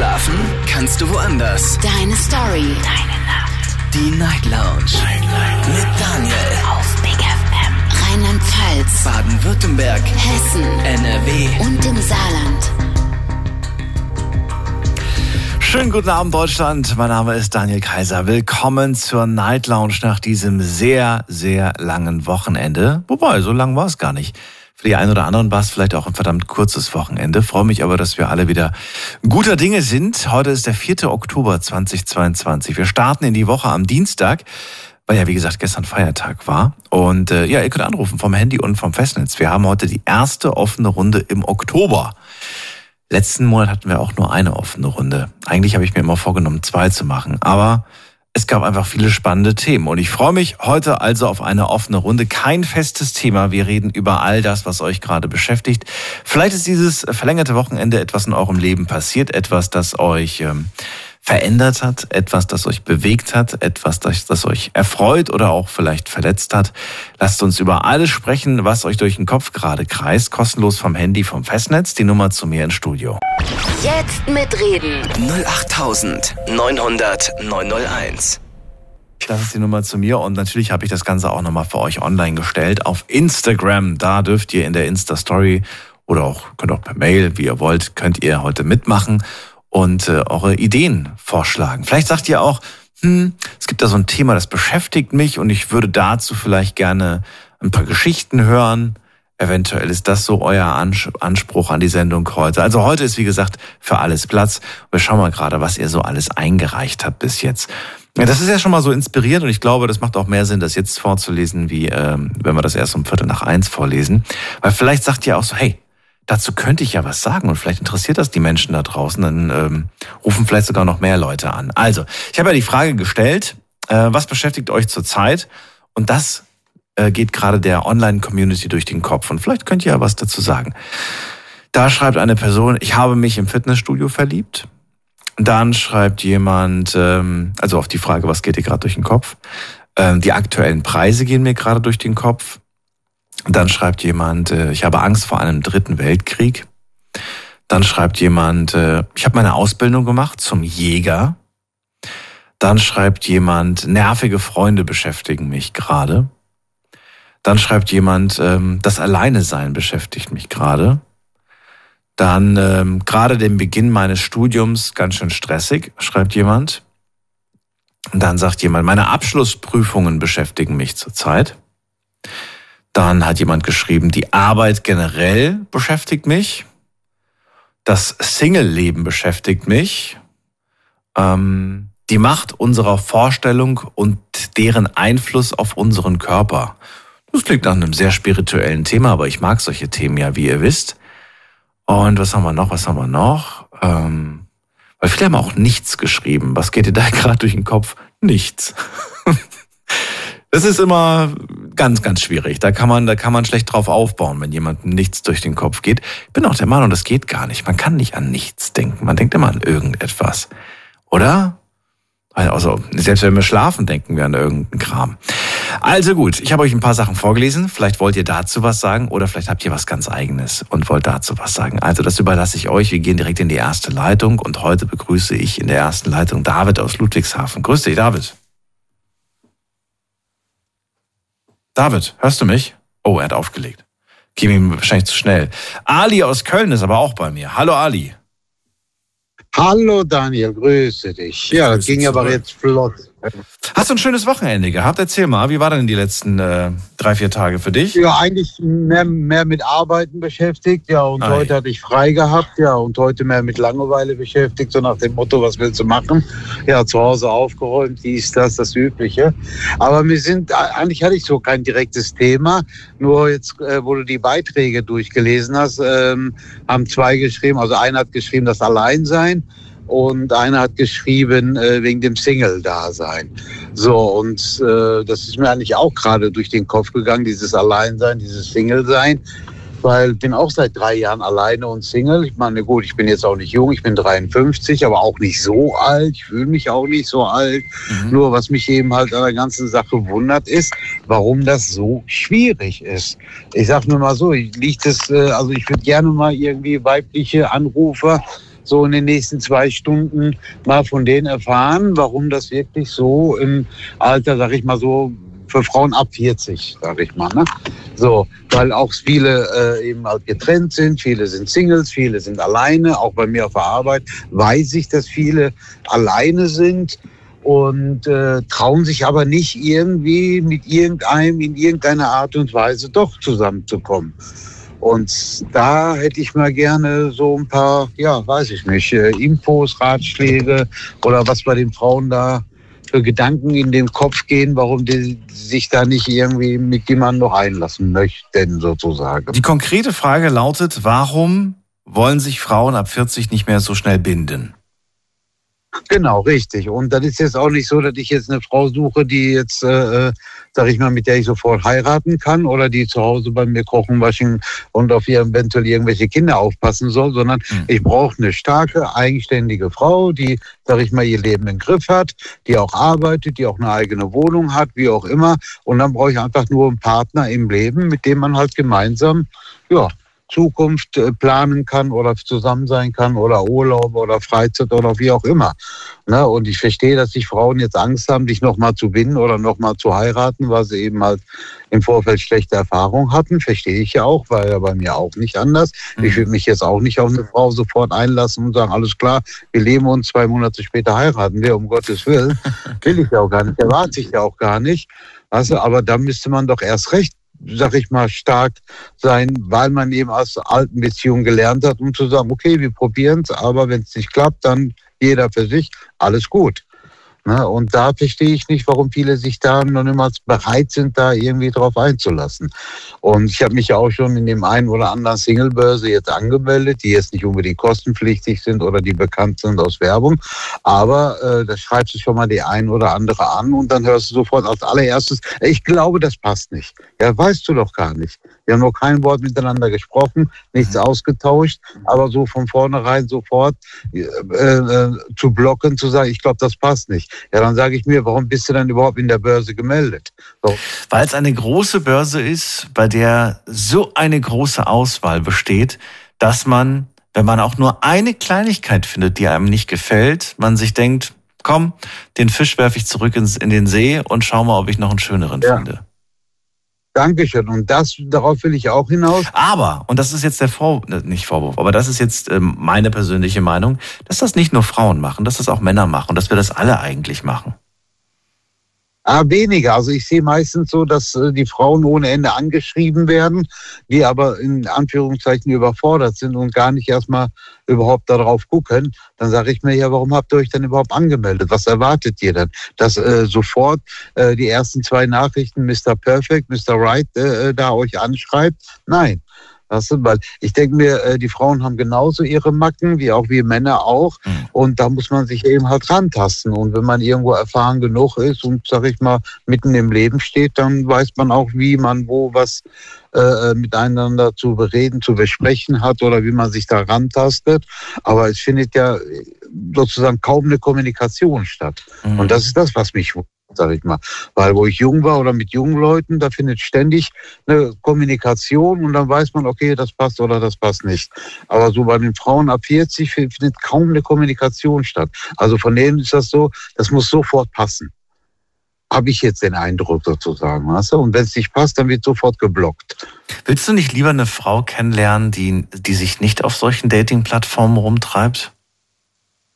Schlafen kannst du woanders. Deine Story. Deine Nacht. Die Night Lounge. Night, Night. Mit Daniel. Auf Big FM. Rheinland-Pfalz. Baden-Württemberg. Hessen. NRW. Und im Saarland. Schönen guten Abend, Deutschland. Mein Name ist Daniel Kaiser. Willkommen zur Night Lounge nach diesem sehr, sehr langen Wochenende. Wobei, so lang war es gar nicht. Für die einen oder anderen war es vielleicht auch ein verdammt kurzes Wochenende. Freue mich aber, dass wir alle wieder guter Dinge sind. Heute ist der 4. Oktober 2022. Wir starten in die Woche am Dienstag, weil ja, wie gesagt, gestern Feiertag war. Und äh, ja, ihr könnt anrufen vom Handy und vom Festnetz. Wir haben heute die erste offene Runde im Oktober. Letzten Monat hatten wir auch nur eine offene Runde. Eigentlich habe ich mir immer vorgenommen, zwei zu machen. Aber es gab einfach viele spannende Themen und ich freue mich heute also auf eine offene Runde. Kein festes Thema. Wir reden über all das, was euch gerade beschäftigt. Vielleicht ist dieses verlängerte Wochenende etwas in eurem Leben passiert, etwas, das euch ähm, verändert hat, etwas, das euch bewegt hat, etwas, das, das euch erfreut oder auch vielleicht verletzt hat. Lasst uns über alles sprechen, was euch durch den Kopf gerade kreist. Kostenlos vom Handy, vom Festnetz. Die Nummer zu mir ins Studio. Jetzt mitreden. 08900 901. Das ist die Nummer zu mir und natürlich habe ich das Ganze auch nochmal für euch online gestellt auf Instagram. Da dürft ihr in der Insta-Story oder auch könnt auch per Mail, wie ihr wollt, könnt ihr heute mitmachen und äh, eure Ideen vorschlagen. Vielleicht sagt ihr auch, hm, es gibt da so ein Thema, das beschäftigt mich und ich würde dazu vielleicht gerne ein paar Geschichten hören. Eventuell ist das so euer Anspruch an die Sendung heute. Also heute ist, wie gesagt, für alles Platz. Wir schauen mal gerade, was ihr so alles eingereicht habt bis jetzt. Ja, das ist ja schon mal so inspiriert und ich glaube, das macht auch mehr Sinn, das jetzt vorzulesen, wie ähm, wenn wir das erst um Viertel nach eins vorlesen. Weil vielleicht sagt ihr auch so, hey, dazu könnte ich ja was sagen und vielleicht interessiert das die Menschen da draußen, dann ähm, rufen vielleicht sogar noch mehr Leute an. Also, ich habe ja die Frage gestellt, äh, was beschäftigt euch zurzeit? Und das äh, geht gerade der Online-Community durch den Kopf und vielleicht könnt ihr ja was dazu sagen. Da schreibt eine Person, ich habe mich im Fitnessstudio verliebt. Dann schreibt jemand, ähm, also auf die Frage, was geht dir gerade durch den Kopf? Ähm, die aktuellen Preise gehen mir gerade durch den Kopf. Dann schreibt jemand, äh, ich habe Angst vor einem dritten Weltkrieg. Dann schreibt jemand, äh, ich habe meine Ausbildung gemacht zum Jäger. Dann schreibt jemand, nervige Freunde beschäftigen mich gerade. Dann schreibt jemand, ähm, das Alleine sein beschäftigt mich gerade. Dann ähm, gerade den Beginn meines Studiums ganz schön stressig, schreibt jemand. Und dann sagt jemand, meine Abschlussprüfungen beschäftigen mich zurzeit. Dann hat jemand geschrieben, die Arbeit generell beschäftigt mich. Das Single-Leben beschäftigt mich. Ähm, die Macht unserer Vorstellung und deren Einfluss auf unseren Körper. Das klingt nach einem sehr spirituellen Thema, aber ich mag solche Themen ja, wie ihr wisst. Und was haben wir noch? Was haben wir noch? Ähm, weil viele haben auch nichts geschrieben. Was geht dir da gerade durch den Kopf? Nichts. Das ist immer ganz, ganz schwierig. Da kann man, da kann man schlecht drauf aufbauen, wenn jemandem nichts durch den Kopf geht. Ich bin auch der Meinung, das geht gar nicht. Man kann nicht an nichts denken. Man denkt immer an irgendetwas. Oder? Also, selbst wenn wir schlafen, denken wir an irgendeinen Kram. Also gut, ich habe euch ein paar Sachen vorgelesen. Vielleicht wollt ihr dazu was sagen oder vielleicht habt ihr was ganz eigenes und wollt dazu was sagen. Also das überlasse ich euch. Wir gehen direkt in die erste Leitung und heute begrüße ich in der ersten Leitung David aus Ludwigshafen. Grüß dich, David. David, hörst du mich? Oh, er hat aufgelegt. Ging ihm wahrscheinlich zu schnell. Ali aus Köln ist aber auch bei mir. Hallo Ali. Hallo Daniel, grüße dich. Ja, das ging aber jetzt flott. Hast du ein schönes Wochenende gehabt? Erzähl mal, wie war denn die letzten äh, drei, vier Tage für dich? Ja, eigentlich mehr, mehr mit Arbeiten beschäftigt, ja, und Ei. heute hatte ich frei gehabt, ja, und heute mehr mit Langeweile beschäftigt, so nach dem Motto, was willst du machen? Ja, zu Hause aufgeräumt, dies, das, das Übliche. Aber wir sind, eigentlich hatte ich so kein direktes Thema, nur jetzt, äh, wo du die Beiträge durchgelesen hast, ähm, haben zwei geschrieben, also einer hat geschrieben, das Alleinsein und einer hat geschrieben äh, wegen dem Single-Dasein. So, und äh, das ist mir eigentlich auch gerade durch den Kopf gegangen, dieses Alleinsein, dieses Single-Sein. Weil ich bin auch seit drei Jahren alleine und Single. Ich meine, gut, ich bin jetzt auch nicht jung, ich bin 53, aber auch nicht so alt. Ich fühle mich auch nicht so alt. Mhm. Nur was mich eben halt an der ganzen Sache wundert, ist, warum das so schwierig ist. Ich sag nur mal so, liegt es, äh, also ich würde gerne mal irgendwie weibliche Anrufer so in den nächsten zwei Stunden mal von denen erfahren, warum das wirklich so im Alter, sag ich mal so, für Frauen ab 40, sag ich mal. Ne? So, weil auch viele äh, eben halt getrennt sind, viele sind Singles, viele sind alleine. Auch bei mir auf der Arbeit weiß ich, dass viele alleine sind und äh, trauen sich aber nicht irgendwie mit irgendeinem in irgendeiner Art und Weise doch zusammenzukommen. Und da hätte ich mal gerne so ein paar, ja, weiß ich nicht, äh, Infos, Ratschläge oder was bei den Frauen da für Gedanken in den Kopf gehen, warum die sich da nicht irgendwie mit jemandem noch einlassen möchten, sozusagen. Die konkrete Frage lautet, warum wollen sich Frauen ab 40 nicht mehr so schnell binden? Genau, richtig. Und das ist jetzt auch nicht so, dass ich jetzt eine Frau suche, die jetzt, äh, äh, sag ich mal, mit der ich sofort heiraten kann oder die zu Hause bei mir kochen, waschen und auf ihr eventuell irgendwelche Kinder aufpassen soll, sondern mhm. ich brauche eine starke, eigenständige Frau, die, sag ich mal, ihr Leben im Griff hat, die auch arbeitet, die auch eine eigene Wohnung hat, wie auch immer. Und dann brauche ich einfach nur einen Partner im Leben, mit dem man halt gemeinsam, ja, Zukunft äh, planen kann oder zusammen sein kann oder Urlaub oder Freizeit oder wie auch immer. Ne? Und ich verstehe, dass sich Frauen jetzt Angst haben, dich nochmal zu binden oder nochmal zu heiraten, weil sie eben halt im Vorfeld schlechte Erfahrungen hatten. Verstehe ich ja auch, weil ja bei mir auch nicht anders. Mhm. Ich würde mich jetzt auch nicht auf eine Frau sofort einlassen und sagen, alles klar, wir leben uns zwei Monate später heiraten wir, um Gottes Willen. Will ich ja auch gar nicht, erwarte ich ja auch gar nicht. Also, aber da müsste man doch erst recht sag ich mal, stark sein, weil man eben aus alten Beziehungen gelernt hat, um zu sagen, okay, wir probieren es, aber wenn es nicht klappt, dann jeder für sich, alles gut. Ne? Und da verstehe ich nicht, warum viele sich da noch niemals bereit sind, da irgendwie drauf einzulassen. Und ich habe mich ja auch schon in dem einen oder anderen Singlebörse jetzt angemeldet, die jetzt nicht unbedingt kostenpflichtig sind oder die bekannt sind aus Werbung. Aber äh, da schreibst du schon mal die ein oder andere an und dann hörst du sofort als allererstes, ich glaube, das passt nicht. Ja, weißt du doch gar nicht. Wir haben noch kein Wort miteinander gesprochen, nichts mhm. ausgetauscht, aber so von vornherein sofort äh, äh, zu blocken, zu sagen, ich glaube, das passt nicht. Ja, dann sage ich mir, warum bist du dann überhaupt in der Börse gemeldet? Weil es eine große Börse ist, bei der so eine große Auswahl besteht, dass man, wenn man auch nur eine Kleinigkeit findet, die einem nicht gefällt, man sich denkt, komm, den Fisch werfe ich zurück ins, in den See und schau mal, ob ich noch einen schöneren ja. finde. Dankeschön. Und das, darauf will ich auch hinaus. Aber, und das ist jetzt der Vor, äh, nicht Vorwurf, aber das ist jetzt ähm, meine persönliche Meinung, dass das nicht nur Frauen machen, dass das auch Männer machen, dass wir das alle eigentlich machen. Ah, weniger. Also ich sehe meistens so, dass äh, die Frauen ohne Ende angeschrieben werden, die aber in Anführungszeichen überfordert sind und gar nicht erstmal überhaupt darauf gucken. Dann sage ich mir ja, warum habt ihr euch denn überhaupt angemeldet? Was erwartet ihr denn? Dass äh, sofort äh, die ersten zwei Nachrichten Mr. Perfect, Mr. Right äh, äh, da euch anschreibt? Nein. Weißt du, weil ich denke mir, äh, die Frauen haben genauso ihre Macken, wie auch wir Männer auch. Mhm. Und da muss man sich eben halt rantasten. Und wenn man irgendwo erfahren genug ist und, sag ich mal, mitten im Leben steht, dann weiß man auch, wie man wo was äh, äh miteinander zu bereden, zu besprechen hat oder wie man sich da rantastet. Aber es findet ja sozusagen kaum eine Kommunikation statt. Mhm. Und das ist das, was mich sag ich mal. Weil wo ich jung war oder mit jungen Leuten, da findet ständig eine Kommunikation und dann weiß man, okay, das passt oder das passt nicht. Aber so bei den Frauen ab 40 findet kaum eine Kommunikation statt. Also von denen ist das so, das muss sofort passen. Habe ich jetzt den Eindruck sozusagen, weißt du? Und wenn es nicht passt, dann wird sofort geblockt. Willst du nicht lieber eine Frau kennenlernen, die, die sich nicht auf solchen Dating-Plattformen rumtreibt?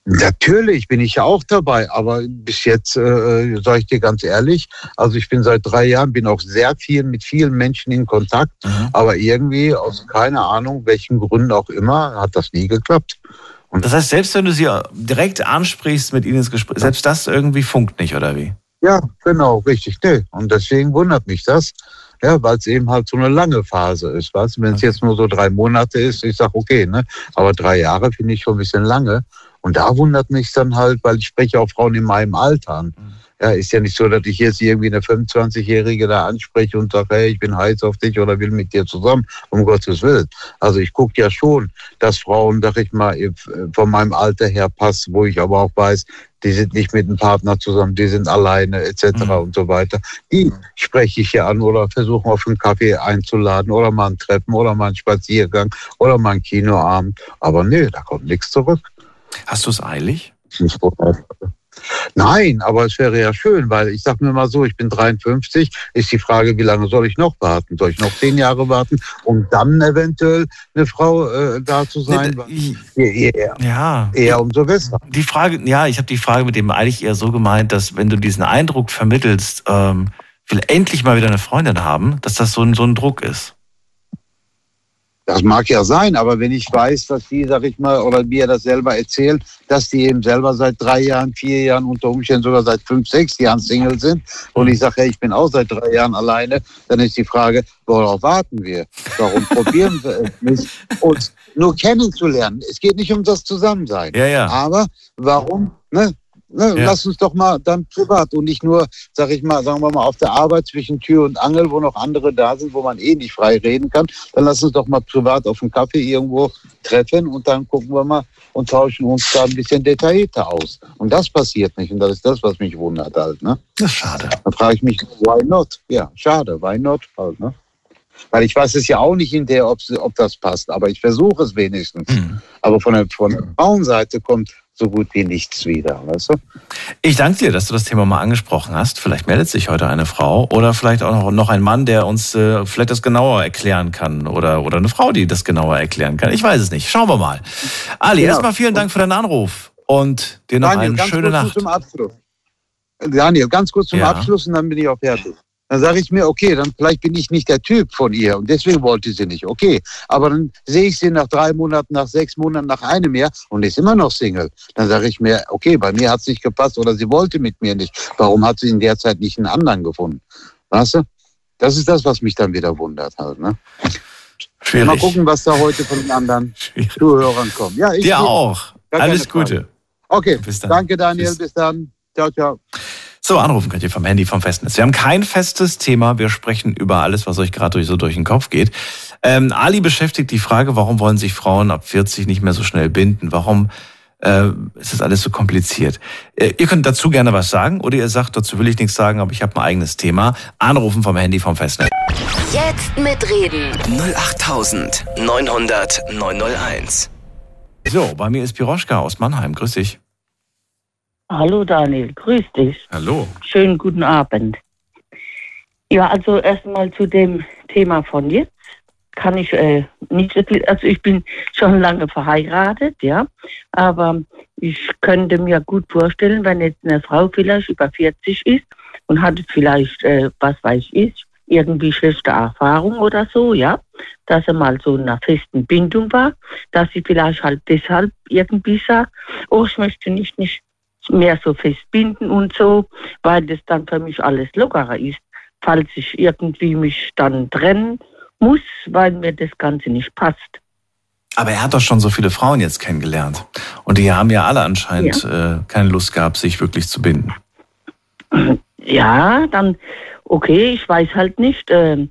Natürlich bin ich ja auch dabei, aber bis jetzt äh, sage ich dir ganz ehrlich, also ich bin seit drei Jahren, bin auch sehr viel mit vielen Menschen in Kontakt, mhm. aber irgendwie aus keiner Ahnung, welchen Gründen auch immer, hat das nie geklappt. Und das heißt, selbst wenn du sie direkt ansprichst mit ihnen ins Gespräch, selbst das irgendwie funkt nicht, oder wie? Ja, genau, richtig. Nee. Und deswegen wundert mich das, ja, weil es eben halt so eine lange Phase ist. Was? Wenn es jetzt nur so drei Monate ist, ich sage okay, ne? aber drei Jahre finde ich schon ein bisschen lange. Und da wundert mich dann halt, weil ich spreche auch Frauen in meinem Alter an. Mhm. Ja, ist ja nicht so, dass ich jetzt irgendwie eine 25-Jährige da anspreche und sage, hey, ich bin heiß auf dich oder will mit dir zusammen, um Gottes Willen. Also ich gucke ja schon, dass Frauen, sag ich mal, von meinem Alter her passen, wo ich aber auch weiß, die sind nicht mit einem Partner zusammen, die sind alleine etc. Mhm. und so weiter. Die spreche ich ja an oder versuche auf einen Kaffee einzuladen oder mal ein Treppen oder mal einen Spaziergang oder mal einen Kinoabend. Aber nee, da kommt nichts zurück. Hast du es eilig? Nein, aber es wäre ja schön, weil ich sage mir mal so, ich bin 53, ist die Frage, wie lange soll ich noch warten? Soll ich noch zehn Jahre warten, um dann eventuell eine Frau äh, da zu sein? Ich- Eher, Ja. eher umso besser. Die Frage, ja, ich habe die Frage mit dem eigentlich eher so gemeint, dass wenn du diesen Eindruck vermittelst, ähm, will endlich mal wieder eine Freundin haben, dass das so ein, so ein Druck ist. Das mag ja sein, aber wenn ich weiß, dass die, sag ich mal, oder mir das selber erzählt, dass die eben selber seit drei Jahren, vier Jahren, unter Umständen sogar seit fünf, sechs Jahren Single sind und ich sage, hey, ich bin auch seit drei Jahren alleine, dann ist die Frage, worauf warten wir? Warum probieren wir es nicht, uns nur kennenzulernen? Es geht nicht um das Zusammensein. Ja, ja. Aber warum? Ne? Ne, Ja. Lass uns doch mal dann privat und nicht nur, sag ich mal, sagen wir mal, auf der Arbeit zwischen Tür und Angel, wo noch andere da sind, wo man eh nicht frei reden kann. Dann lass uns doch mal privat auf einen Kaffee irgendwo treffen und dann gucken wir mal und tauschen uns da ein bisschen detaillierter aus. Und das passiert nicht und das ist das, was mich wundert halt. Ne? Ist schade. Dann frage ich mich, why not? Ja, schade, why not halt, ne? Weil ich weiß es ja auch nicht hinterher, ob, ob das passt, aber ich versuche es wenigstens. Hm. Aber von der, von der Frauenseite kommt so gut wie nichts wieder, weißt du? Ich danke dir, dass du das Thema mal angesprochen hast. Vielleicht meldet sich heute eine Frau oder vielleicht auch noch, noch ein Mann, der uns äh, vielleicht das genauer erklären kann oder, oder eine Frau, die das genauer erklären kann. Ich weiß es nicht. Schauen wir mal. Ali, Genau. erstmal vielen Dank für deinen Anruf und dir noch Daniel, eine schöne Nacht. Daniel, ganz kurz zum Ja. Abschluss und dann bin ich auch fertig. Dann sage ich mir, okay, dann vielleicht bin ich nicht der Typ von ihr und deswegen wollte sie nicht. Okay, aber dann sehe ich sie nach drei Monaten, nach sechs Monaten, nach einem Jahr und ist immer noch Single. Dann sage ich mir, okay, bei mir hat es nicht gepasst oder sie wollte mit mir nicht. Warum hat sie in der Zeit nicht einen anderen gefunden? Weißt du? Das ist das, was mich dann wieder wundert halt. Ne? Mal Schwierig. gucken, was da heute von den anderen Schwierig. Zuhörern kommt. Ja, ich Dir auch. Alles. Gute. Okay, Bis dann. danke Daniel, Tschüss. bis dann. Ciao, ciao. So, anrufen könnt ihr vom Handy, vom Festnetz. Wir haben kein festes Thema. Wir sprechen über alles, was euch gerade durch, so durch den Kopf geht. Ähm, Ali beschäftigt die Frage, warum wollen sich Frauen ab 40 nicht mehr so schnell binden? Warum äh, ist das alles so kompliziert? Äh, ihr könnt dazu gerne was sagen oder ihr sagt, dazu will ich nichts sagen, aber ich habe ein eigenes Thema. Anrufen vom Handy, vom Festnetz. Jetzt mitreden. 08900 901. So, bei mir ist Piroschka aus Mannheim. Grüß dich. Hallo Daniel, grüß dich. Hallo. Schönen guten Abend. Ja, also erstmal zu dem Thema von jetzt kann ich äh, nicht so viel, also ich bin schon lange verheiratet, ja, aber ich könnte mir gut vorstellen, wenn jetzt eine Frau vielleicht über 40 ist und hat vielleicht, äh, was weiß ich, irgendwie schlechte Erfahrung oder so, ja, dass er mal so in einer festen Bindung war, dass sie vielleicht halt deshalb irgendwie sagt, oh, ich möchte nicht, nicht mehr so festbinden und so, weil das dann für mich alles lockerer ist, falls ich irgendwie mich dann trennen muss, weil mir das Ganze nicht passt. Aber er hat doch schon so viele Frauen jetzt kennengelernt. Und die haben ja alle anscheinend äh, keine Lust gehabt, sich wirklich zu binden. Ja, dann, okay, ich weiß halt nicht, ähm,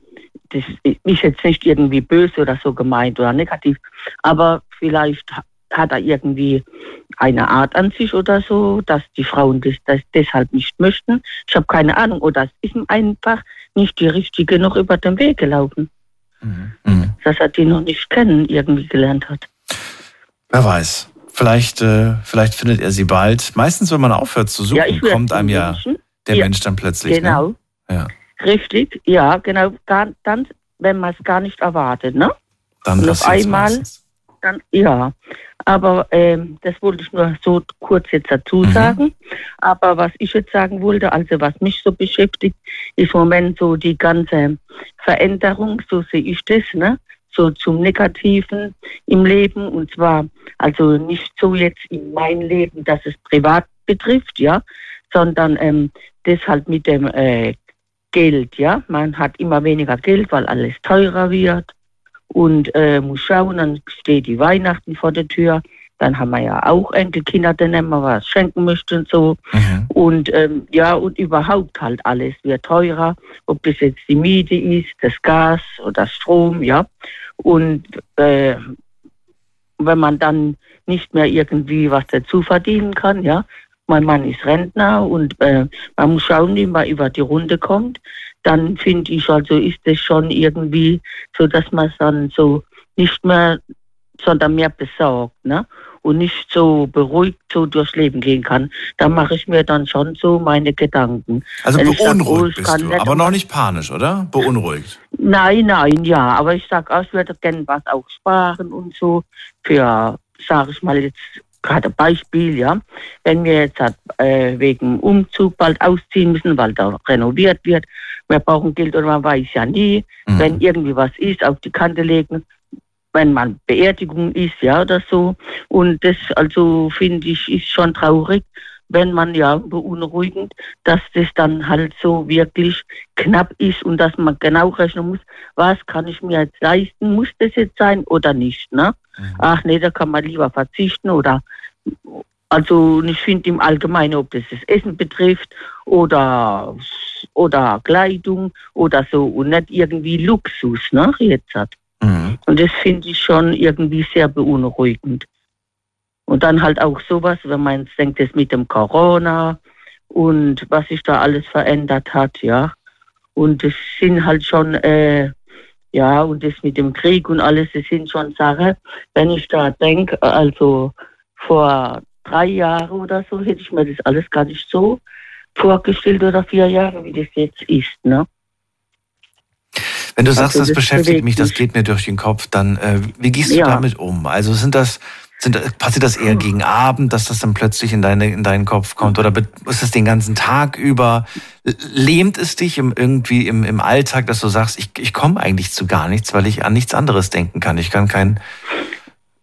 das ist jetzt nicht irgendwie böse oder so gemeint oder negativ, aber vielleicht hat er irgendwie eine Art an sich oder so, dass die Frauen das, das deshalb nicht möchten. Ich habe keine Ahnung, oder es ist ihm einfach nicht die richtige noch über den Weg gelaufen, Mhm. dass er die noch nicht kennen irgendwie gelernt hat. Wer weiß. Vielleicht, äh, vielleicht findet er sie bald. Meistens, wenn man aufhört zu suchen, ja, kommt einem ja der Ja, Mensch dann plötzlich. Genau. Ne? Ja. Richtig, ja, genau. Dann, wenn man es gar nicht erwartet, ne? Dann Und auf einmal- meistens. Dann, ja, aber ähm, das wollte ich nur so kurz jetzt dazu Mhm. sagen. Aber was ich jetzt sagen wollte, also was mich so beschäftigt, ist im Moment so die ganze Veränderung, so sehe ich das, ne? So zum Negativen im Leben und zwar also nicht so jetzt in mein Leben, dass es privat betrifft, ja, sondern ähm, das halt mit dem äh, Geld, ja. Man hat immer weniger Geld, weil alles teurer wird und äh, muss schauen, dann steht die Weihnachten vor der Tür. Dann haben wir ja auch Enkelkinder, denen man was schenken möchte und so. Mhm. Und ähm, ja, und überhaupt halt alles wird teurer, ob das jetzt die Miete ist, das Gas oder Strom, ja. Und äh, wenn man dann nicht mehr irgendwie was dazu verdienen kann, ja. Mein Mann ist Rentner und äh, man muss schauen, wie man über die Runde kommt. Dann finde ich, also ist es schon irgendwie so, dass man es dann so nicht mehr, sondern mehr besorgt, ne? und nicht so beruhigt so durchs Leben gehen kann, da mache ich mir dann schon so meine Gedanken. Also Wenn ich sag, beunruhigt oh, bist du, aber noch nicht panisch, oder? Beunruhigt. Nein, nein, ja, aber ich sag auch, ich würde gerne was auch sparen und so für, sage ich mal jetzt gerade Beispiel, ja, wenn wir jetzt halt, äh, wegen Umzug bald ausziehen müssen, weil da renoviert wird, wir brauchen Geld und man weiß ja nie, Mhm. wenn irgendwie was ist, auf die Kante legen, wenn man Beerdigung ist, ja, oder so. Und das, also finde ich, ist schon traurig, wenn man ja beunruhigend, dass das dann halt so wirklich knapp ist und dass man genau rechnen muss, was kann ich mir jetzt leisten, muss das jetzt sein oder nicht, ne? Mhm. Ach nee, da kann man lieber verzichten oder also ich finde im Allgemeinen, ob das das Essen betrifft oder oder Kleidung oder so und nicht irgendwie Luxus, ne? Jetzt hat. Mhm. Und das finde ich schon irgendwie sehr beunruhigend. Und dann halt auch sowas, wenn man jetzt denkt, das mit dem Corona und was sich da alles verändert hat, ja. Und das sind halt schon, äh, ja, und das mit dem Krieg und alles, das sind schon Sachen, wenn ich da denke, also vor drei Jahren oder so, hätte ich mir das alles gar nicht so vorgestellt oder vier Jahre, wie das jetzt ist, ne? Wenn du sagst, Also das das beschäftigt mich, das geht mir durch den Kopf, dann äh, wie gehst du Ja. damit um? Also sind das sind, passiert das eher gegen Abend, dass das dann plötzlich in, deine, in deinen Kopf kommt? Oder ist es den ganzen Tag über? Lähmt es dich im, irgendwie im, im Alltag, dass du sagst, ich, ich komme eigentlich zu gar nichts, weil ich an nichts anderes denken kann. Ich kann kein,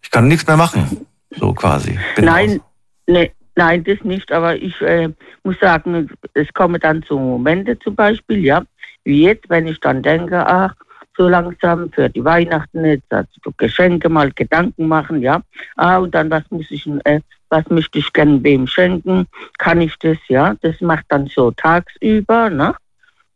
ich kann nichts mehr machen. So quasi. Bin Nein, raus. ne, nein, das nicht. Aber ich äh, muss sagen, es kommen dann so Momente zum Beispiel, ja, wie jetzt, wenn ich dann denke, ach, so langsam für die Weihnachten jetzt, also so Geschenke mal Gedanken machen, ja. Ah, und dann was muss ich, äh, was möchte ich gerne wem schenken? Kann ich das, ja? Das macht dann so tagsüber, ne?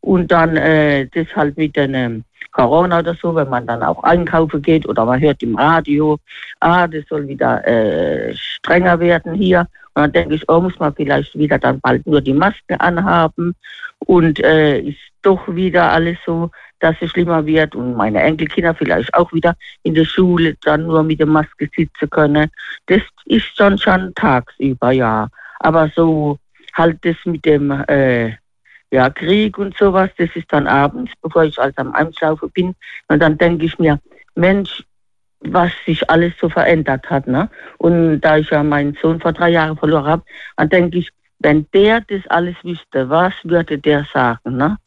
Und dann äh, das halt mit ähm, Corona oder so, wenn man dann auch einkaufen geht oder man hört im Radio, ah, das soll wieder äh, strenger werden hier. Und dann denke ich, oh, muss man vielleicht wieder dann bald nur die Maske anhaben. Und äh, ist doch wieder alles so, dass es schlimmer wird und meine Enkelkinder vielleicht auch wieder in der Schule dann nur mit der Maske sitzen können. Das ist dann schon tagsüber, ja. Aber so halt das mit dem äh, ja, Krieg und sowas, das ist dann abends, bevor ich also am Einschlafen bin. Und dann denke ich mir, Mensch, was sich alles so verändert hat. Ne? Und da ich ja meinen Sohn vor drei Jahren verloren habe, dann denke ich, wenn der das alles wüsste, was würde der sagen? Ne?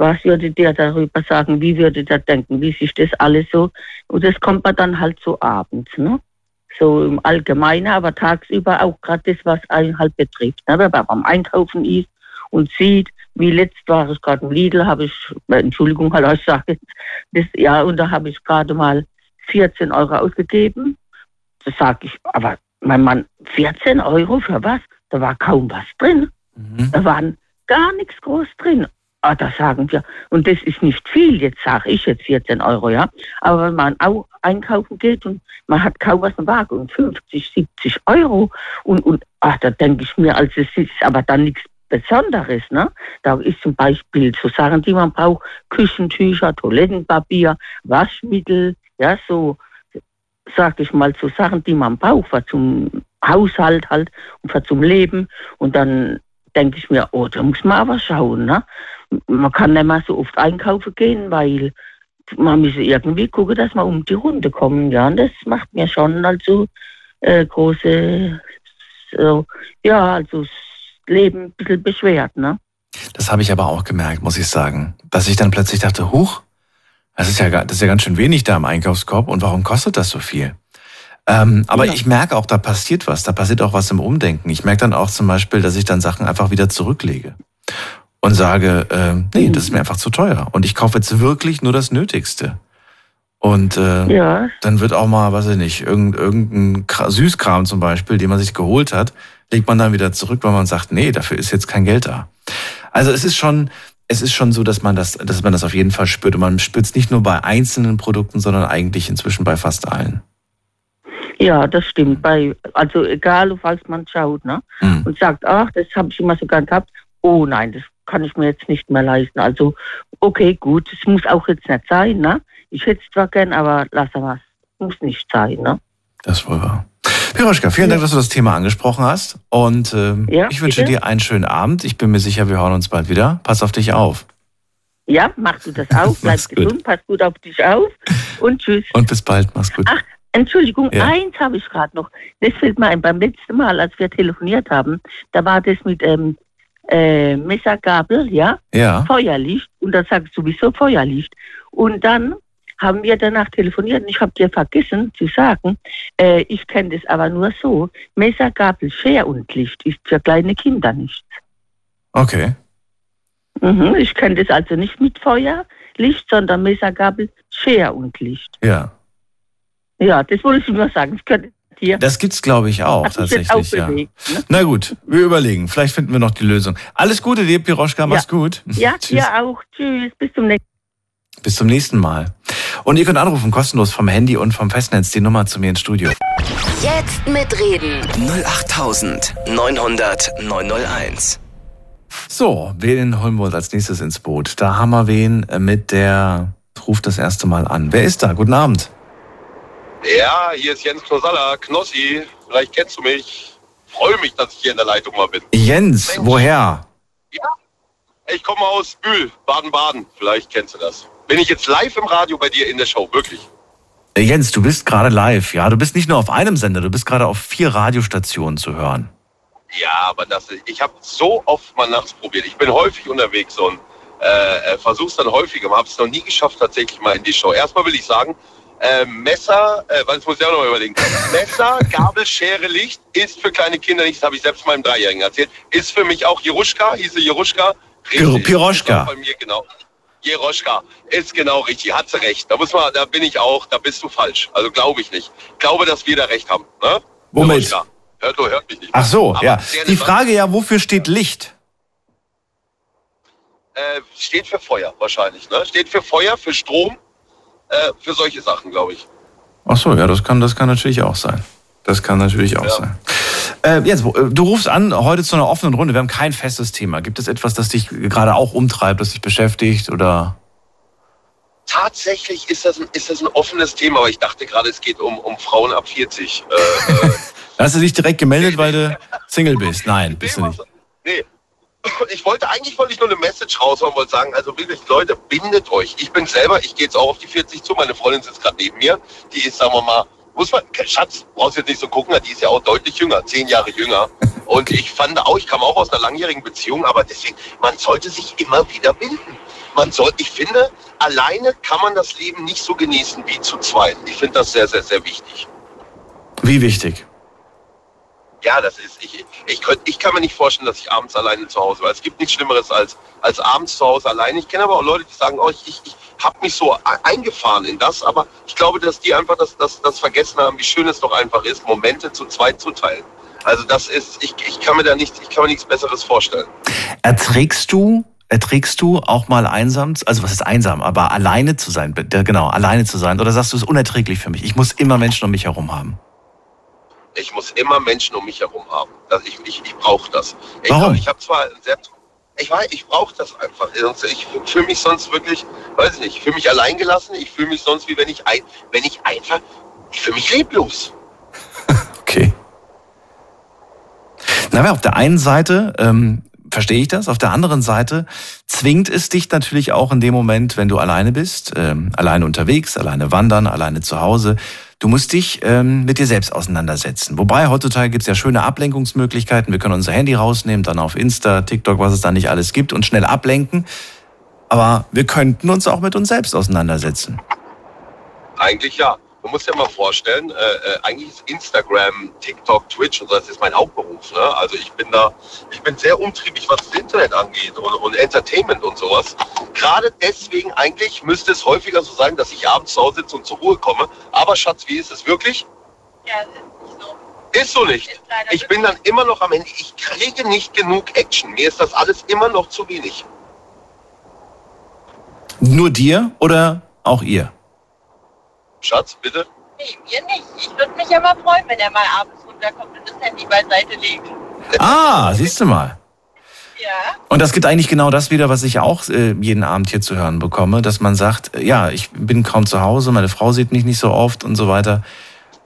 Was würde der darüber sagen? Wie würde der denken? Wie sich das alles so? Und das kommt man dann halt so abends. Ne? So im Allgemeinen, aber tagsüber auch gerade das, was einen halt betrifft. Ne? Wenn man beim Einkaufen ist und sieht, wie letzt war ich gerade im Lidl, habe ich, äh, Entschuldigung, hallo, ich sage das, ja, und da habe ich gerade mal 14 Euro ausgegeben. Da sage ich, aber mein Mann, 14 Euro für was? Da war kaum was drin. Mhm. Da waren gar nichts groß drin. Ah, da sagen wir, und das ist nicht viel, jetzt sage ich jetzt 14 Euro, ja. Aber wenn man auch einkaufen geht und man hat kaum was im Wagen und 50, 70 Euro und, und ach, da denke ich mir, also es ist aber dann nichts Besonderes, ne? Da ist zum Beispiel so Sachen, die man braucht, Küchentücher, Toilettenpapier, Waschmittel, ja, so, sag ich mal, so Sachen, die man braucht, was zum Haushalt halt und für zum Leben. Und dann denke ich mir, oh, da muss man aber schauen, ne? Man kann nicht mehr so oft einkaufen gehen, weil man muss irgendwie gucken, dass man um die Runde kommen, ja. Und das macht mir schon also äh, große, so, ja, also das Leben ein bisschen beschwert, ne? Das habe ich aber auch gemerkt, muss ich sagen. Dass ich dann plötzlich dachte, huch, das ist ja, das ist ja ganz schön wenig da im Einkaufskorb und warum kostet das so viel? Ähm, aber Ja. ich merke auch, da passiert was, da passiert auch was im Umdenken. Ich merke dann auch zum Beispiel, dass ich dann Sachen einfach wieder zurücklege und sage, ähm, nee, das ist mir einfach zu teuer und ich kaufe jetzt wirklich nur das Nötigste. Und äh, Ja, dann wird auch mal, weiß ich nicht, irgend, irgendein Kra- Süßkram zum Beispiel, den man sich geholt hat, legt man dann wieder zurück, weil man sagt, nee, dafür ist jetzt kein Geld da. Also es ist schon, es ist schon so, dass man das, dass man das auf jeden Fall spürt. Und man spürt es nicht nur bei einzelnen Produkten, sondern eigentlich inzwischen bei fast allen. Ja, das stimmt. Bei, also egal, auf was man schaut, ne? Hm. und sagt, ach, das habe ich immer so gern gehabt. Oh nein, das kann ich mir jetzt nicht mehr leisten. Also, okay, gut, es muss auch jetzt nicht sein, ne? Ich hätte es zwar gern, aber lass mal, muss nicht sein, ne? Das ist wohl wahr. Piroschka, vielen Dank, dass du das Thema angesprochen hast. Und ähm, Ja, ich wünsche bitte. dir einen schönen Abend. Ich bin mir sicher, wir hören uns bald wieder. Pass auf dich auf. Ja, machst du das auch. Bleib Mach's gut. gesund, pass gut auf dich auf und tschüss. Und bis bald. Mach's gut. Ach, Entschuldigung, Ja. eins habe ich gerade noch. Das fällt mir ein. Beim letzten Mal, als wir telefoniert haben, da war das mit ähm, äh, Messergabel, ja, Ja. Feuerlicht. Und da sagst du, wieso Feuerlicht? Und dann haben wir danach telefoniert und ich habe dir vergessen zu sagen, äh, ich kenne das aber nur so, Messer, Gabel, Scher und Licht ist für kleine Kinder nichts. Okay. Mhm, ich kenne das also nicht mit Feuerlicht, sondern Messer, Gabel, Scher und Licht. Ja. Ja, das wollte ich nur sagen. Ich könnte dir Das gibt's, glaube ich, auch Hat tatsächlich. Ja. ne? Na gut, wir überlegen. Vielleicht finden wir noch die Lösung. Alles Gute dir, Piroschka. Mach's gut. Ja, Tschüss. ja auch. Tschüss, bis zum nächsten Bis zum nächsten Mal. Und ihr könnt anrufen, kostenlos vom Handy und vom Festnetz, die Nummer zu mir ins Studio. Jetzt mitreden. 08900 901. So, wen holen wir uns als nächstes ins Boot? Da haben wir wen mit der ruft das erste Mal an. Wer ist da? Guten Abend. Ja, hier ist Jens Knosalla, Knossi. Vielleicht kennst du mich. Freue mich, dass ich hier in der Leitung mal bin. Jens, woher? Ich komme aus Bühl, Baden-Baden. Vielleicht kennst du das. Bin ich jetzt live im Radio bei dir in der Show, wirklich. Äh, Jens, du bist gerade live. Ja, du bist nicht nur auf einem Sender, du bist gerade auf vier Radiostationen zu hören. Ja, aber das, ich habe so oft mal nachts probiert. Ich bin häufig unterwegs und äh, versuche es dann häufiger. Habe es noch nie geschafft, tatsächlich mal in die Show. Erstmal will ich sagen, äh, Messer, äh, was muss ich auch noch mal überlegen. Messer, Gabel, Schere, Licht ist für kleine Kinder nicht, das habe ich selbst meinem Dreijährigen erzählt. Ist für mich auch Jeruschka, hieße Jeruschka. Pir- Piroschka. Bei mir genau. Jeroschka ist genau richtig, hat sie recht. Da muss man, da bin ich auch, da bist du falsch. Also glaube ich nicht. Ich glaube, dass wir da recht haben. Ne? Womit? Jeroschka. Hört, hört mich nicht. Ach so, Aber ja. Die Frage ja, wofür steht Licht? Äh, steht für Feuer wahrscheinlich. Ne? Steht für Feuer, für Strom, äh, für solche Sachen, glaube ich. Ach so, ja, das kann, das kann natürlich auch sein. Das kann natürlich auch Ja. sein. Äh, wo- äh, du rufst an heute zu einer offenen Runde. Wir haben kein festes Thema. Gibt es etwas, das dich gerade auch umtreibt, das dich beschäftigt oder? Tatsächlich ist das ein, ist das ein offenes Thema, aber ich dachte gerade, es geht um, um Frauen ab 40. Äh, äh, Hast du dich direkt gemeldet, weil du Single bist? Nein, bist du nicht. Ich wollte eigentlich wollte ich nur eine Message raushauen, wollte sagen, also wirklich, Leute, bindet euch. Ich bin selber, ich gehe jetzt auch auf die 40 zu, meine Freundin sitzt gerade neben mir. Die ist, sagen wir mal, muss man, Schatz, brauchst jetzt nicht so gucken, die ist ja auch deutlich jünger, zehn Jahre jünger. Und ich fand auch, ich kam auch aus einer langjährigen Beziehung, aber deswegen, man sollte sich immer wieder binden. Man soll, ich finde, alleine kann man das Leben nicht so genießen wie zu zweit. Ich finde das sehr, sehr, sehr wichtig. Wie wichtig? Ja, das ist, ich, ich, ich kann mir nicht vorstellen, dass ich abends alleine zu Hause war. Es gibt nichts Schlimmeres als, als abends zu Hause alleine. Ich kenne aber auch Leute, die sagen, oh, ich, ich, ich habe mich so e- eingefahren in das, aber ich glaube, dass die einfach das, das, das vergessen haben, wie schön es doch einfach ist, Momente zu zweit zu teilen. Also das ist, ich, ich kann mir da nichts, ich kann mir nichts Besseres vorstellen. Erträgst du, erträgst du auch mal einsam, also was ist einsam, aber alleine zu sein, genau, alleine zu sein? Oder sagst du, es ist unerträglich für mich? Ich muss immer Menschen um mich herum haben. Ich muss immer Menschen um mich herum haben. Das, ich ich, ich brauche das. Ich, Warum? Ich habe zwar sehr, ich weiß, ich brauche das einfach. Ich fühle mich sonst wirklich, weiß ich nicht, ich fühle mich alleingelassen. Ich fühle mich sonst wie wenn ich ein, wenn ich einfach, ich fühle mich leblos. Okay. Na, aber auf der einen Seite ähm, verstehe ich das, auf der anderen Seite zwingt es dich natürlich auch in dem Moment, wenn du alleine bist, ähm, alleine unterwegs, alleine wandern, alleine zu Hause. Du musst dich ähm, mit dir selbst auseinandersetzen. Wobei heutzutage gibt's ja schöne Ablenkungsmöglichkeiten. Wir können unser Handy rausnehmen, dann auf Insta, TikTok, was es da nicht alles gibt und schnell ablenken. Aber wir könnten uns auch mit uns selbst auseinandersetzen. Eigentlich ja. Du musst dir mal vorstellen, äh, äh, eigentlich ist Instagram, TikTok, Twitch und so, das ist mein Hauptberuf. Ne? Also ich bin da, ich bin sehr umtriebig, was das Internet angeht und, und Entertainment und sowas. Gerade deswegen eigentlich müsste es häufiger so sein, dass ich abends zu Hause sitze und zur Ruhe komme. Aber Schatz, wie ist es wirklich? Ja, ist nicht so. Ist so nicht. Ist Ich bin dann immer noch am Ende. Ich kriege nicht genug Action. Mir ist das alles immer noch zu wenig. Nur dir oder auch ihr? Schatz, bitte? Nee, mir nicht. Ich würde mich ja mal freuen, wenn er mal abends runterkommt und das Handy beiseite legt. Ah, siehst du mal. Ja, Und das gibt eigentlich genau das wieder, was ich auch äh, jeden Abend hier zu hören bekomme, dass man sagt, äh, ja, ich bin kaum zu Hause, meine Frau sieht mich nicht so oft und so weiter.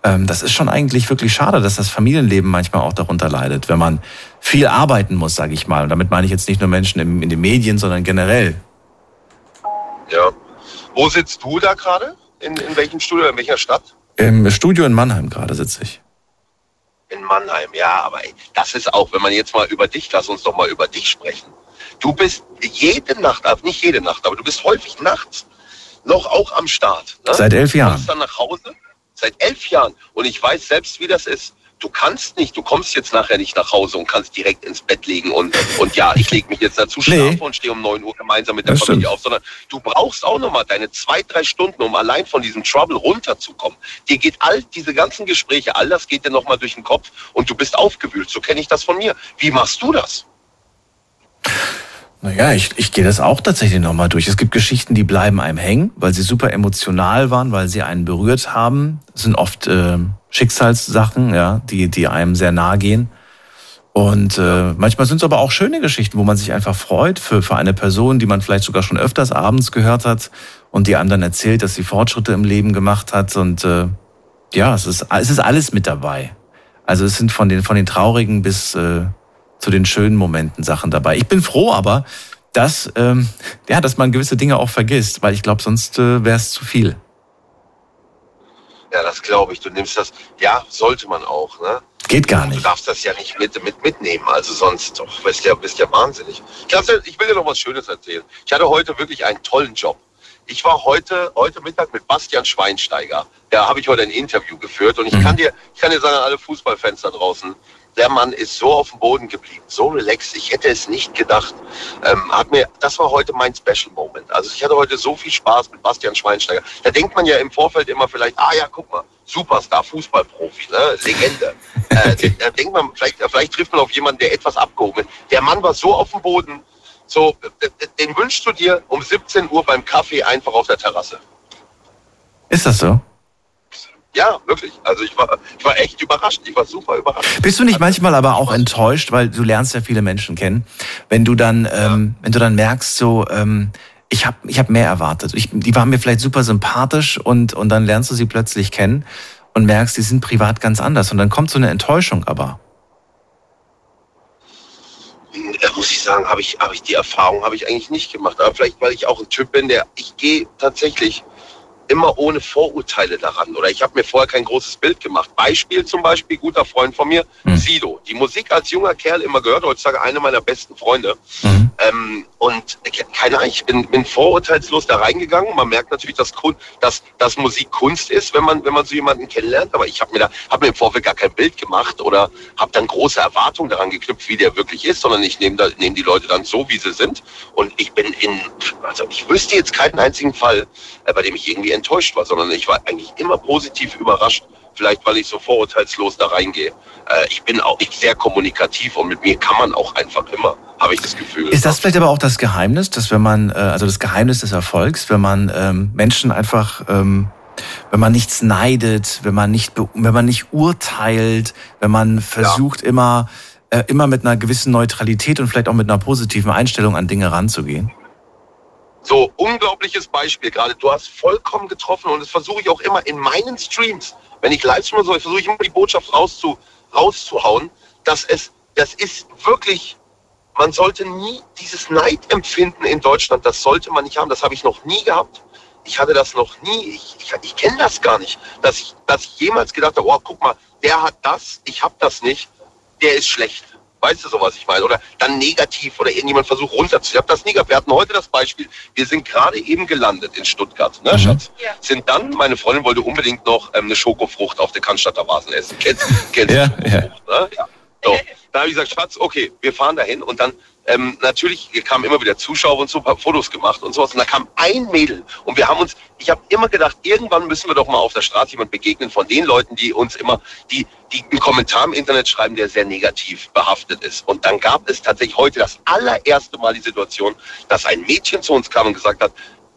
ähm, das ist schon eigentlich wirklich schade, dass das Familienleben manchmal auch darunter leidet, wenn man viel arbeiten muss, sage ich mal. Und damit meine ich jetzt nicht nur Menschen in, in den Medien, sondern generell. Ja. Wo sitzt du da gerade? In, in welchem Studio, in welcher Stadt? Im Studio in Mannheim gerade sitze ich. In Mannheim, ja, aber ey, das ist auch, wenn man jetzt mal über dich, lass uns doch mal über dich sprechen. Du bist jede Nacht, also nicht jede Nacht, aber du bist häufig nachts noch auch am Start. Ne? Seit elf Du Jahren. kommst dann nach Hause, seit elf Jahren. Und ich weiß selbst, wie das ist. Du kannst nicht, du kommst jetzt nachher nicht nach Hause und kannst direkt ins Bett legen und, und ja, ich lege mich jetzt dazu schlafen Nee. und stehe um 9 Uhr gemeinsam mit der Das Familie stimmt. auf, sondern du brauchst auch nochmal deine zwei, drei Stunden, um allein von diesem Trouble runterzukommen. Dir geht all diese ganzen Gespräche, all das geht dir nochmal durch den Kopf und du bist aufgewühlt. So kenne ich das von mir. Wie machst du das? Naja, ich, ich gehe das auch tatsächlich nochmal durch. Es gibt Geschichten, die bleiben einem hängen, weil sie super emotional waren, weil sie einen berührt haben. Das sind oft äh, Schicksalssachen, ja, die, die einem sehr nahe gehen. Und äh, manchmal sind es aber auch schöne Geschichten, wo man sich einfach freut für, für eine Person, die man vielleicht sogar schon öfters abends gehört hat und die einem dann erzählt, dass sie Fortschritte im Leben gemacht hat. Und äh, ja, es ist, es ist alles mit dabei. Also es sind von den, von den traurigen bis äh, zu den schönen Momenten Sachen dabei. Ich bin froh aber, dass, ähm, ja, dass man gewisse Dinge auch vergisst, weil ich glaube, sonst äh, wäre es zu viel. Ja, das glaube ich. Du nimmst das, ja, sollte man auch, ne? Geht gar Du nicht. darfst das ja nicht mit, mit mitnehmen, also sonst doch, bist ja, bist ja wahnsinnig. Ich, dir- ich will dir noch was Schönes erzählen. Ich hatte heute wirklich einen tollen Job. Ich war heute, heute Mittag mit Bastian Schweinsteiger. Da habe ich heute ein Interview geführt und ich kann dir, ich kann dir sagen, alle Fußballfans da draußen, der Mann ist so auf dem Boden geblieben, so relaxed. Ich hätte es nicht gedacht. Ähm, hat mir, das war heute mein Special Moment. Also ich hatte heute so viel Spaß mit Bastian Schweinsteiger. Da denkt man ja im Vorfeld immer vielleicht, ah ja, guck mal, Superstar, Fußballprofi, ne? Legende. Äh, da denkt man, vielleicht, vielleicht trifft man auf jemanden, der etwas abgehoben ist. Der Mann war so auf dem Boden, so, den wünschst du dir um 17 Uhr beim Kaffee einfach auf der Terrasse. Ist das so? Ja, wirklich. Also ich war, ich war echt überrascht. Ich war super überrascht. Bist du nicht manchmal aber auch enttäuscht, weil du lernst ja viele Menschen kennen, wenn du dann, ähm, wenn du dann merkst, so, ähm, ich habe ich hab mehr erwartet. Ich, die waren mir vielleicht super sympathisch und, und dann lernst du sie plötzlich kennen und merkst, die sind privat ganz anders. Und dann kommt so eine Enttäuschung aber. Äh, muss ich sagen, habe ich, habe ich die Erfahrung habe ich eigentlich nicht gemacht. Aber vielleicht, weil ich auch ein Typ bin, der ich gehe tatsächlich immer ohne Vorurteile daran. Oder ich habe mir vorher kein großes Bild gemacht. Beispiel zum Beispiel, guter Freund von mir, Hm. Sido. Die Musik als junger Kerl immer gehört, heutzutage einer meiner besten Freunde. Mhm. Ähm, und äh, keine Ahnung, ich bin, bin vorurteilslos da reingegangen. Man merkt natürlich, dass, Kun dass, dass Musik Kunst ist, wenn man, wenn man so jemanden kennenlernt. Aber ich habe mir da hab mir im Vorfeld gar kein Bild gemacht oder habe dann große Erwartungen daran geknüpft, wie der wirklich ist, sondern ich nehme nehm die Leute dann so, wie sie sind. Und ich bin in, also ich wüsste jetzt keinen einzigen Fall, äh, bei dem ich irgendwie enttäuscht war, sondern ich war eigentlich immer positiv überrascht. Vielleicht, weil ich so vorurteilslos da reingehe. Äh, ich bin auch ich sehr kommunikativ und mit mir kann man auch einfach immer, habe ich das Gefühl. Ist das vielleicht aber auch das Geheimnis, dass wenn man, äh, also das Geheimnis des Erfolgs, wenn man ähm, Menschen einfach, ähm, wenn man nichts neidet, wenn man nicht, wenn man nicht urteilt, wenn man versucht immer, äh, immer mit einer gewissen Neutralität und vielleicht auch mit einer positiven Einstellung an Dinge ranzugehen? So, unglaubliches Beispiel gerade. Du hast vollkommen getroffen und das versuche ich auch immer in meinen Streams. Wenn ich live streame, so, versuche ich immer die Botschaft rauszu, rauszuhauen, dass es, das ist wirklich, man sollte nie dieses Neidempfinden in Deutschland, das sollte man nicht haben. Das habe ich noch nie gehabt. Ich hatte das noch nie. Ich, ich, ich kenne das gar nicht, dass ich, dass ich jemals gedacht habe, oh, guck mal, der hat das, ich habe das nicht, der ist schlecht. Weißt du so, was ich meine? Oder dann negativ oder irgendjemand versucht runterzuziehen. Ich habe das nie gehabt. Wir hatten heute das Beispiel. Wir sind gerade eben gelandet in Stuttgart, ne, Mhm. Schatz? Ja. Sind dann, meine Freundin wollte unbedingt noch ähm, eine Schokofrucht auf der Cannstatter Vasen essen. Kennst, kennst Ja, du Schokofrucht, ne? Ja. So. Da habe ich gesagt, Schatz, okay, wir fahren dahin und dann ähm, natürlich kamen immer wieder Zuschauer und so, ein paar Fotos gemacht und sowas. Und da kam ein Mädel und wir haben uns, ich habe immer gedacht, irgendwann müssen wir doch mal auf der Straße jemand begegnen von den Leuten, die uns immer, die, die einen Kommentar im Internet schreiben, der sehr negativ behaftet ist. Und dann gab es tatsächlich heute das allererste Mal die Situation, dass ein Mädchen zu uns kam und gesagt hat,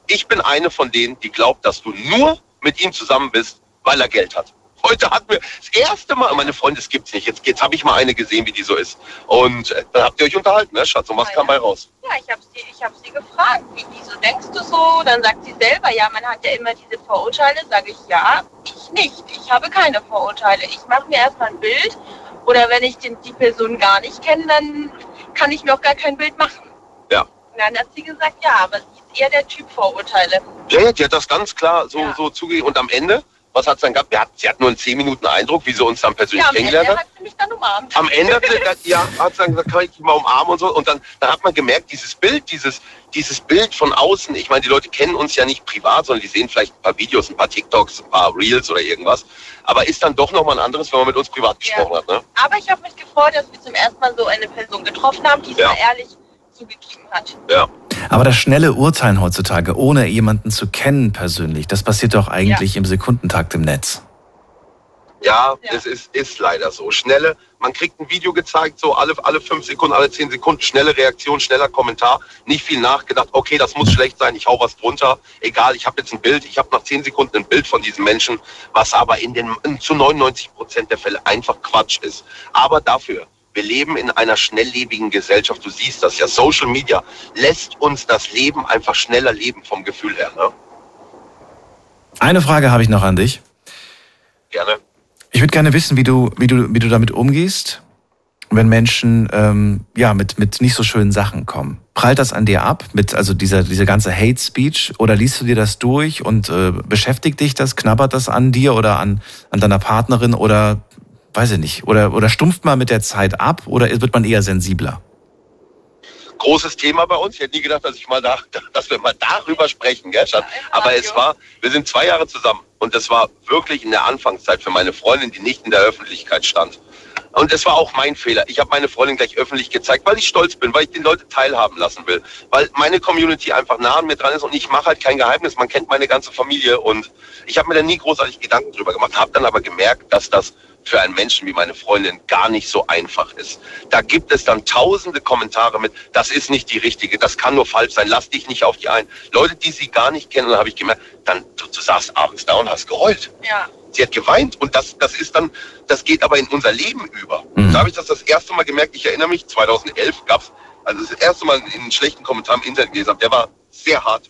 ich bin eine von denen, die glaubt, dass du nur mit ihm zusammen bist, weil er Geld hat. Heute hatten wir das erste Mal, meine Freunde, das gibt's nicht. Jetzt, jetzt habe ich mal eine gesehen, wie die so ist. Und äh, dann habt ihr euch unterhalten, ne, Schatz? Und was kam bei raus? Ja, ich habe sie, ich hab sie gefragt, wie, wieso denkst du so? Dann sagt sie selber, ja, man hat ja immer diese Vorurteile. Sage ich, ja, ich nicht. Ich habe keine Vorurteile. Ich mache mir erstmal ein Bild. Oder wenn ich den, die Person gar nicht kenne, dann kann ich mir auch gar kein Bild machen. Ja. Und dann hat sie gesagt, ja, aber sie ist eher der Typ Vorurteile. Ja, ja, die hat das ganz klar so, Ja. so zugegeben. Und am Ende, was hat sie dann gehabt? Wir hat, sie hat nur einen 10 Minuten Eindruck, wie sie uns dann persönlich Ja, am Ende kennengelernt hat. hat sie mich dann umarmt. Am Ende hat sie gesagt, ja, hat sie dann gesagt, kann ich dich mal umarmen und so. Und dann, dann hat man gemerkt, dieses Bild, dieses, dieses Bild von außen, ich meine, die Leute kennen uns ja nicht privat, sondern die sehen vielleicht ein paar Videos, ein paar TikToks, ein paar Reels oder irgendwas. Aber ist dann doch nochmal ein anderes, wenn man mit uns privat gesprochen Ja. hat, ne? Aber ich habe mich gefreut, dass wir zum ersten Mal so eine Person getroffen haben, die es Ja. mal ehrlich zugegeben hat. Ja. Aber das schnelle Urteilen heutzutage, ohne jemanden zu kennen persönlich, das passiert doch eigentlich im Sekundentakt im Netz. Ja, Ja. es ist, ist leider so. Schnelle, man kriegt ein Video gezeigt, so alle, alle fünf Sekunden, alle zehn Sekunden, schnelle Reaktion, schneller Kommentar, nicht viel nachgedacht, okay, das muss schlecht sein, ich hau was drunter, egal, ich habe jetzt ein Bild, ich habe nach zehn Sekunden ein Bild von diesem Menschen, was aber in den in zu 99 Prozent der Fälle einfach Quatsch ist. Aber dafür, wir leben in einer schnelllebigen Gesellschaft, du siehst das ja, Social Media lässt uns das Leben einfach schneller leben vom Gefühl her. Ne? Eine Frage habe ich noch an dich. Gerne. Ich würde gerne wissen, wie du, wie du, wie du damit umgehst, wenn Menschen ähm, ja mit mit nicht so schönen Sachen kommen. Prallt das an dir ab mit also dieser diese ganze Hate Speech oder liest du dir das durch und äh, beschäftigt dich das, knabbert das an dir oder an an deiner Partnerin oder weiß ich nicht oder oder stumpft man mit der Zeit ab oder wird man eher sensibler? großes Thema bei uns. Ich hätte nie gedacht, dass ich mal da, dass wir mal darüber sprechen, gell, Schatz? Aber es war, wir sind zwei Jahre zusammen und das war wirklich in der Anfangszeit für meine Freundin, die nicht in der Öffentlichkeit stand. Und es war auch mein Fehler. Ich habe meine Freundin gleich öffentlich gezeigt, weil ich stolz bin, weil ich den Leute teilhaben lassen will, weil meine Community einfach nah an mir dran ist und ich mache halt kein Geheimnis. Man kennt meine ganze Familie und ich habe mir da nie großartig Gedanken drüber gemacht, habe dann aber gemerkt, dass das für einen Menschen wie meine Freundin gar nicht so einfach ist. Da gibt es dann tausende Kommentare mit, das ist nicht die richtige, das kann nur falsch sein, lass dich nicht auf die ein. Leute, die sie gar nicht kennen, dann habe ich gemerkt, dann du, du saßt abends da und hast geheult. Ja. Sie hat geweint und das, das ist dann, das geht aber in unser Leben über. Mhm. Da habe ich das das erste Mal gemerkt. Ich erinnere mich, 2011 gab es, also das erste Mal in einen schlechten Kommentar im Internet gelesen habe, der war sehr hart.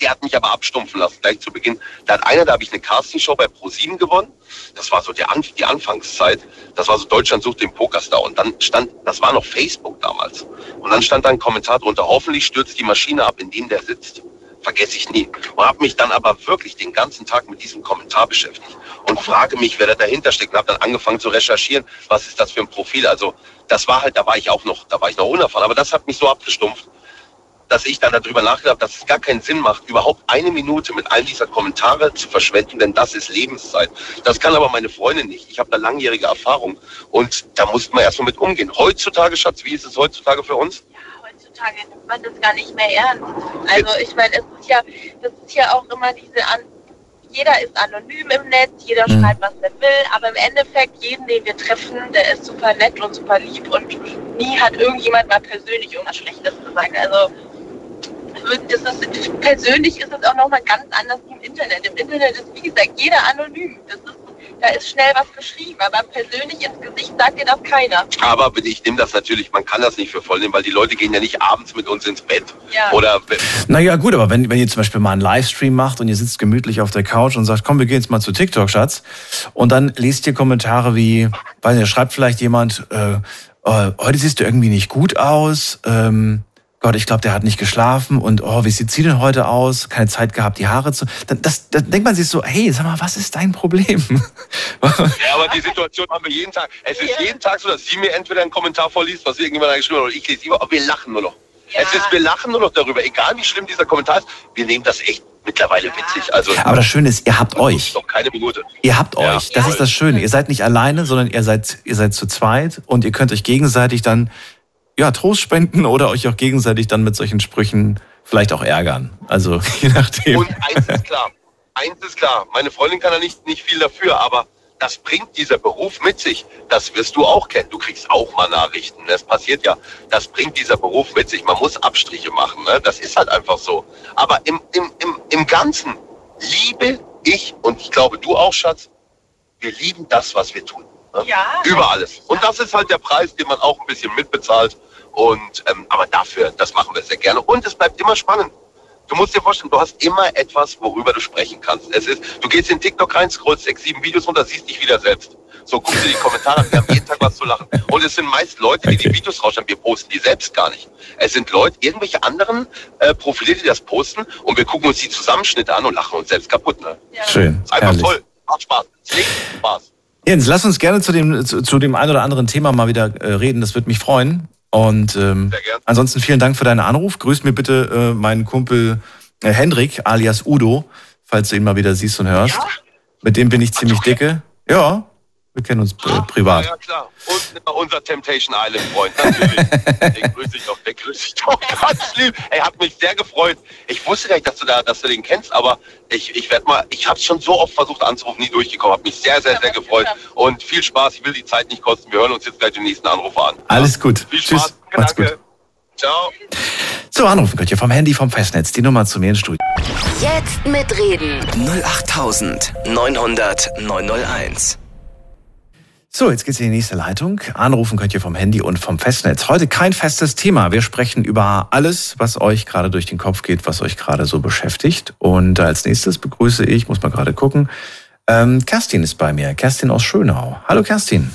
Der hat mich aber abstumpfen lassen, gleich zu Beginn. Da hat einer, da habe ich eine Castingshow bei ProSieben gewonnen. Das war so der, An- die Anfangszeit. Das war so Deutschland sucht den Pokerstar. Und dann stand, das war noch Facebook damals. Und dann stand da ein Kommentar drunter, hoffentlich stürzt die Maschine ab, in dem der sitzt. Vergesse ich nie. Und habe mich dann aber wirklich den ganzen Tag mit diesem Kommentar beschäftigt und frage mich, wer da dahinter steckt. Und habe dann angefangen zu recherchieren, was ist das für ein Profil. Also das war halt, da war ich auch noch, da war ich noch unerfahren. Aber das hat mich so abgestumpft, dass ich dann darüber nachgedacht habe, dass es gar keinen Sinn macht, überhaupt eine Minute mit all dieser Kommentare zu verschwenden, denn das ist Lebenszeit. Das kann aber meine Freundin nicht. Ich habe da langjährige Erfahrung und da muss man erstmal mit umgehen. Heutzutage, Schatz, wie ist es heutzutage für uns? Heutzutage nimmt man das gar nicht mehr ernst. Also ich meine, es ist ja, das ist ja auch immer diese an jeder ist anonym im Netz, jeder Mhm. schreibt, was er will, aber im Endeffekt, jeden, den wir treffen, der ist super nett und super lieb und nie hat irgendjemand mal persönlich irgendwas Schlechtes gesagt. Also das ist, persönlich ist es auch nochmal ganz anders wie im Internet. Im Internet ist, wie gesagt, jeder anonym. Das ist, da ist schnell was geschrieben, aber persönlich ins Gesicht sagt dir das keiner. Aber ich nehme das natürlich, man kann das nicht für voll nehmen, weil die Leute gehen ja nicht abends mit uns ins Bett. Ja. Oder Naja, gut, aber wenn, wenn ihr zum Beispiel mal einen Livestream macht und ihr sitzt gemütlich auf der Couch und sagt, komm, wir gehen jetzt mal zu TikTok, Schatz, und dann lest ihr Kommentare wie, weiß nicht, schreibt vielleicht jemand, äh, äh, heute siehst du irgendwie nicht gut aus, ähm, Gott, ich glaube, der hat nicht geschlafen und oh, wie sieht sie denn heute aus? Keine Zeit gehabt, die Haare zu. Dann, das, dann denkt man sich so, hey, sag mal, was ist dein Problem? Ja, aber die Situation haben wir jeden Tag. Es ist Ja. jeden Tag so, dass sie mir entweder einen Kommentar vorliest, was irgendjemand da geschrieben hat, oder ich lese immer, aber wir lachen nur noch. Ja. Es ist, wir lachen nur noch darüber, egal wie schlimm dieser Kommentar ist. Wir nehmen das echt mittlerweile witzig. Also Aber das Schöne ist, ihr habt euch. noch keine Minute. Ihr habt Ja. euch. Das Ja. ist das Schöne. Ihr seid nicht alleine, sondern ihr seid, ihr seid zu zweit und ihr könnt euch gegenseitig dann ja, Trost spenden oder euch auch gegenseitig dann mit solchen Sprüchen vielleicht auch ärgern. Also je nachdem. Und eins ist klar, eins ist klar, meine Freundin kann da nicht, nicht viel dafür, aber das bringt dieser Beruf mit sich. Das wirst du auch kennen. Du kriegst auch mal Nachrichten. Das passiert ja. Das bringt dieser Beruf mit sich. Man muss Abstriche machen. Ne? Das ist halt einfach so. Aber im, im, im, im Ganzen liebe ich, und ich glaube du auch, Schatz, wir lieben das, was wir tun. Ne? Ja. Über alles. Und das ist halt der Preis, den man auch ein bisschen mitbezahlt. Und ähm, aber dafür, das machen wir sehr gerne. Und es bleibt immer spannend. Du musst dir vorstellen, du hast immer etwas, worüber du sprechen kannst. Es ist, du gehst in TikTok rein, scrollst sechs, sieben Videos runter, siehst dich wieder selbst. So, guck dir die Kommentare an, wir haben jeden Tag was zu lachen. Und es sind meist Leute, die die Videos rausstellen, wir posten die selbst gar nicht. Es sind Leute, irgendwelche anderen äh, Profile, die das posten und wir gucken uns die Zusammenschnitte an und lachen uns selbst kaputt. Ne? Schön. Ist einfach herrlich. toll. Macht Spaß. Legt Spaß. Jens, lass uns gerne zu dem, zu, zu dem ein oder anderen Thema mal wieder äh, reden. Das würde mich freuen. Und ähm, ansonsten vielen Dank für deinen Anruf. Grüß mir bitte äh, meinen Kumpel äh, Hendrik, alias Udo, falls du ihn mal wieder siehst und hörst. Ja? Mit dem bin ich ziemlich dicke. Ja, wir kennen uns äh, privat. Ja, ja, klar. Und äh, unser Temptation Island Freund, natürlich. den grüße ich doch, den grüße ich doch ganz lieb. Ey, hat mich sehr gefreut. Ich wusste gar nicht, dass du da, dass du den kennst, aber ich, ich werde mal, ich habe schon so oft versucht anzurufen, nie durchgekommen. Hat mich sehr, sehr, sehr gefreut. Und viel Spaß. Ich will die Zeit nicht kosten. Wir hören uns jetzt gleich den nächsten Anrufer an. Alles gut. Viel Spaß. Tschüss. Macht's Danke. gut. Ciao. So, anrufen könnt ihr vom Handy, vom Festnetz. Die Nummer zu mir ins Studio. Jetzt mitreden. 08900 901. So, jetzt geht's in die nächste Leitung. Anrufen könnt ihr vom Handy und vom Festnetz. Heute kein festes Thema. Wir sprechen über alles, was euch gerade durch den Kopf geht, was euch gerade so beschäftigt. Und als nächstes begrüße ich, muss mal gerade gucken, ähm, Kerstin ist bei mir. Kerstin aus Schönau. Hallo Kerstin.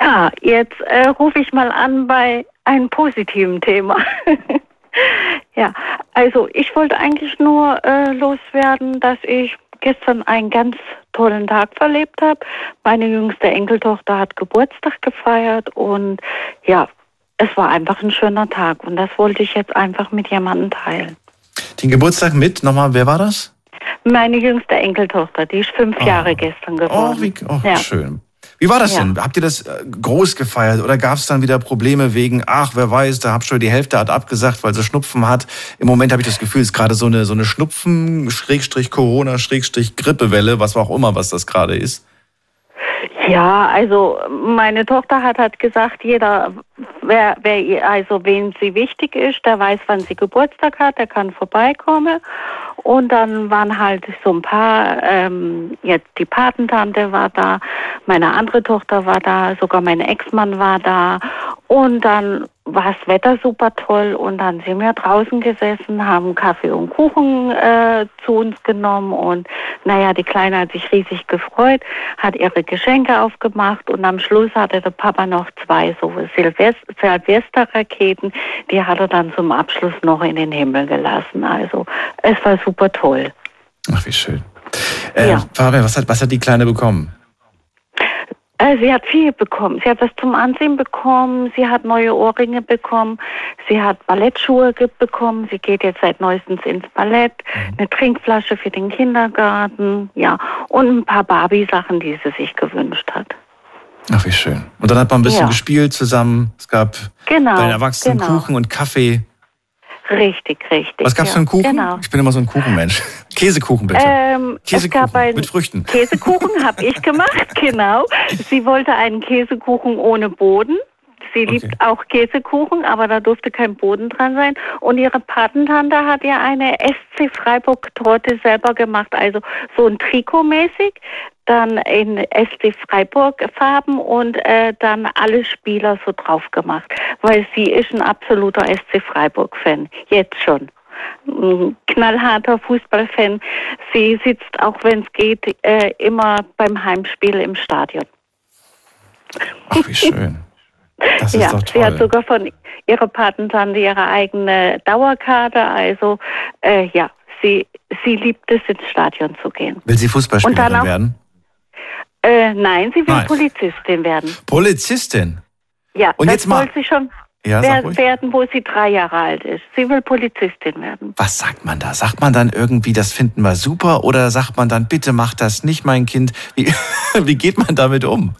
Ja, jetzt äh, rufe ich mal an bei einem positiven Thema. ja, also ich wollte eigentlich nur äh, loswerden, dass ich gestern einen ganz tollen Tag verlebt habe. Meine jüngste Enkeltochter hat Geburtstag gefeiert und ja, es war einfach ein schöner Tag und das wollte ich jetzt einfach mit jemandem teilen. Den Geburtstag mit, nochmal, wer war das? Meine jüngste Enkeltochter, die ist fünf Oh. Jahre gestern geworden. Oh, wie oh, ja. schön. Wie war das Ja. denn? Habt ihr das äh, groß gefeiert oder gab es dann wieder Probleme wegen, ach, wer weiß, da habt schon die Hälfte hat abgesagt, weil sie Schnupfen hat. Im Moment habe ich das Gefühl, es ist gerade so eine, so eine Schnupfen, Schrägstrich Corona, Schrägstrich Grippewelle, was auch immer, was das gerade ist. Ja, also meine Tochter hat halt gesagt, jeder, wer, wer also wen sie wichtig ist, der weiß, wann sie Geburtstag hat, der kann vorbeikommen. Und dann waren halt so ein paar, ähm, jetzt die Patentante war da, meine andere Tochter war da, sogar mein Ex-Mann war da. Und dann war das Wetter super toll und dann sind wir draußen gesessen, haben Kaffee und Kuchen äh, zu uns genommen und naja, die Kleine hat sich riesig gefreut, hat ihre Geschenke aufgemacht und am Schluss hatte der Papa noch zwei so Silvest Silvesterraketen, die hat er dann zum Abschluss noch in den Himmel gelassen. Also es war super toll. Ach, wie schön. Äh, Ja. Fabian, was hat, was hat die Kleine bekommen? Äh, Sie hat viel bekommen. Sie hat was zum Ansehen bekommen. Sie hat neue Ohrringe bekommen. Sie hat Ballettschuhe bekommen. Sie geht jetzt seit neuestens ins Ballett. Eine Trinkflasche für den Kindergarten. Ja. Und ein paar Barbie-Sachen, die sie sich gewünscht hat. Ach, wie schön. Und dann hat man ein bisschen Ja. gespielt zusammen. Es gab Genau. bei den Erwachsenen genau. Kuchen und Kaffee. Richtig, richtig. Was gab's ja, für einen Kuchen? Genau. Ich bin immer so ein Kuchenmensch. Käsekuchen bitte. Ähm, es Käsekuchen gab einen mit Früchten. Käsekuchen habe ich gemacht, genau. Sie wollte einen Käsekuchen ohne Boden. Sie liebt Okay. auch Käsekuchen, aber da durfte kein Boden dran sein. Und ihre Patentante hat ihr eine SC Freiburg Torte selber gemacht, also so ein Trikot mäßig, dann in SC Freiburg Farben und äh, dann alle Spieler so drauf gemacht, weil sie ist ein absoluter SC Freiburg Fan, jetzt schon ein knallharter Fußballfan. Sie sitzt, auch wenn es geht, äh, immer beim Heimspiel im Stadion. Ach, wie schön. Das ist ja, doch sie hat toll. sogar von ihrer Patentante ihre eigene Dauerkarte. Also äh, ja, sie, sie liebt es, ins Stadion zu gehen. Will sie Fußballspielerin werden? Äh, nein, sie will Nein. Polizistin werden. Polizistin. Ja, Und das jetzt mal- wollte sie schon Ja, werden, wo sie drei Jahre alt ist. Sie will Polizistin werden. Was sagt man da? Sagt man dann irgendwie, das finden wir super? Oder sagt man dann, bitte mach das nicht, mein Kind? Wie, wie geht man damit um?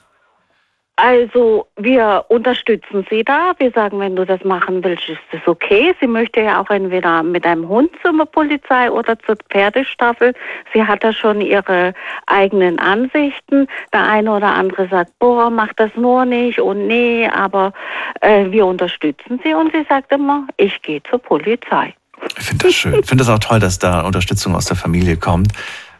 Also wir unterstützen sie da. Wir sagen, wenn du das machen willst, ist das okay. Sie möchte ja auch entweder mit einem Hund zur Polizei oder zur Pferdestaffel. Sie hat da schon ihre eigenen Ansichten. Der eine oder andere sagt, boah, mach das nur nicht und nee, aber äh, wir unterstützen sie und sie sagt immer, ich gehe zur Polizei. Ich finde das schön. Ich finde das auch toll, dass da Unterstützung aus der Familie kommt.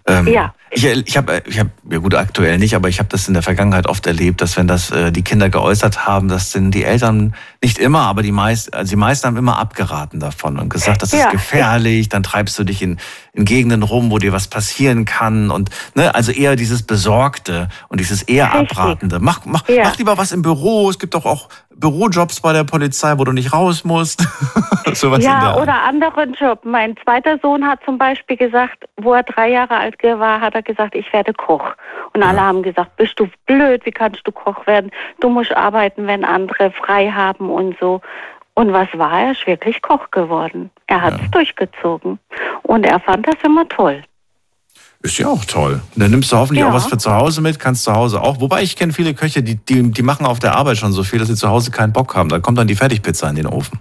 Ähm, Ja. Ich, ich habe, ich hab, ja gut, aktuell nicht, aber ich habe das in der Vergangenheit oft erlebt, dass wenn das äh, die Kinder geäußert haben, dass denn die Eltern nicht immer, aber die meisten, also die meisten haben immer abgeraten davon und gesagt, das ist Ja. gefährlich, dann treibst du dich in, in Gegenden rum, wo dir was passieren kann und ne, also eher dieses Besorgte und dieses eher Richtig. Abratende. Mach, mach, Ja. mach lieber was im Büro. Es gibt doch auch Bürojobs bei der Polizei, wo du nicht raus musst. Sowas Ja, oder anderen Job. Mein zweiter Sohn hat zum Beispiel gesagt, wo er drei Jahre alt war, hat er gesagt, ich werde Koch. Und alle haben gesagt, bist du blöd, wie kannst du Koch werden? Du musst arbeiten, wenn andere frei haben und so. Und was war er? Er ist wirklich Koch geworden. Er hat es durchgezogen. Und er fand das immer toll. Ist ja auch toll. Dann nimmst du hoffentlich Ja. auch was für zu Hause mit, kannst zu Hause auch. Wobei ich kenne viele Köche, die, die, die machen auf der Arbeit schon so viel, dass sie zu Hause keinen Bock haben. Dann kommt dann die Fertigpizza in den Ofen.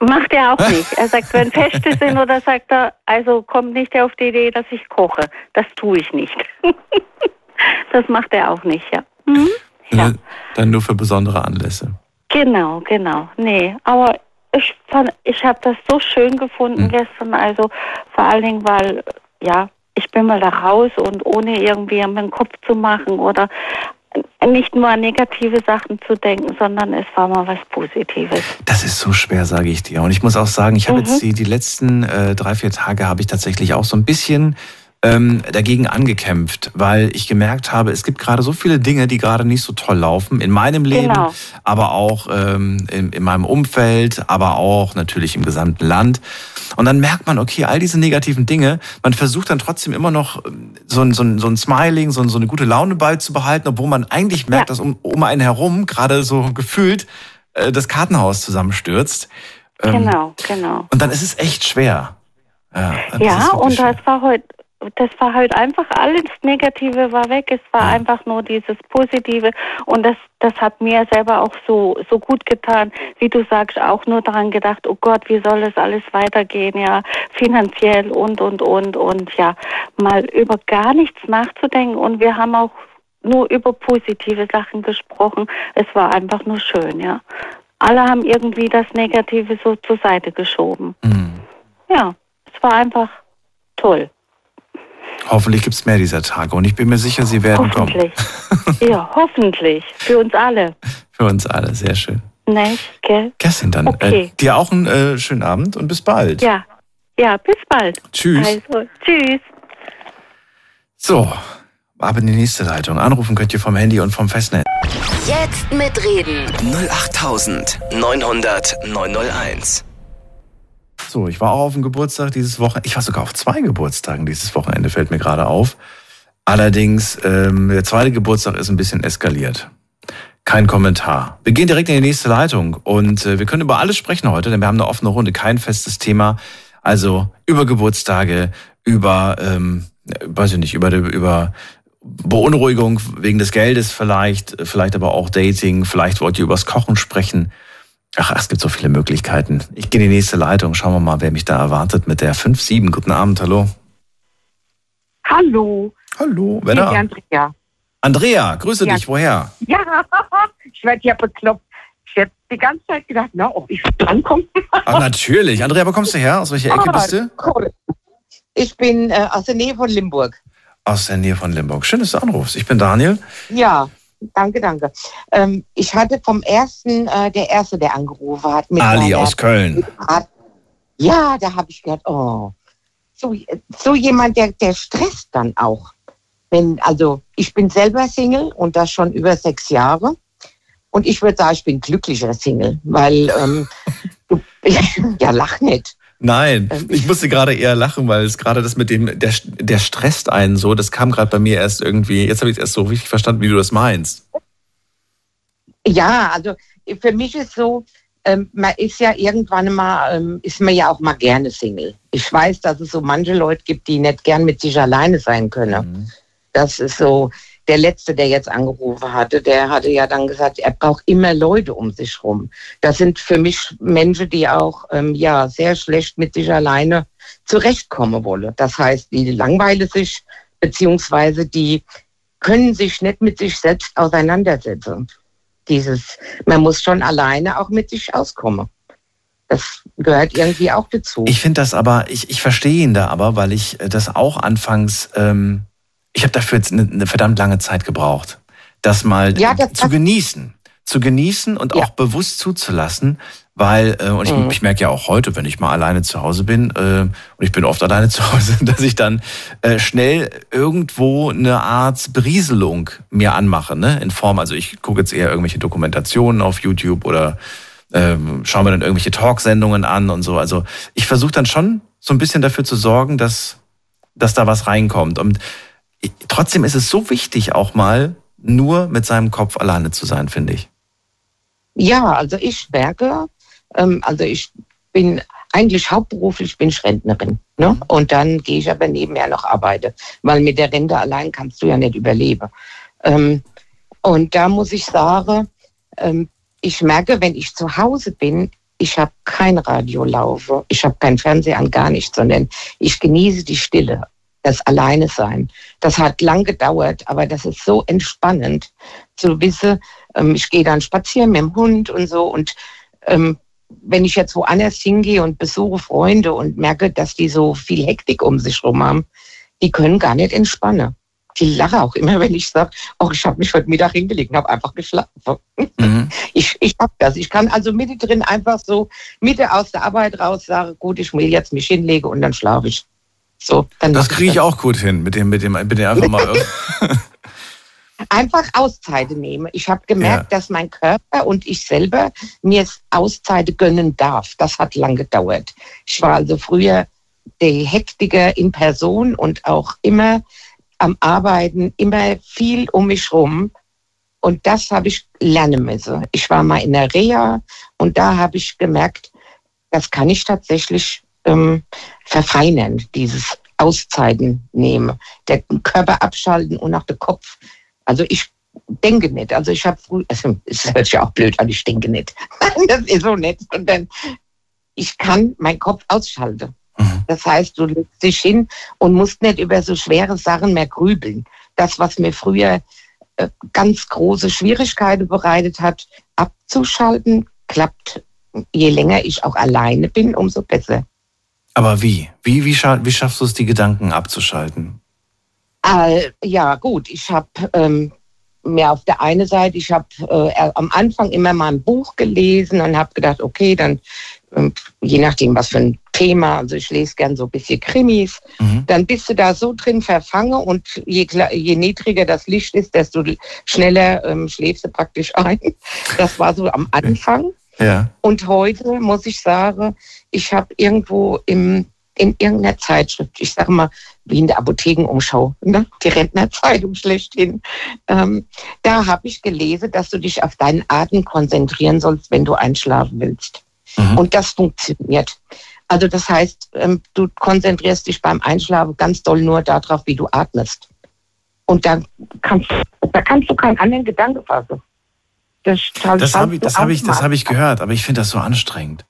Macht er auch nicht. Er sagt, wenn Feste sind oder sagt er, also kommt nicht auf die Idee, dass ich koche. Das tue ich nicht. das macht er auch nicht, ja. Mhm. Ja. Dann nur für besondere Anlässe. Genau, genau. Nee, aber ich fand, ich habe das so schön gefunden Mhm. gestern. Also vor allen Dingen, weil, ja, ich bin mal da raus und ohne irgendwie an meinen Kopf zu machen oder nicht nur an negative Sachen zu denken, sondern es war mal was Positives. Das ist so schwer, sage ich dir. Und ich muss auch sagen, ich habe Mhm. jetzt die, die letzten äh, drei, vier Tage habe ich tatsächlich auch so ein bisschen ähm, dagegen angekämpft, weil ich gemerkt habe, es gibt gerade so viele Dinge, die gerade nicht so toll laufen in meinem Leben, Genau. aber auch ähm, in, in meinem Umfeld, aber auch natürlich im gesamten Land. Und dann merkt man, okay, all diese negativen Dinge, man versucht dann trotzdem immer noch ähm, so ein, so ein, so ein Smiling, so, ein, so eine gute Laune beizubehalten, obwohl man eigentlich merkt, Ja. dass um, um einen herum gerade so gefühlt äh, das Kartenhaus zusammenstürzt. Ähm, Genau, genau. Und dann ist es echt schwer. Ja, Ja, und das war heute, das war halt einfach alles Negative war weg. Es war einfach nur dieses Positive und das, das hat mir selber auch so, so gut getan, wie du sagst, auch nur daran gedacht, oh Gott, wie soll das alles weitergehen, ja, finanziell und, und, und, und ja, mal über gar nichts nachzudenken und wir haben auch nur über positive Sachen gesprochen. Es war einfach nur schön, ja. Alle haben irgendwie das Negative so zur Seite geschoben. Mhm. Ja, es war einfach toll. Hoffentlich gibt es mehr dieser Tage und ich bin mir sicher, sie werden kommen. Hoffentlich. ja, hoffentlich. Für uns alle. Für uns alle, sehr schön. Nicht, gell? Kerstin, dann Okay. äh, dir auch einen äh, schönen Abend und bis bald. Ja. Ja, bis bald. Tschüss. Also, tschüss. So, ab in die nächste Leitung. Anrufen könnt ihr vom Handy und vom Festnetz. Jetzt mitreden. 08900 901. So, ich war auch auf dem Geburtstag dieses Wochenende. Ich war sogar auf zwei Geburtstagen dieses Wochenende, fällt mir gerade auf. Allerdings, ähm, der zweite Geburtstag ist ein bisschen eskaliert. Kein Kommentar. Wir gehen direkt in die nächste Leitung und äh, wir können über alles sprechen heute, denn wir haben eine offene Runde, kein festes Thema. Also über Geburtstage, über, ähm, weiß ich nicht, über, über Beunruhigung wegen des Geldes vielleicht, vielleicht aber auch Dating, vielleicht wollt ihr übers Kochen sprechen. Ach, es gibt so viele Möglichkeiten. Ich gehe in die nächste Leitung. Schauen wir mal, wer mich da erwartet mit der 5-7. Guten Abend, hallo. Hallo, Hallo, wer da? Andrea. Andrea, grüße Ja. dich. Woher? Ja, ich werde ja bekloppt. Ich hätte die ganze Zeit gedacht, na, ob ich drankomme. Ach, natürlich. Andrea, wo kommst du her? Aus welcher Ecke bist du? cool. Ich bin äh, aus der Nähe von Limburg. Aus der Nähe von Limburg. Schön, dass du anrufst. Ich bin Daniel. Ja, danke, danke. Ähm, ich hatte vom ersten, äh, der erste, der angerufen hat. Mit Ali aus Köln. Hat, ja, da habe ich gedacht, oh, so, so jemand, der, der stresst dann auch. Wenn, also ich bin selber Single und das schon über sechs Jahre. Und ich würde sagen, ich bin glücklicher Single, weil, ähm, ja, lach nicht. Nein, Ähm, ich musste gerade eher lachen, weil es gerade das mit dem, der, der stresst einen so, das kam gerade bei mir erst irgendwie, jetzt habe ich es erst so richtig verstanden, wie du das meinst. Ja, also für mich ist so, ähm, man ist ja irgendwann mal, ähm, ist man ja auch mal gerne Single. Ich weiß, dass es so manche Leute gibt, die nicht gern mit sich alleine sein können. Mhm. Das ist so, der Letzte, der jetzt angerufen hatte, der hatte ja dann gesagt, er braucht immer Leute um sich rum. Das sind für mich Menschen, die auch ähm, ja sehr schlecht mit sich alleine zurechtkommen wollen. Das heißt, die langweilen sich, beziehungsweise die können sich nicht mit sich selbst auseinandersetzen. Dieses, man muss schon alleine auch mit sich auskommen. Das gehört irgendwie auch dazu. Ich finde das aber, ich, ich verstehe ihn da aber, weil ich äh, das auch anfangs, ähm, ich habe dafür jetzt eine, eine verdammt lange Zeit gebraucht, das mal Ja, das- zu genießen. Zu genießen und Ja. auch bewusst zuzulassen, weil, äh, und ich, Mhm. ich merke ja auch heute, wenn ich mal alleine zu Hause bin, äh, und ich bin oft alleine zu Hause, dass ich dann äh, schnell irgendwo eine Art Berieselung mir anmache, ne? In Form, also ich gucke jetzt eher irgendwelche Dokumentationen auf YouTube oder ähm, schaue mir dann irgendwelche Talksendungen an und so. Also ich versuche dann schon so ein bisschen dafür zu sorgen, dass, dass da was reinkommt. Und trotzdem ist es so wichtig, auch mal nur mit seinem Kopf alleine zu sein, finde ich. Ja, also ich merke, ähm, also ich bin eigentlich hauptberuflich bin ich Rentnerin. Ne? Und dann gehe ich aber nebenher noch arbeiten, weil mit der Rente allein kannst du ja nicht überleben. Ähm, und da muss ich sagen, ähm, ich merke, wenn ich zu Hause bin, ich habe kein Radio laufe, ich habe kein Fernseher an, gar nichts, sondern ich genieße die Stille, das Alleine sein. Das hat lang gedauert, aber das ist so entspannend zu wissen, ähm, ich gehe dann spazieren mit dem Hund und so und ähm, wenn ich jetzt woanders hingehe und besuche Freunde und merke, dass die so viel Hektik um sich rum haben, die können gar nicht entspannen. Die lachen auch immer, wenn ich sage, oh, ich habe mich heute Mittag hingelegt und habe einfach geschlafen. Mhm. Ich, ich hab das. Ich kann also mittendrin einfach so Mitte aus der Arbeit raus sagen, gut, ich will jetzt mich hinlegen und dann schlafe ich. So, dann Das kriege ich auch gut hin, mit dem, mit dem, mit dem einfach mal. einfach Auszeiten nehme. Ich habe gemerkt, dass mein Körper und ich selber mir Auszeiten gönnen darf. Das hat lang gedauert. Ich war also früher der Hektiker in Person und auch immer am Arbeiten, immer viel um mich rum. Und das habe ich lernen müssen. Ich war mal in der Reha und da habe ich gemerkt, das kann ich tatsächlich ähm, verfeinern, dieses Auszeiten nehmen, der Körper abschalten und auch der Kopf. Also ich denke nicht. Also ich habe früh, also es hört sich auch blöd an, ich denke nicht. das ist so nett. Und dann, ich kann meinen Kopf ausschalten. Das heißt, du legst dich hin und musst nicht über so schwere Sachen mehr grübeln. Das, was mir früher äh, ganz große Schwierigkeiten bereitet hat, abzuschalten, klappt, je länger ich auch alleine bin, umso besser. Aber wie? Wie, wie, scha wie schaffst du es, die Gedanken abzuschalten? Äh, ja, gut, ich habe ähm, mir auf der einen Seite, ich habe äh, am Anfang immer mal ein Buch gelesen und habe gedacht, okay, dann ähm, je nachdem, was für ein Thema, also ich lese gern so ein bisschen Krimis, Mhm. dann bist du da so drin verfangen und je, je niedriger das Licht ist, desto schneller ähm, schläfst du praktisch ein. Das war so am Anfang. Ja. Und heute muss ich sagen, ich habe irgendwo im, in irgendeiner Zeitschrift, ich sage mal, wie in der Apothekenumschau, ne? die Rentnerzeitung schlechthin, ähm, da habe ich gelesen, dass du dich auf deinen Atem konzentrieren sollst, wenn du einschlafen willst. Mhm. Und das funktioniert. Also das heißt, ähm, du konzentrierst dich beim Einschlafen ganz doll nur darauf, wie du atmest. Und dann kannst, da kannst du keinen anderen Gedanke fassen. Das, Das habe ich, das hab ich, das hab ich gehört, aber ich finde das so anstrengend.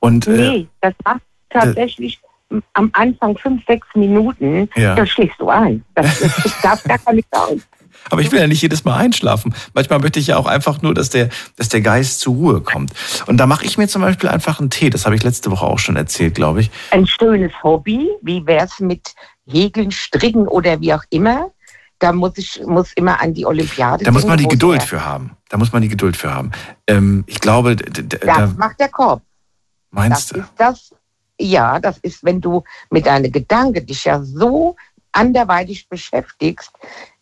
Und äh, Nee, das macht tatsächlich am Anfang fünf, sechs Minuten, Ja. da schläfst du ein. Das, das, das darf gar nicht sein. Aber ich will ja nicht jedes Mal einschlafen. Manchmal möchte ich ja auch einfach nur, dass der, dass der Geist zur Ruhe kommt. Und da mache ich mir zum Beispiel einfach einen Tee. Das habe ich letzte Woche auch schon erzählt, glaube ich. Ein schönes Hobby, wie wär's mit Häkeln, Stricken oder wie auch immer? Da muss ich muss immer an die Olympiade Da muss man die Geduld für haben. Da muss man die Geduld für haben. Ähm, ich glaube, Das da macht der Korb. meinst Das du. ist das, ja, das ist, wenn du mit deinen Gedanken dich ja so anderweitig beschäftigst,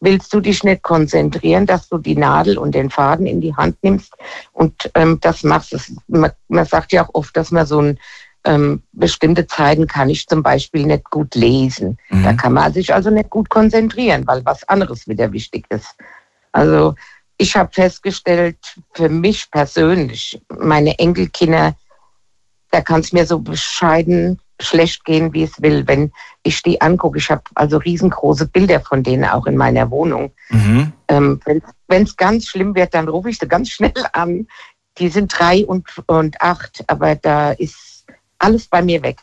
willst du dich nicht konzentrieren, dass du die Nadel und den Faden in die Hand nimmst und ähm, das machst. Das, man, man sagt ja auch oft, dass man so ein ähm, bestimmte Zeiten kann ich zum Beispiel nicht gut lesen. Mhm. Da kann man sich also nicht gut konzentrieren, weil was anderes wieder wichtig ist. Also ich habe festgestellt, für mich persönlich, meine Enkelkinder, da kann es mir so bescheiden schlecht gehen, wie es will, wenn ich die angucke. Ich habe also riesengroße Bilder von denen auch in meiner Wohnung. Mhm. Ähm, wenn es ganz schlimm wird, dann rufe ich sie ganz schnell an. Die sind drei und, und acht, aber da ist alles bei mir weg.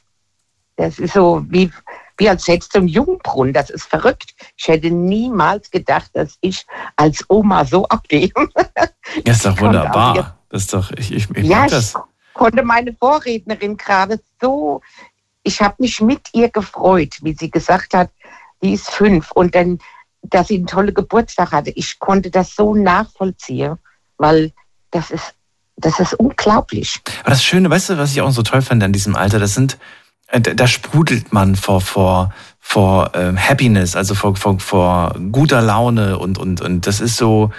Das ist so wie, wie als du einen Jungbrunnen. Das ist verrückt. Ich hätte niemals gedacht, dass ich als Oma so abgehe. Ja, ist doch jetzt- wunderbar. Das ist doch, ich, ich, ich ja, mag ich das. konnte meine Vorrednerin gerade so, ich habe mich mit ihr gefreut, wie sie gesagt hat, die ist fünf und dann, dass sie einen tollen Geburtstag hatte. Ich konnte das so nachvollziehen, weil das ist, das ist unglaublich. Aber das Schöne, weißt du, was ich auch so toll fand an diesem Alter, das sind, äh, da sprudelt man vor, vor, vor ähm, Happiness, also vor, vor, vor guter Laune und, und, und das ist so,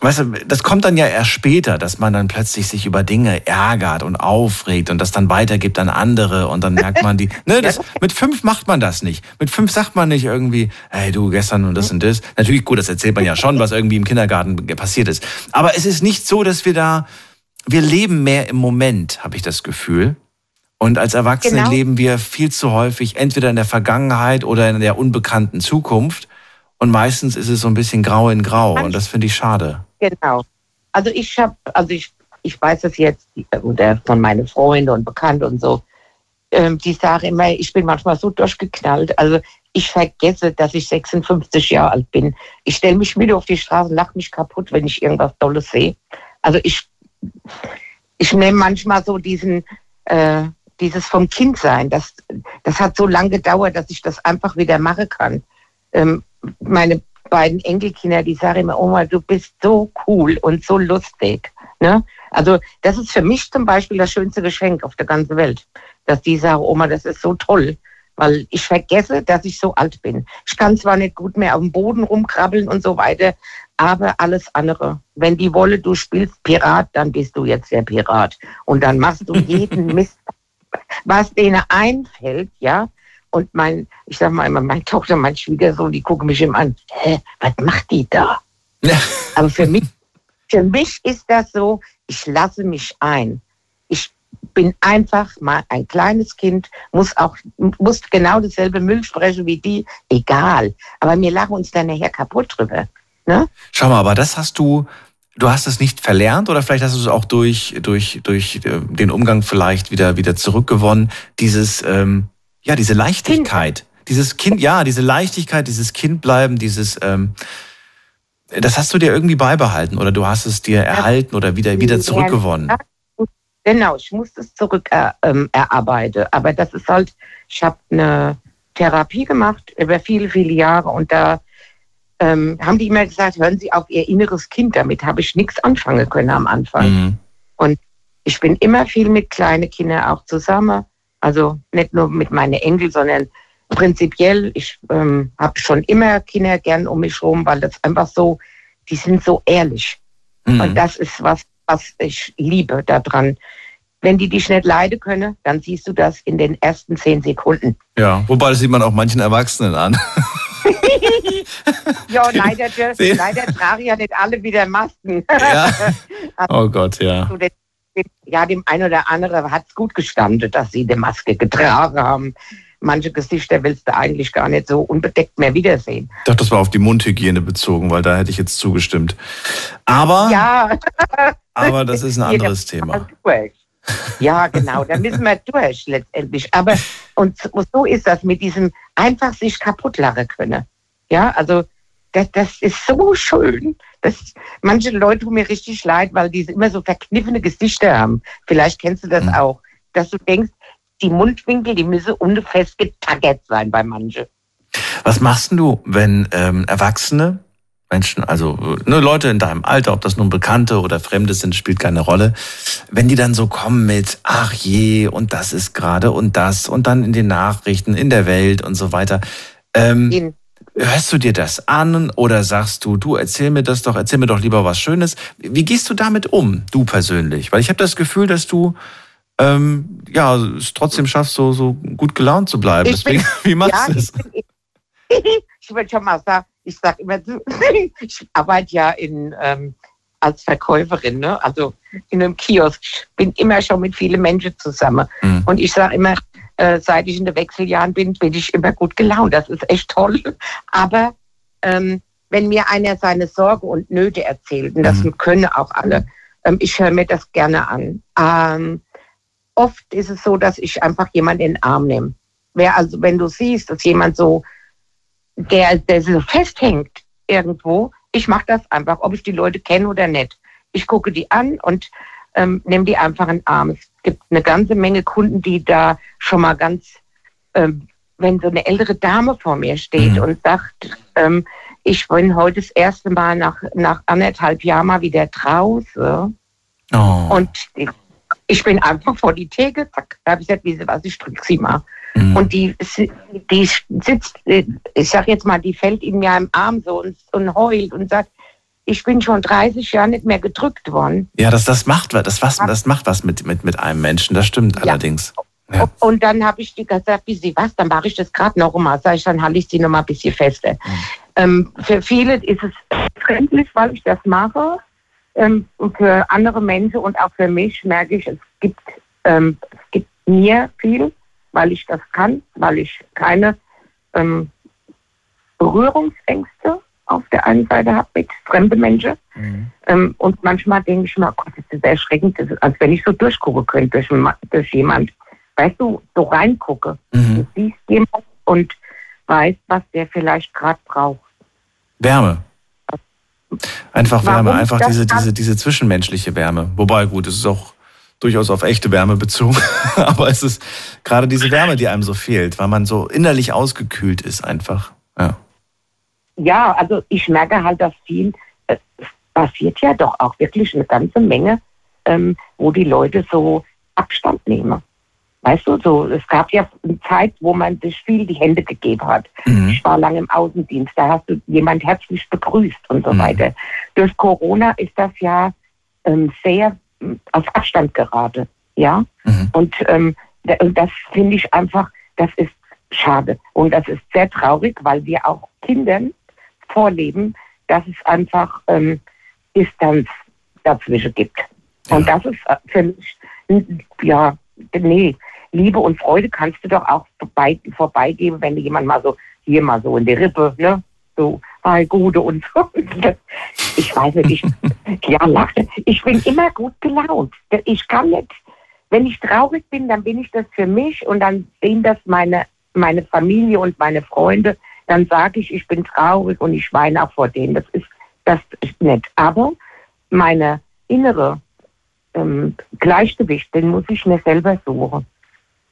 weißt du, das kommt dann ja erst später, dass man dann plötzlich sich über Dinge ärgert und aufregt und das dann weitergibt an andere und dann merkt man die, ne, das, mit fünf macht man das nicht. Mit fünf sagt man nicht irgendwie, hey du, gestern und das und das. Natürlich, gut, das erzählt man ja schon, was irgendwie im Kindergarten passiert ist. Aber es ist nicht so, dass wir da, wir leben mehr im Moment, habe ich das Gefühl. Und als Erwachsene genau. leben wir viel zu häufig entweder in der Vergangenheit oder in der unbekannten Zukunft. Und meistens ist es so ein bisschen grau in grau. Und das finde ich schade. Genau. Also ich habe, also ich, ich weiß es jetzt oder von meinen Freunden und Bekannten und so, ähm, die sagen immer, ich bin manchmal so durchgeknallt. Also ich vergesse, dass ich 56 Jahre alt bin. Ich stelle mich wieder auf die Straße, lache mich kaputt, wenn ich irgendwas Tolles sehe. Also ich, ich nehme manchmal so diesen, äh, dieses vom Kind sein. Das, das hat so lange gedauert, dass ich das einfach wieder machen kann. Ähm, meine beiden Enkelkinder, die sagen immer, Oma, du bist so cool und so lustig. Ne? Also das ist für mich zum Beispiel das schönste Geschenk auf der ganzen Welt, dass die sagen, Oma, das ist so toll, weil ich vergesse, dass ich so alt bin. Ich kann zwar nicht gut mehr auf dem Boden rumkrabbeln und so weiter, aber alles andere. Wenn die wolle, du spielst Pirat, dann bist du jetzt der Pirat. Und dann machst du jeden Mist, was denen einfällt, ja, und mein, ich sag mal immer, meine Tochter, mein Schwiegersohn, die gucken mich immer an. Hä, was macht die da? Aber für mich, für mich ist das so, ich lasse mich ein. Ich bin einfach mal ein kleines Kind, muss auch, muss genau dasselbe Müll sprechen wie die, egal. Aber wir lachen uns dann nachher kaputt drüber. Ne? Schau mal, aber das hast du, du hast es nicht verlernt oder vielleicht hast du es auch durch, durch, durch äh, den Umgang vielleicht wieder, wieder zurückgewonnen, dieses, ähm, ja, diese Leichtigkeit. Kind. Dieses Kind, ja, diese Leichtigkeit, dieses Kindbleiben, dieses, ähm, das hast du dir irgendwie beibehalten oder du hast es dir erhalten oder wieder, wieder zurückgewonnen. Genau, ich muss es zurück äh, ähm, erarbeiten. Aber das ist halt, ich habe eine Therapie gemacht über viele, viele Jahre und da ähm, haben die immer gesagt, hören Sie auf Ihr inneres Kind, damit habe ich nichts anfangen können am Anfang. Mhm. Und ich bin immer viel mit kleinen Kindern auch zusammen. Also nicht nur mit meinen Enkel, sondern prinzipiell, ich ähm, habe schon immer Kinder gern um mich herum, weil das einfach so, die sind so ehrlich. Mhm. Und das ist was, was ich liebe daran. Wenn die dich nicht leiden können, dann siehst du das in den ersten zehn Sekunden. Ja, wobei das sieht man auch manchen Erwachsenen an. ja, leider, leider tragen ja nicht alle wieder Masken. Ja. Oh Gott, ja ja, dem einen oder anderen hat es gut gestanden, dass sie die Maske getragen haben. Manche Gesichter willst du eigentlich gar nicht so unbedeckt mehr wiedersehen. Ich dachte, das war auf die Mundhygiene bezogen, weil da hätte ich jetzt zugestimmt. Aber, ja. aber das ist ein anderes Thema. Ja, genau, da müssen wir durch letztendlich. Aber und so ist das mit diesem einfach sich kaputt lachen können. Ja, also das, das ist so schön. Das, manche Leute tun mir richtig leid, weil die immer so verkniffene Gesichter haben. Vielleicht kennst du das mhm. auch, dass du denkst, die Mundwinkel, die müssen unfest getaggert sein bei manchen. Was machst du, wenn ähm, Erwachsene, Menschen, also ne, Leute in deinem Alter, ob das nun Bekannte oder Fremde sind, spielt keine Rolle, wenn die dann so kommen mit, ach je, und das ist gerade und das und dann in den Nachrichten, in der Welt und so weiter. Ähm, Hörst du dir das an oder sagst du, du erzähl mir das doch, erzähl mir doch lieber was Schönes. Wie gehst du damit um, du persönlich? Weil ich habe das Gefühl, dass du ähm, ja es trotzdem schaffst, so, so gut gelaunt zu bleiben. Ich Deswegen, bin, wie machst ja, du das? Ich, ich würde schon mal sagen, ich sage immer, ich arbeite ja in, ähm, als Verkäuferin, ne? also in einem Kiosk. Ich bin immer schon mit vielen Menschen zusammen. Mhm. Und ich sage immer, äh, seit ich in den Wechseljahren bin, bin ich immer gut gelaunt. Das ist echt toll. Aber ähm, wenn mir einer seine Sorge und Nöte erzählt, und das mhm. können auch alle, ähm, ich höre mir das gerne an. Ähm, oft ist es so, dass ich einfach jemanden in den Arm nehme. Wer also, wenn du siehst, dass jemand so, der, der so festhängt irgendwo, ich mache das einfach, ob ich die Leute kenne oder nicht. Ich gucke die an und ähm, nimm die einfach in den Arm. Es gibt eine ganze Menge Kunden, die da schon mal ganz, ähm, wenn so eine ältere Dame vor mir steht Mhm. und sagt, ähm, ich bin heute das erste Mal nach, nach anderthalb Jahren mal wieder draußen Oh. und ich, bin einfach vor die Theke, zack, da habe ich gesagt, wie sie was, ich drück sie mal. Mhm. Und die, die sitzt, äh, ich sag jetzt mal, die fällt in mir im Arm so und, und heult und sagt, ich bin schon 30 Jahre nicht mehr gedrückt worden. Ja, das, das macht was, das, was, das macht was mit, mit, mit einem Menschen, das stimmt allerdings. Ja. Und dann habe ich die gesagt, wie sie was, dann mache ich das gerade noch mal. Sag ich, dann halte ich sie noch mal ein bisschen fester. Ähm, für viele ist es fremdlich, weil ich das mache. Ähm, und für andere Menschen und auch für mich merke ich, es gibt, ähm, es gibt mir viel, weil ich das kann, weil ich keine ähm, Berührungsängste auf der einen Seite habe mit fremden Menschen. Ähm, und manchmal denke ich mir, oh Gott, das ist erschreckend, das ist, als wenn ich so durchgucken könnte durch, durch jemand. Weißt du, so reingucke. Mhm. Du siehst jemand und weißt, was der vielleicht gerade braucht. Wärme. Einfach Warum Wärme, einfach das diese, diese, diese zwischenmenschliche Wärme. Wobei, gut, es ist auch durchaus auf echte Wärme bezogen. Aber es ist gerade diese Wärme, die einem so fehlt, weil man so innerlich ausgekühlt ist einfach. Ja. Ja, also ich merke halt, dass viel, äh, es passiert ja doch auch wirklich eine ganze Menge, ähm, wo die Leute so Abstand nehmen. Weißt du, so, es gab ja eine Zeit, wo man sich viel die Hände gegeben hat. Mhm. Ich war lange im Außendienst, da hast du jemand herzlich begrüßt und so Mhm. weiter. Durch Corona ist das ja ähm, sehr ähm, auf Abstand gerade. Ja, Mhm. und ähm, das finde ich einfach, das ist schade. Und das ist sehr traurig, weil wir auch Kindern vorleben, dass es einfach ähm, Distanz dazwischen gibt. Und das ist äh, für mich, ja, nee, Liebe und Freude kannst du doch auch vorbei, vorbeigeben, wenn du jemand mal so, hier mal so in die Rippe, ne, so, hi, Gute und so. Ich weiß nicht, ich, ja, lache. Ich bin immer gut gelaunt. Ich kann nicht, wenn ich traurig bin, dann bin ich das für mich und dann sehen das meine, meine Familie und meine Freunde. Dann sage ich, ich bin traurig und ich weine auch vor denen. Das ist, das ist nett. Aber meine innere ähm, Gleichgewicht, den muss ich mir selber suchen.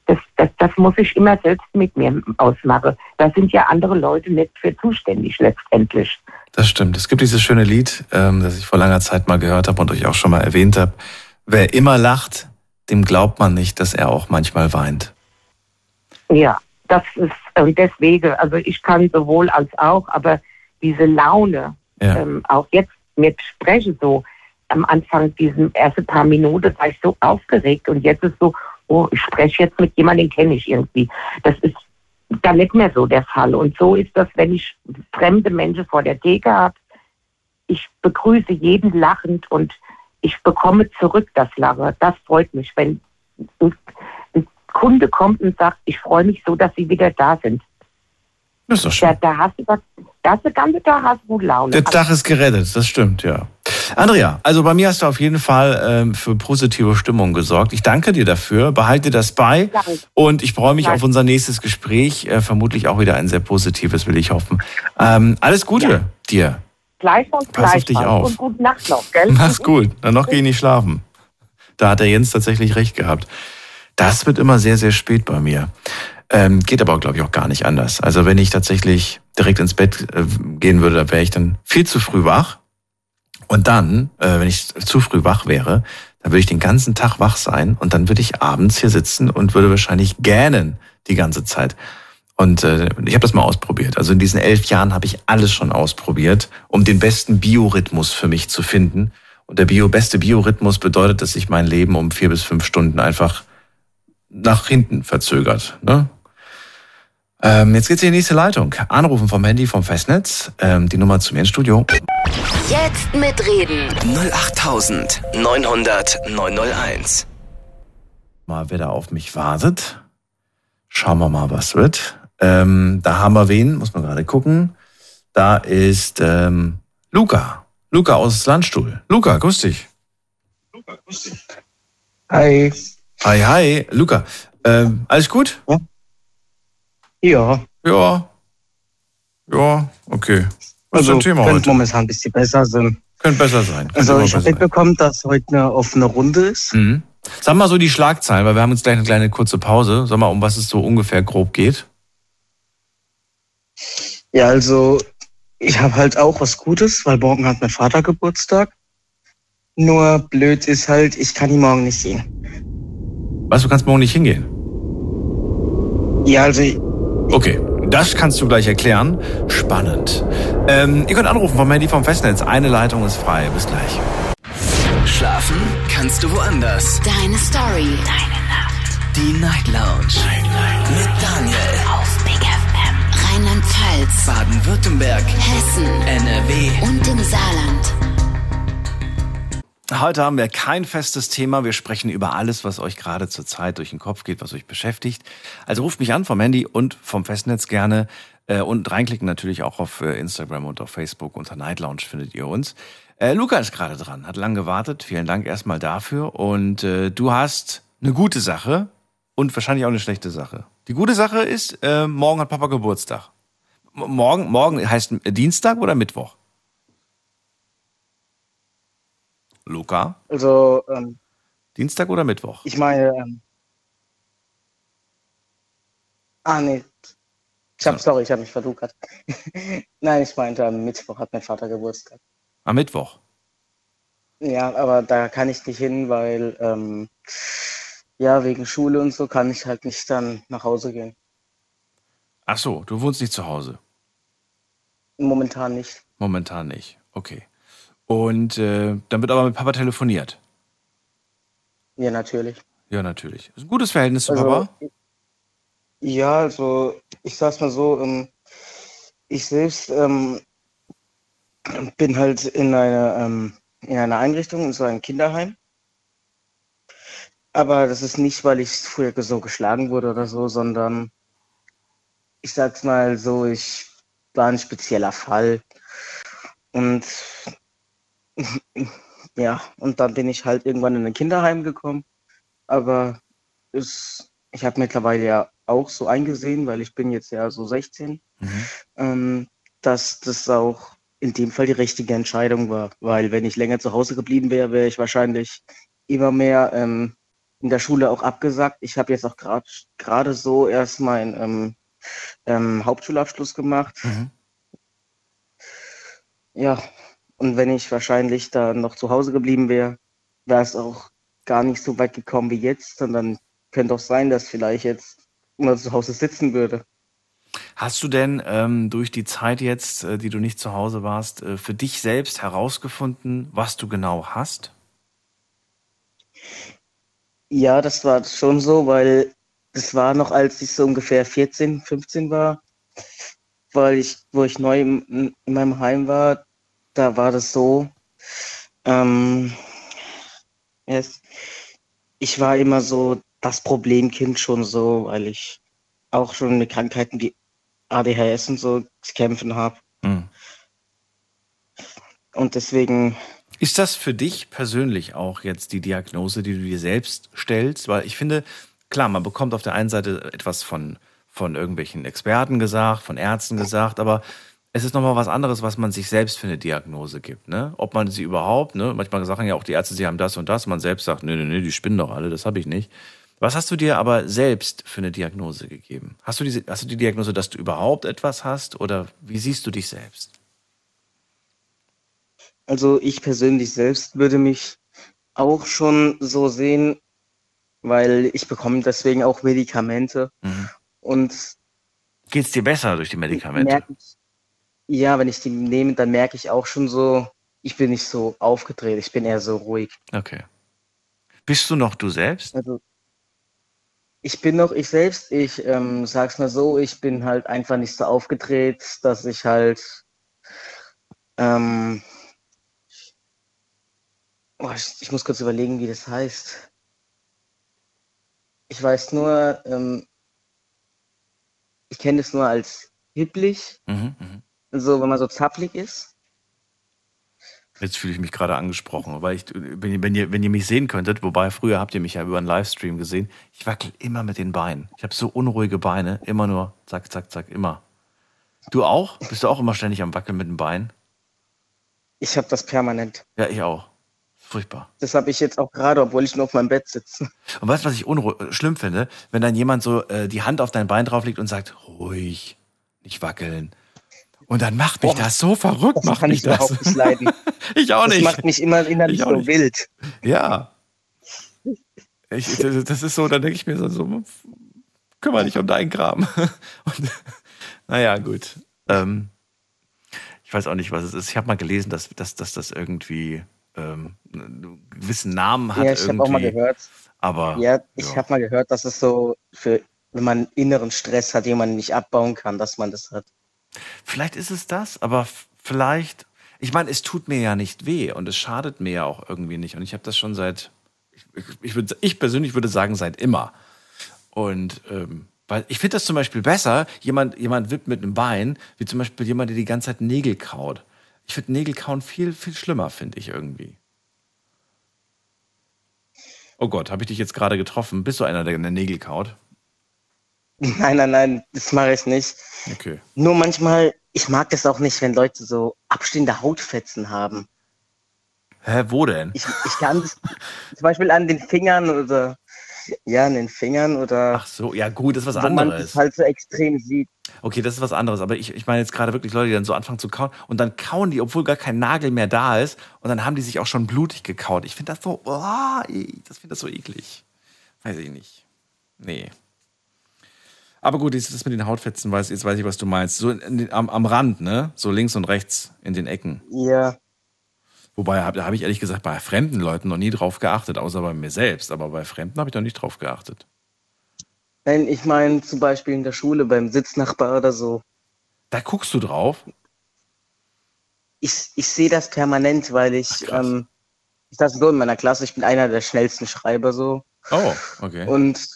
Das, das, das muss ich immer selbst mit mir ausmachen. Da sind ja andere Leute nicht für zuständig letztendlich. Das stimmt. Es gibt dieses schöne Lied, ähm, das ich vor langer Zeit mal gehört habe und euch auch schon mal erwähnt habe. Wer immer lacht, dem glaubt man nicht, dass er auch manchmal weint. Ja, das ist ähm, deswegen, also ich kann sowohl als auch, aber diese Laune, Ja. ähm, auch jetzt mit Spreche so, am Anfang diesen ersten paar Minuten war ich so aufgeregt und jetzt ist so, oh, ich spreche jetzt mit jemandem, den kenne ich irgendwie. Das ist dann nicht mehr so der Fall. Und so ist das, wenn ich fremde Menschen vor der Theke habe. Ich begrüße jeden lachend und ich bekomme zurück das Lachen. Das freut mich, wenn Kunde kommt und sagt, ich freue mich so, dass Sie wieder da sind. Das ist doch schön. Da, da hast du das, das der ganze Tag hast du gute Laune. Der Dach ist gerettet, das stimmt, ja. Andrea, also bei mir hast du auf jeden Fall ähm, für positive Stimmung gesorgt. Ich danke dir dafür, behalte das bei Danke. und ich freue mich Danke. auf unser nächstes Gespräch. Äh, vermutlich auch wieder ein sehr positives, will ich hoffen. Ähm, alles Gute dir. Gleichfalls, Pass auf dich auf. Und gute Nacht noch, gell? Mach's gut. Dann noch geh nicht schlafen. Da hat der Jens tatsächlich recht gehabt. Das wird immer sehr, sehr spät bei mir. Ähm, geht aber, glaube ich, auch gar nicht anders. Also wenn ich tatsächlich direkt ins Bett äh, gehen würde, da wäre ich dann viel zu früh wach. Und dann, äh, wenn ich zu früh wach wäre, dann würde ich den ganzen Tag wach sein und dann würde ich abends hier sitzen und würde wahrscheinlich gähnen die ganze Zeit. Und äh, ich habe das mal ausprobiert. Also in diesen elf Jahren habe ich alles schon ausprobiert, um den besten Biorhythmus für mich zu finden. Und der Bio, beste Biorhythmus bedeutet, dass sich mein Leben um vier bis fünf Stunden einfach nach hinten verzögert. Ne? Ähm, jetzt geht's in die nächste Leitung. Anrufen vom Handy vom Festnetz. Ähm, die Nummer zu mir ins Studio. Jetzt mitreden. 08900 901. Mal, wer da auf mich wartet. Schauen wir mal, was wird. Ähm, da haben wir wen, muss man gerade gucken. Da ist ähm, Luca. Luca aus Landstuhl. Luca, grüß dich. Hi. Hi, hi. Luca, ähm, alles gut? Ja, Ja. Ja, okay. Was ist also dein Thema könnte heute? momentan ein bisschen besser sein. Könnte besser sein. Könnte Also ich habe mitbekommen, dass heute eine offene Runde ist. Mhm. Sag mal so die Schlagzeilen, weil wir haben jetzt gleich eine kleine kurze Pause. Sag mal, um was es so ungefähr grob geht. Ja, also ich habe halt auch was Gutes, weil morgen hat mein Vater Geburtstag. Nur blöd ist halt, ich kann ihn morgen nicht sehen. Was, du kannst morgen nicht hingehen? Ja, also ich- Okay, das kannst du gleich erklären. Spannend. Ähm, ihr könnt anrufen vom Handy vom Festnetz. Eine Leitung ist frei. Bis gleich. Schlafen kannst du woanders. Deine Story. Deine Nacht. Die Night Lounge. Mit Daniel. Auf Big FM. Rheinland-Pfalz. Baden-Württemberg. Hessen. NRW. Und im Saarland. Heute haben wir kein festes Thema. Wir sprechen über alles, was euch gerade zur Zeit durch den Kopf geht, was euch beschäftigt. Also ruft mich an vom Handy und vom Festnetz gerne. Äh, Und reinklicken natürlich auch auf äh, Instagram und auf Facebook. Unter Night Lounge findet ihr uns. Äh, Luca ist gerade dran, hat lang gewartet. Vielen Dank erstmal dafür. Und äh, du hast eine gute Sache und wahrscheinlich auch eine schlechte Sache. Die gute Sache ist, äh, morgen hat Papa Geburtstag. M morgen, morgen heißt Dienstag oder Mittwoch? Luca? also ähm, Dienstag oder Mittwoch? ich meine, ähm, ah nee, ich hab, sorry, ich habe mich verduckert. Nein, ich meinte, am Mittwoch hat mein Vater Geburtstag. Am Mittwoch. Ja, aber da kann ich nicht hin, weil ähm, ja, wegen Schule und so kann ich halt nicht dann nach Hause gehen. Ach so, du wohnst nicht zu Hause. Momentan nicht. Momentan nicht. Okay. Und äh, dann wird aber mit Papa telefoniert. Ja, natürlich. Ja, natürlich. Ist ein gutes Verhältnis zu Also, Papa? Ja, also ich sag's mal so, ähm, ich selbst ähm, bin halt in einer, ähm, in einer Einrichtung, in so einem Kinderheim. Aber das ist nicht, weil ich früher so geschlagen wurde oder so, sondern ich sag's mal so, ich war ein spezieller Fall. Und ja, und dann bin ich halt irgendwann in ein Kinderheim gekommen. Aber es, ich habe mittlerweile ja auch so eingesehen, weil ich bin jetzt ja so 16, Mhm. ähm, dass das auch in dem Fall die richtige Entscheidung war. Weil wenn ich länger zu Hause geblieben wäre, wäre ich wahrscheinlich immer mehr ähm, in der Schule auch abgesagt. Ich habe jetzt auch gerade gerade so erst meinen ähm, ähm, Hauptschulabschluss gemacht. Mhm. Ja, und wenn ich wahrscheinlich da noch zu Hause geblieben wäre, wäre es auch gar nicht so weit gekommen wie jetzt, sondern könnte auch sein, dass vielleicht jetzt immer zu Hause sitzen würde. Hast du denn ähm, durch die Zeit jetzt, äh, die du nicht zu Hause warst, äh, für dich selbst herausgefunden, was du genau hast? Ja, das war schon so, weil das war noch, als ich so ungefähr 14, 15 war, weil ich, wo ich neu in, in meinem Heim war, da war das so, ähm, es, ich war immer so das Problemkind schon so, weil ich auch schon mit Krankheiten wie ADHS und so zu kämpfen habe. Hm. Und deswegen Ist das für dich persönlich auch jetzt die Diagnose, die du dir selbst stellst? Weil ich finde, klar, man bekommt auf der einen Seite etwas von, von irgendwelchen Experten gesagt, von Ärzten gesagt, aber es ist nochmal was anderes, was man sich selbst für eine Diagnose gibt. Ne? Ob man sie überhaupt, ne? manchmal sagen ja auch die Ärzte, sie haben das und das, man selbst sagt, nee, nee, nee, die spinnen doch alle, das habe ich nicht. Was hast du dir aber selbst für eine Diagnose gegeben? Hast du, diese, hast du die Diagnose, dass du überhaupt etwas hast oder wie siehst du dich selbst? Also ich persönlich selbst würde mich auch schon so sehen, weil ich bekomme deswegen auch Medikamente Mhm. und Geht es dir besser durch die Medikamente? merke ich, ja, wenn ich die nehme, dann merke ich auch schon so, ich bin nicht so aufgedreht, ich bin eher so ruhig. Okay. Bist du noch du selbst? Also ich bin noch ich selbst, ich ähm, sag's mal so, ich bin halt einfach nicht so aufgedreht, dass ich halt ähm, oh, ich, ich muss kurz überlegen, wie das heißt. Ich weiß nur, ähm, ich kenne das nur als hipplich, Mhm, mhm. So wenn man so zapplig ist. Jetzt fühle ich mich gerade angesprochen, weil ich, wenn, ihr- wenn, ihr, wenn ihr mich sehen könntet, wobei früher habt ihr mich ja über einen Livestream gesehen, ich wackel immer mit den Beinen. Ich habe so unruhige Beine, immer nur zack, zack, zack, immer. Du auch? Bist du auch immer ständig am Wackeln mit den Beinen? Ich habe das permanent. Ja, ich auch. Furchtbar. Das habe ich jetzt auch gerade, obwohl ich nur auf meinem Bett sitze. Und weißt du, was ich unruhig, schlimm finde? Wenn dann jemand so äh, die Hand auf dein Bein drauflegt und sagt, ruhig, nicht wackeln. Und dann macht mich Boah, das so verrückt, Das macht kann mich ich das. überhaupt nicht leiden. ich auch nicht. Das macht mich immer innerlich so nicht. wild. Ja. Ich, das ist so, dann denke ich mir so, so, kümmere dich um deinen Kram. Und, naja, gut. Ähm, ich weiß auch nicht, was es ist. Ich habe mal gelesen, dass, dass, dass das irgendwie ähm, einen gewissen Namen hat. Ja, ich habe auch mal gehört. Aber Ja, ich habe mal gehört, dass es so für, wenn man inneren Stress hat, den man nicht abbauen kann, dass man das hat. Vielleicht ist es das, aber vielleicht, ich meine, es tut mir ja nicht weh und es schadet mir ja auch irgendwie nicht. Und ich habe das schon seit, ich, ich, ich, würd, ich persönlich würde sagen, seit immer. Und ähm, weil ich finde das zum Beispiel besser, jemand, jemand wippt mit einem Bein, wie zum Beispiel jemand, der die ganze Zeit Nägel kaut. Ich finde Nägel kauen viel, viel schlimmer, finde ich irgendwie. Oh Gott, habe ich dich jetzt gerade getroffen? Bist du einer, der Nägel kaut? Nein, nein, nein, das mache ich nicht. Okay. Nur manchmal, ich mag es auch nicht, wenn Leute so abstehende Hautfetzen haben. Hä, wo denn? Ich, ich kann das zum Beispiel an den Fingern oder ja, an den Fingern oder Ach so, ja gut, das ist was wo man anderes. das halt so extrem sieht. Okay, das ist was anderes. Aber ich, ich meine jetzt gerade wirklich Leute, die dann so anfangen zu kauen und dann kauen die, obwohl gar kein Nagel mehr da ist. Und dann haben die sich auch schon blutig gekaut. Ich finde das so, oh, das finde das so eklig. Weiß ich nicht. Nee. Aber gut, das das mit den Hautfetzen, weiß, jetzt weiß ich, was du meinst. So den, am, am Rand, ne? So links und rechts in den Ecken. Ja, Wobei, da habe ich ehrlich gesagt bei fremden Leuten noch nie drauf geachtet, außer bei mir selbst. Aber bei Fremden habe ich noch nicht drauf geachtet. nein, ich meine zum Beispiel in der Schule beim Sitznachbar oder so. Da guckst du drauf? Ich, ich sehe das permanent, weil ich, ähm, ich saß so in meiner Klasse, ich bin einer der schnellsten Schreiber so. Oh, okay. Und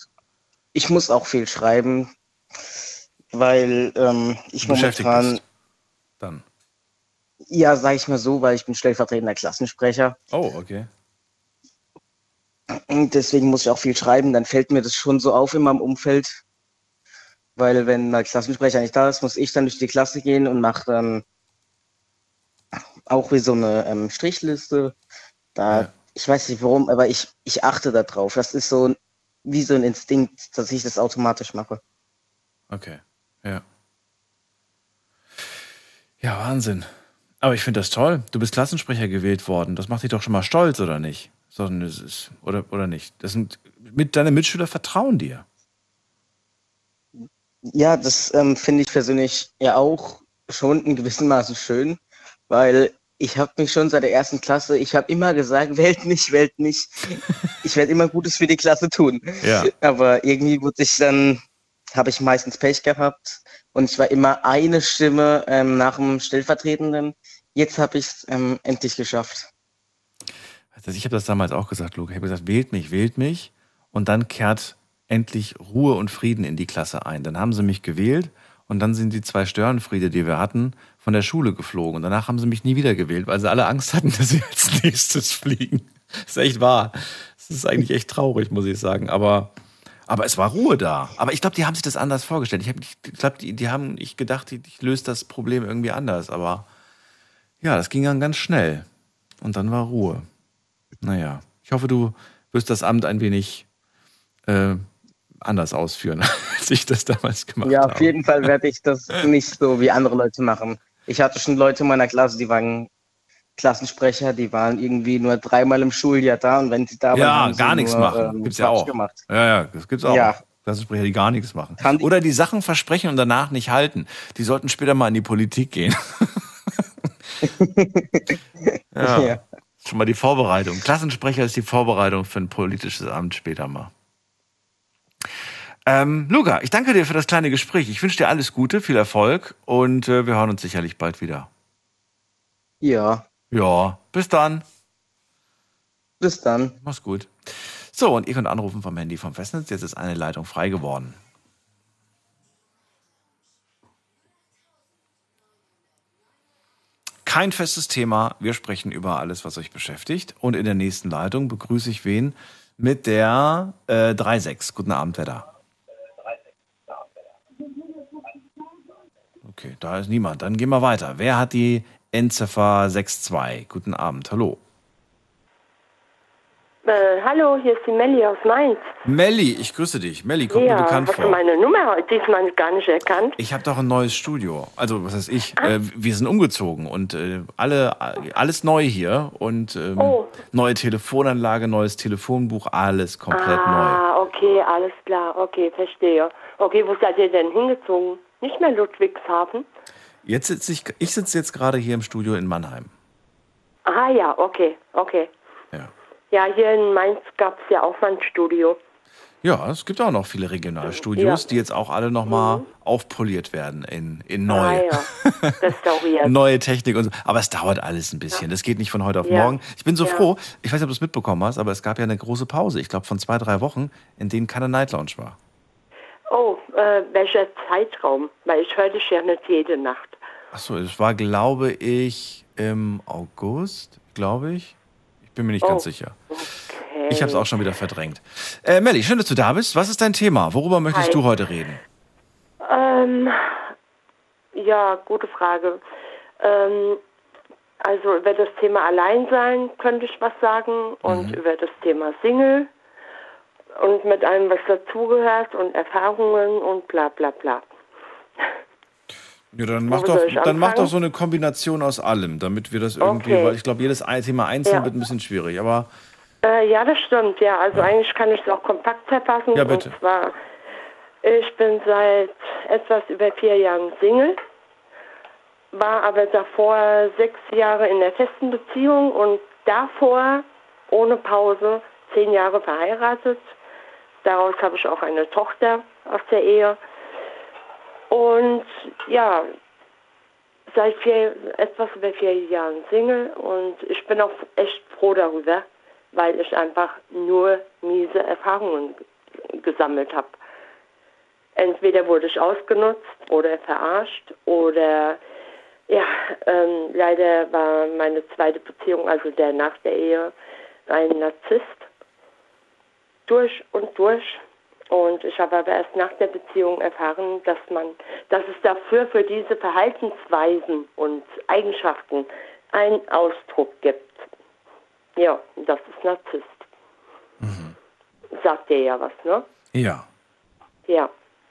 ich muss auch viel schreiben, weil ähm, ich Beschäftigt momentan, bist. Dann. ja, sage ich mal so, weil ich bin stellvertretender Klassensprecher Oh, okay. und deswegen muss ich auch viel schreiben. Dann fällt mir das schon so auf in meinem Umfeld, weil wenn mein Klassensprecher nicht da ist, muss ich dann durch die Klasse gehen und mache dann auch wie so eine ähm, Strichliste. Da, ich weiß nicht warum, aber ich, ich achte da drauf. Das ist so wie so ein Instinkt, dass ich das automatisch mache. Okay, ja. Ja, Wahnsinn. Aber ich finde das toll. Du bist Klassensprecher gewählt worden. Das macht dich doch schon mal stolz, oder nicht? Sondern es ist, oder, oder nicht? Das sind, mit deine Mitschüler vertrauen dir. Ja, das ähm, finde ich persönlich ja auch schon in gewissem Maße schön, weil ich habe mich schon seit der ersten Klasse, ich habe immer gesagt, wählt nicht, wählt nicht. Ich werde immer Gutes für die Klasse tun. Ja. Aber irgendwie wurde ich dann, habe ich meistens Pech gehabt und ich war immer eine Stimme ähm, nach dem Stellvertretenden. Jetzt habe ich es ähm, endlich geschafft. Also ich habe das damals auch gesagt, Luke. Ich habe gesagt, wählt mich, wählt mich. Und dann kehrt endlich Ruhe und Frieden in die Klasse ein. Dann haben sie mich gewählt und dann sind die zwei Störenfriede, die wir hatten, von der Schule geflogen. Und danach haben sie mich nie wieder gewählt, weil sie alle Angst hatten, dass sie als nächstes fliegen. Das ist echt wahr. Das ist eigentlich echt traurig, muss ich sagen. Aber, aber es war Ruhe da. Aber ich glaube, die haben sich das anders vorgestellt. Ich, ich glaube, die, die haben ich gedacht, ich, ich löse das Problem irgendwie anders. Aber ja, das ging dann ganz schnell. Und dann war Ruhe. Naja, ich hoffe, du wirst das Amt ein wenig äh, anders ausführen, als ich das damals gemacht Ja, habe. auf jeden Fall werde ich das nicht so wie andere Leute machen. Ich hatte schon Leute in meiner Klasse, die waren Klassensprecher, die waren irgendwie nur dreimal im Schuljahr da und wenn sie da waren, ja, haben sie gar nichts nur, machen. ähm, gibt's ja Quatsch auch. Gemacht. Ja, ja, das gibt's auch. Ja. Klassensprecher, die gar nichts machen. Oder die Sachen versprechen und danach nicht halten. Die sollten später mal in die Politik gehen. ja. Ja. Schon mal die Vorbereitung. Klassensprecher ist die Vorbereitung für ein politisches Amt später mal. Ähm, Luca, ich danke dir für das kleine Gespräch. Ich wünsche dir alles Gute, viel Erfolg und äh, wir hören uns sicherlich bald wieder. Ja, Ja, bis dann. bis dann. Mach's gut. So, und ihr könnt anrufen vom Handy vom Festnetz. Jetzt ist eine Leitung frei geworden. Kein festes Thema. Wir sprechen über alles, was euch beschäftigt. Und in der nächsten Leitung begrüße ich wen mit der äh, 3.6. Guten Abend, wer da? Okay, da ist niemand. Dann gehen wir weiter. Wer hat die Endziffer 62. Guten Abend, hallo. Äh, hallo, hier ist die Melli aus Mainz. Melli, ich grüße dich. Melli, kommt ja, mir bekannt hast vor. du meine Nummer heute diesmal gar nicht erkannt? Ich habe doch ein neues Studio. Also, was heißt ich? Ah. Äh, wir sind umgezogen und äh, alle, alles neu hier und ähm, Oh. neue Telefonanlage, neues Telefonbuch, alles komplett neu. ah, okay, alles klar, okay, verstehe. Okay, wo seid ihr denn hingezogen? Nicht mehr Ludwigshafen? Jetzt sitze ich, ich sitze jetzt gerade hier im Studio in Mannheim. Ah ja, okay, okay. Ja. Ja, hier in Mainz gab es ja auch mal ein Studio. Ja, es gibt auch noch viele Regionalstudios, Ja. Mhm. die jetzt auch alle nochmal aufpoliert werden in, in neu. Ah ja. Neue Technik und so. Aber es dauert alles ein bisschen. Das geht nicht von heute auf Ja. morgen. Ich bin so Ja. froh, ich weiß nicht, ob du es mitbekommen hast, aber es gab ja eine große Pause, ich glaube von zwei, drei Wochen, in denen keine Night Lounge war. Oh, äh, welcher Zeitraum? Weil ich höre dich ja nicht jede Nacht. Achso, es war, glaube ich, im August, glaube ich. Ich bin mir nicht Oh, ganz sicher. Okay. Ich habe es auch schon wieder verdrängt. Äh, Melli, schön, dass du da bist. Was ist dein Thema? Worüber möchtest Hi. du heute reden? Ähm, ja, gute Frage. Ähm, also über das Thema Alleinsein könnte ich was sagen und über das Thema Single und mit allem, was dazugehört und Erfahrungen und bla bla bla. Ja, dann mach, doch, dann mach doch so eine Kombination aus allem, damit wir das irgendwie, Okay. weil ich glaube, jedes Thema einzeln Ja. wird ein bisschen schwierig. Aber Äh, ja, das stimmt, ja. Also eigentlich kann ich es auch kompakt verfassen. Ja, bitte. Und zwar, ich bin seit etwas über vier Jahren Single, war aber davor sechs Jahre in der festen Beziehung und davor ohne Pause zehn Jahre verheiratet. Daraus habe ich auch eine Tochter aus der Ehe. Und ja, seit vier, etwas über vier Jahren Single und ich bin auch echt froh darüber, weil ich einfach nur miese Erfahrungen gesammelt habe. Entweder wurde ich ausgenutzt oder verarscht oder ja, ähm, leider war meine zweite Beziehung, also der nach der Ehe, ein Narzisst. Durch und durch. Und ich habe aber erst nach der Beziehung erfahren, dass man, dass es dafür für diese Verhaltensweisen und Eigenschaften einen Ausdruck gibt. Ja, das ist Narzisst. Sagt dir ja was, ne? ja. Ja,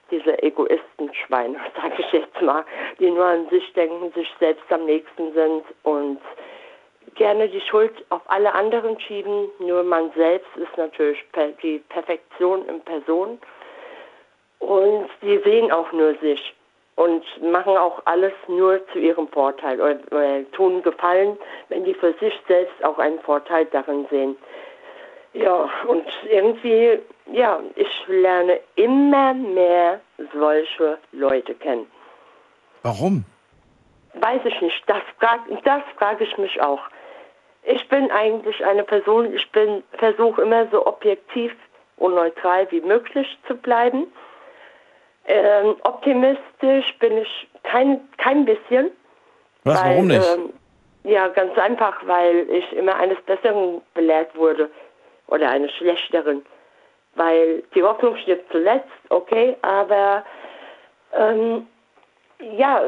diese Egoistenschweine, sage ich jetzt mal, die nur an sich denken, sich selbst am nächsten sind und gerne die Schuld auf alle anderen schieben. Nur man selbst ist natürlich per die Perfektion in Person. Und die sehen auch nur sich und machen auch alles nur zu ihrem Vorteil oder, tun Gefallen, wenn die für sich selbst auch einen Vorteil darin sehen. Ja, und irgendwie, ja, ich lerne immer mehr solche Leute kennen. Warum? Weiß ich nicht, das frage das frag ich mich auch. Ich bin eigentlich eine Person, ich bin versuche immer so objektiv und neutral wie möglich zu bleiben. Ähm, optimistisch bin ich kein, kein bisschen. Was, weil, warum nicht? Ähm, ja, ganz einfach, weil ich immer eines Besseren belehrt wurde oder eines Schlechteren. Weil die Hoffnung stirbt zuletzt, okay, aber ähm, ja,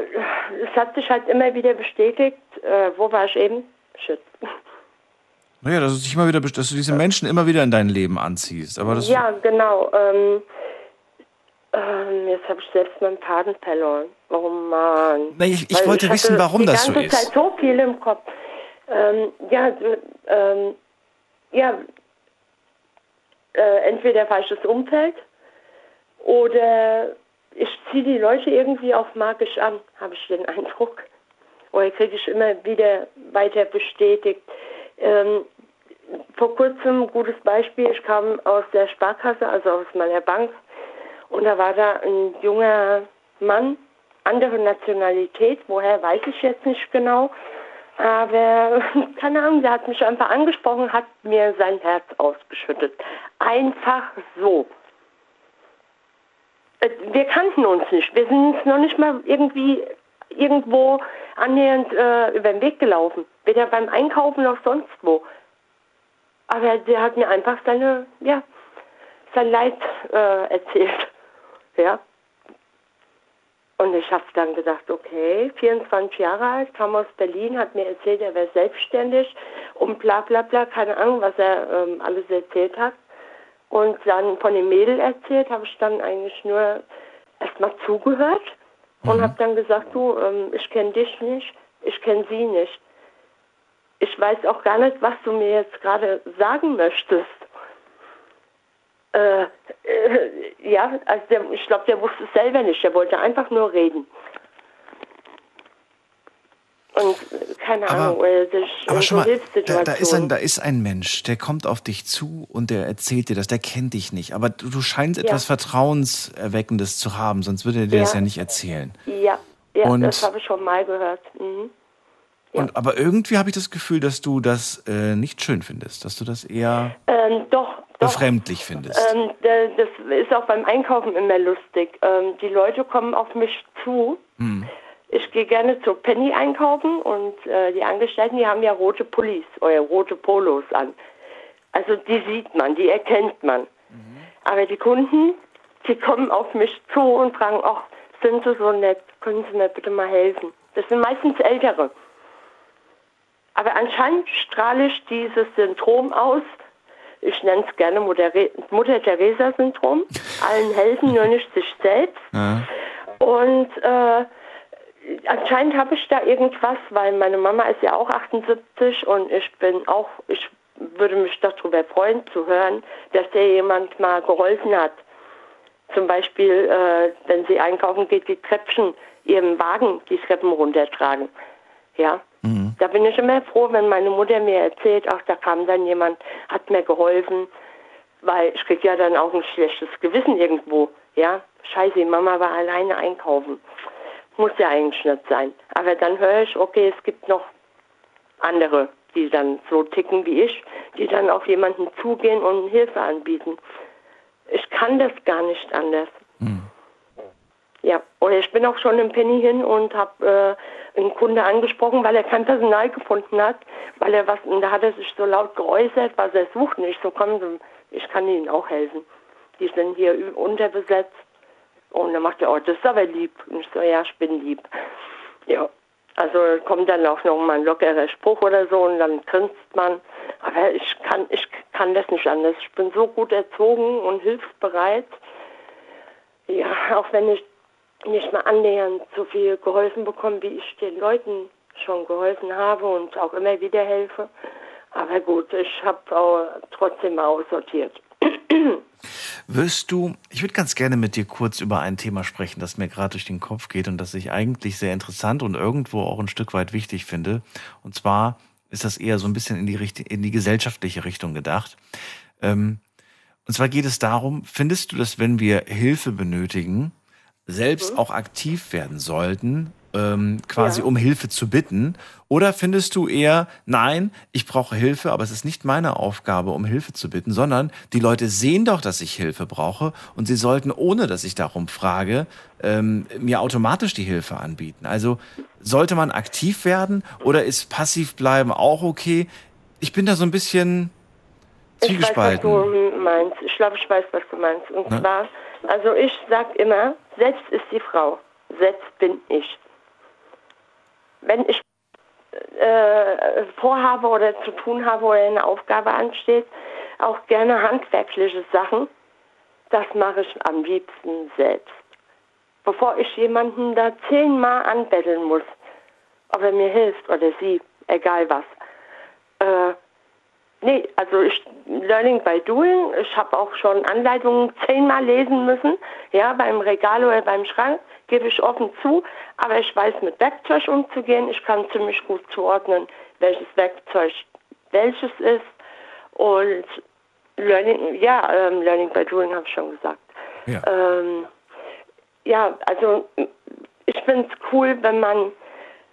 es hat sich halt immer wieder bestätigt, äh, wo war ich eben? Shit. Naja, dass du, dich immer wieder, dass du diese Menschen immer wieder in dein Leben anziehst. Aber das, Ja, genau. Ähm, ähm, jetzt habe ich selbst meinen Faden verloren. Oh Mann. Na, ich- ich wollte wissen, hatte warum das so ist. Zeit so viel im Kopf. Ähm, ja, ähm, ja, äh, entweder falsches Umfeld oder ich ziehe die Leute irgendwie auf magisch an, habe ich den Eindruck. Oder kriege ich immer wieder weiter bestätigt. Ähm, vor kurzem, gutes Beispiel, ich kam aus der Sparkasse, also aus meiner Bank, und da war da ein junger Mann, andere Nationalität, woher weiß ich jetzt nicht genau, aber keine Ahnung, der hat mich einfach angesprochen, hat mir sein Herz ausgeschüttet. Einfach so. Äh, Wir kannten uns nicht, wir sind uns noch nicht mal irgendwie irgendwo annähernd äh, über den Weg gelaufen, weder beim Einkaufen noch sonst wo. Aber der hat mir einfach seine, ja, sein Leid äh, erzählt. Ja. Und ich habe dann gedacht, okay, 24 Jahre alt, kam aus Berlin, hat mir erzählt, er wäre selbstständig und bla bla bla, keine Ahnung, was er ähm, alles erzählt hat. Und dann von dem Mädel erzählt, habe ich dann eigentlich nur erstmal zugehört und Mhm. habe dann gesagt, du, ähm, ich kenne dich nicht, ich kenne sie nicht. Ich weiß auch gar nicht, was du mir jetzt gerade sagen möchtest. Äh, äh, ja, also der, ich glaube, der wusste es selber nicht. Der wollte einfach nur reden. Und keine Aber- Ahnung, äh, das Aber schon mal, da, da, ist ein, da ist ein Mensch, der kommt auf dich zu und der erzählt dir das, der kennt dich nicht. Aber du, du scheinst Ja. etwas Vertrauenserweckendes zu haben, sonst würde er dir das Ja. ja nicht erzählen. ja, ja, Und- das habe ich schon mal gehört. Mhm. Und, aber irgendwie habe ich das Gefühl, dass du das äh, nicht schön findest, dass du das eher Ähm, doch, doch. befremdlich findest. Ähm, da- das ist auch beim Einkaufen immer lustig. Ähm, die Leute kommen auf mich zu. Hm. Ich gehe gerne zu Penny einkaufen und äh, die Angestellten, die haben ja rote Pullis oder rote Polos an. Also die sieht man, die erkennt man. Aber die Kunden, die kommen auf mich zu und fragen, ach, sind Sie so nett, können Sie mir bitte mal helfen? Das sind meistens Ältere. Aber anscheinend strahle ich dieses Syndrom aus. Ich nenne es gerne Mutter, Mutter-Theresa-Syndrom. Allen helfen, nur nicht sich selbst. Ja. Und äh, anscheinend habe ich da irgendwas, weil meine Mama ist ja auch 78 und ich bin auch, ich würde mich darüber freuen zu hören, dass dir jemand mal geholfen hat. Zum Beispiel, äh, wenn sie einkaufen geht, die Treppchen ihrem Wagen die Treppen runtertragen. Ja. Da bin ich immer froh, wenn meine Mutter mir erzählt, ach, da kam dann jemand, hat mir geholfen, weil ich krieg ja dann auch ein schlechtes Gewissen irgendwo. Ja, scheiße, Mama war alleine einkaufen. Muss ja eigentlich nicht sein. Aber dann höre ich, okay, es gibt noch andere, die dann so ticken wie ich, die dann auf jemanden zugehen und Hilfe anbieten. Ich kann das gar nicht anders. Ja, oder ich bin auch schon im Penny hin und habe äh, einen Kunde angesprochen, weil er kein Personal gefunden hat, weil er was, und da hat er sich so laut geäußert, was er sucht. Und ich so, kommen Sie, ich kann Ihnen auch helfen. Die sind hier unterbesetzt. Und dann macht er, oh, das ist aber lieb. Und ich so, ja, ich bin lieb. Ja, also kommt dann auch noch mal ein lockerer Spruch oder so und dann grinst man. Aber ich kann, ich kann das nicht anders. Ich bin so gut erzogen und hilfsbereit. Ja, auch wenn ich nicht mal annähernd so viel geholfen bekomme, wie ich den Leuten schon geholfen habe und auch immer wieder helfe. Aber gut, ich habe trotzdem mal aussortiert. Wirst du, ich würde ganz gerne mit dir kurz über ein Thema sprechen, das mir gerade durch den Kopf geht und das ich eigentlich sehr interessant und irgendwo auch ein Stück weit wichtig finde. Und zwar ist das eher so ein bisschen in die, Richt in die gesellschaftliche Richtung gedacht. Ähm, und zwar geht es darum, findest du, dass wenn wir Hilfe benötigen, selbst auch aktiv werden sollten, ähm, quasi Ja. um Hilfe zu bitten? Oder findest du eher, nein, ich brauche Hilfe, aber es ist nicht meine Aufgabe, um Hilfe zu bitten, sondern die Leute sehen doch, dass ich Hilfe brauche und sie sollten, ohne dass ich darum frage, ähm, mir automatisch die Hilfe anbieten. Also sollte man aktiv werden oder ist passiv bleiben auch okay? Ich bin da so ein bisschen Ich weiß, was zwiegespalten. du meinst. Ich glaube, ich weiß, was du meinst. Und Ne? zwar, also ich sag immer, selbst ist die Frau, selbst bin ich. Wenn ich äh, vorhabe oder zu tun habe oder eine Aufgabe ansteht, auch gerne handwerkliche Sachen, das mache ich am liebsten selbst. Bevor ich jemanden da zehnmal anbetteln muss, ob er mir hilft oder sie, egal was. Äh, Nee, also ich Learning by Doing. Ich habe auch schon Anleitungen zehnmal lesen müssen. Ja, beim Regal oder beim Schrank gebe ich offen zu. Aber ich weiß mit Werkzeug umzugehen. Ich kann ziemlich gut zuordnen, welches Werkzeug welches ist. Und Learning, ja, ähm, Learning by Doing habe ich schon gesagt. Ja. Ähm, ja, also ich finde es cool, wenn man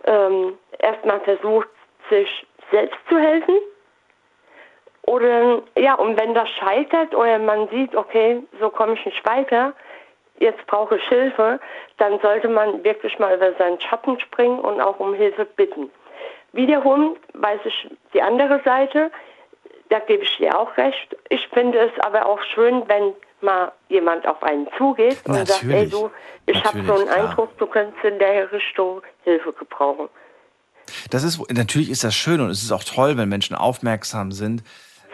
ähm, erstmal versucht, sich selbst zu helfen. Oder ja, und wenn das scheitert oder man sieht, okay, so komme ich nicht weiter, jetzt brauche ich Hilfe, dann sollte man wirklich mal über seinen Schatten springen und auch um Hilfe bitten. Wiederum weiß ich die andere Seite, da gebe ich dir auch recht. Ich finde es aber auch schön, wenn mal jemand auf einen zugeht und sagt, ey Natürlich. du, ich habe Natürlich, so einen klar. Eindruck, du könntest in der Richtung Hilfe gebrauchen. Das ist, natürlich ist das schön und es ist auch toll, wenn Menschen aufmerksam sind.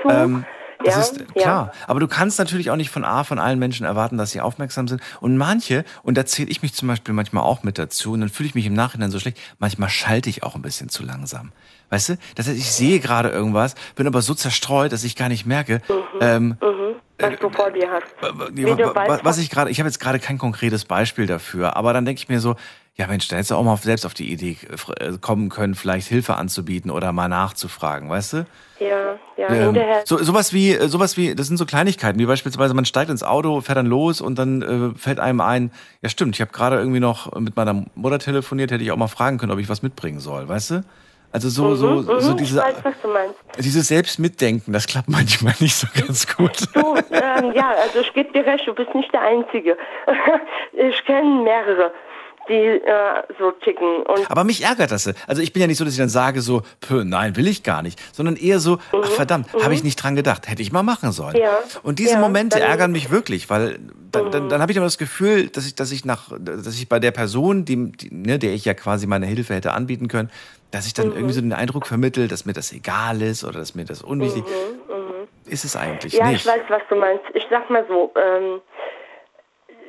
Zu, Ähm, das ja, ist ja. klar. Aber du kannst natürlich auch nicht von A, von allen Menschen erwarten, dass sie aufmerksam sind. Und manche, und da zähle ich mich zum Beispiel manchmal auch mit dazu, und dann fühle ich mich im Nachhinein so schlecht, manchmal schalte ich auch ein bisschen zu langsam. Weißt du? Das heißt, ich sehe gerade irgendwas, bin aber so zerstreut, dass ich gar nicht merke, ähm, Mhm, was du vor dir hast. Nee, Wie du wa- wa- weißt, was ich gerade, ich habe jetzt gerade kein konkretes Beispiel dafür, aber dann denke ich mir so, ja Mensch, da hättest du auch mal selbst auf die Idee äh, äh, kommen können, vielleicht Hilfe anzubieten oder mal nachzufragen, weißt du? Ja, ja, Ähm, so, sowas wie, äh, sowas wie, das sind so Kleinigkeiten, wie beispielsweise man steigt ins Auto, fährt dann los und dann äh, fällt einem ein, ja stimmt, ich habe gerade irgendwie noch mit meiner Mutter telefoniert, hätte ich auch mal fragen können, ob ich was mitbringen soll, weißt du? Also so, so, Mhm, so mhm, diese, ich weiß, dieses Selbstmitdenken, das klappt manchmal nicht so ganz gut. Du, ähm, ja, also ich gebe dir recht, du bist nicht der Einzige. ich kenne mehrere, die äh, so ticken. Und Aber mich ärgert das. Also ich bin ja nicht so, dass ich dann sage so, Pö, nein, will ich gar nicht, sondern eher so, ach verdammt, habe ich nicht dran gedacht, hätte ich mal machen sollen. Mhm. Ja, Und diese ja, Momente Mhm. ärgern mich wirklich, weil dann, dann, dann habe ich aber das Gefühl, dass ich, dass ich nach, dass ich bei der Person, die, die, ne, der ich ja quasi meine Hilfe hätte anbieten können, dass ich dann Mhm. irgendwie so den Eindruck vermittel, dass mir das egal ist oder dass mir das unwichtig ist es eigentlich Mhm, ja, nicht. ich weiß, was du meinst. Ich sag mal so, ähm,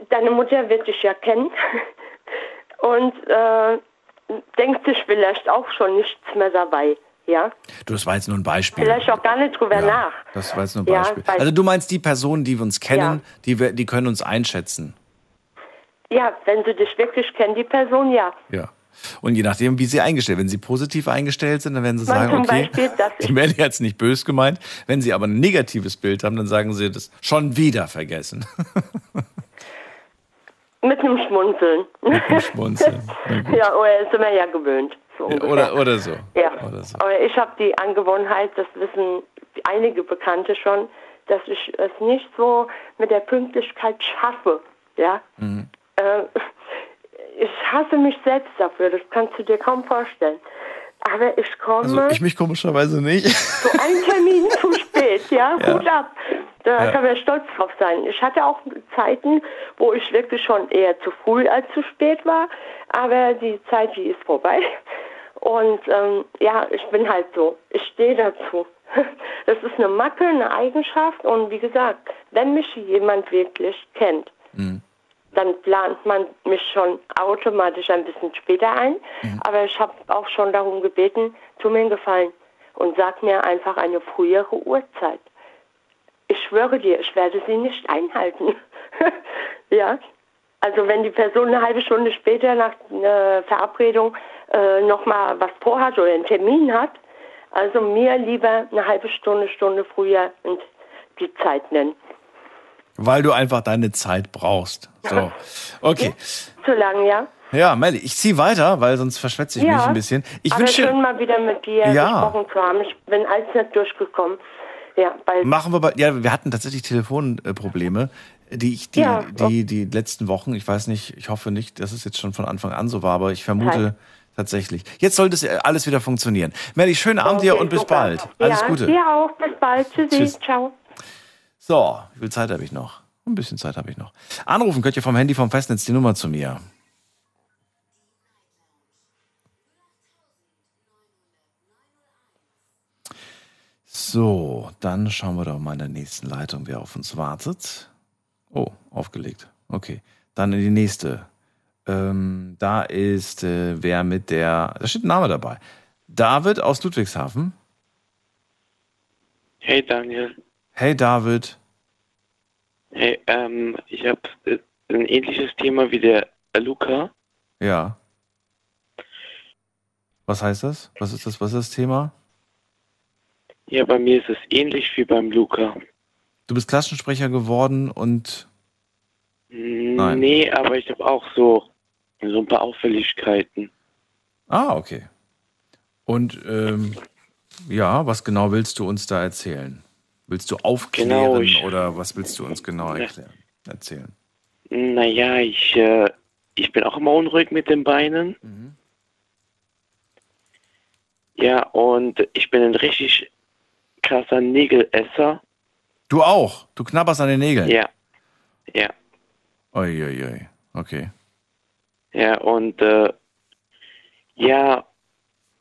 deine Mutter wird dich ja kennen und äh, denkt sich vielleicht auch schon nichts mehr dabei. Ja, Du, das war jetzt nur ein Beispiel. vielleicht auch gar nicht drüber Ja, nach. Das war jetzt nur ein Ja, Beispiel. weil- also du meinst die Personen, die wir uns kennen, Ja. die, wir, die können uns einschätzen. Ja, wenn sie dich wirklich kennen, die Person, ja. Ja. Und je nachdem, wie sie eingestellt Wenn sie positiv eingestellt sind, dann werden sie Man sagen, okay, Beispiel, die hat es nicht böse gemeint. Wenn sie aber ein negatives Bild haben, dann sagen sie das schon wieder vergessen. Mit einem Schmunzeln. Mit dem Schmunzeln. Ja, oder sind wir ja gewöhnt. So ungefähr. Oder, oder so. Ja, Oder so. aber ich habe die Angewohnheit, das wissen einige Bekannte schon, dass ich es nicht so mit der Pünktlichkeit schaffe. Ja, Mhm. äh, ich hasse mich selbst dafür, das kannst du dir kaum vorstellen. Aber ich komme Also ich mich komischerweise nicht. zu einem Termin zu spät, ja, Ja. Hut ab. Da Ja. kann man stolz drauf sein. Ich hatte auch Zeiten, wo ich wirklich schon eher zu früh als zu spät war, aber die Zeit, die ist vorbei. Und ähm, ja, ich bin halt so. Ich stehe dazu. Das ist eine Macke, eine Eigenschaft und wie gesagt, wenn mich jemand wirklich kennt, Mhm. Dann plant man mich schon automatisch ein bisschen später ein. Aber ich habe auch schon darum gebeten, tu mir einen Gefallen und sag mir einfach eine frühere Uhrzeit. Ich schwöre dir, ich werde sie nicht einhalten. ja. Also wenn die Person eine halbe Stunde später nach einer Verabredung äh, nochmal was vorhat oder einen Termin hat, also mir lieber eine halbe Stunde, Stunde früher und die Zeit nennen. Weil du einfach deine Zeit brauchst. So. Okay. Zu lang, ja? Ja, Melli, ich ziehe weiter, weil sonst verschwätze ich mich ein bisschen. Ich aber wünsche. schön mal wieder mit dir Ja. gesprochen zu haben. Ich bin alles nicht durchgekommen. Ja, weil Machen wir bei, ja, wir hatten tatsächlich Telefonprobleme, die ich die, Ja, die, die letzten Wochen, ich weiß nicht, ich hoffe nicht, dass es jetzt schon von Anfang an so war, aber ich vermute Nein. tatsächlich. Jetzt sollte es alles wieder funktionieren. Melli, schönen Abend dir Okay, und bis super. bald. Alles ja, Gute. Dir auch. Bis bald. Tschüssi. Tschüss. Ciao. So, wie viel Zeit habe ich noch? Ein bisschen Zeit habe ich noch. Anrufen könnt ihr vom Handy vom Festnetz die Nummer zu mir. So, dann schauen wir doch mal in der nächsten Leitung, wer auf uns wartet. Oh, aufgelegt. Okay, dann in die nächste. Ähm, da ist äh, wer mit der, da steht ein Name dabei. David aus Ludwigshafen. Hey Daniel, Hey David. hey, ähm, ich habe ein ähnliches Thema wie der Luca. Ja. Was heißt das? Was ist das? Was ist das Thema? Ja, bei mir ist es ähnlich wie beim Luca. Du bist Klassensprecher geworden und Nein. Nee, aber ich habe auch so, so ein paar Auffälligkeiten. ah, okay. Und ähm, ja, was genau willst du uns da erzählen? Willst du aufklären Genau, ich- oder was willst du uns genau erklären, erzählen? Naja, ich, äh, ich bin auch immer unruhig mit den Beinen. Ja, und ich bin ein richtig krasser Nägelesser. Du auch? Du knabberst an den Nägeln? Ja. Ja. Uiuiui. Ui. Okay. Ja, und äh, ja,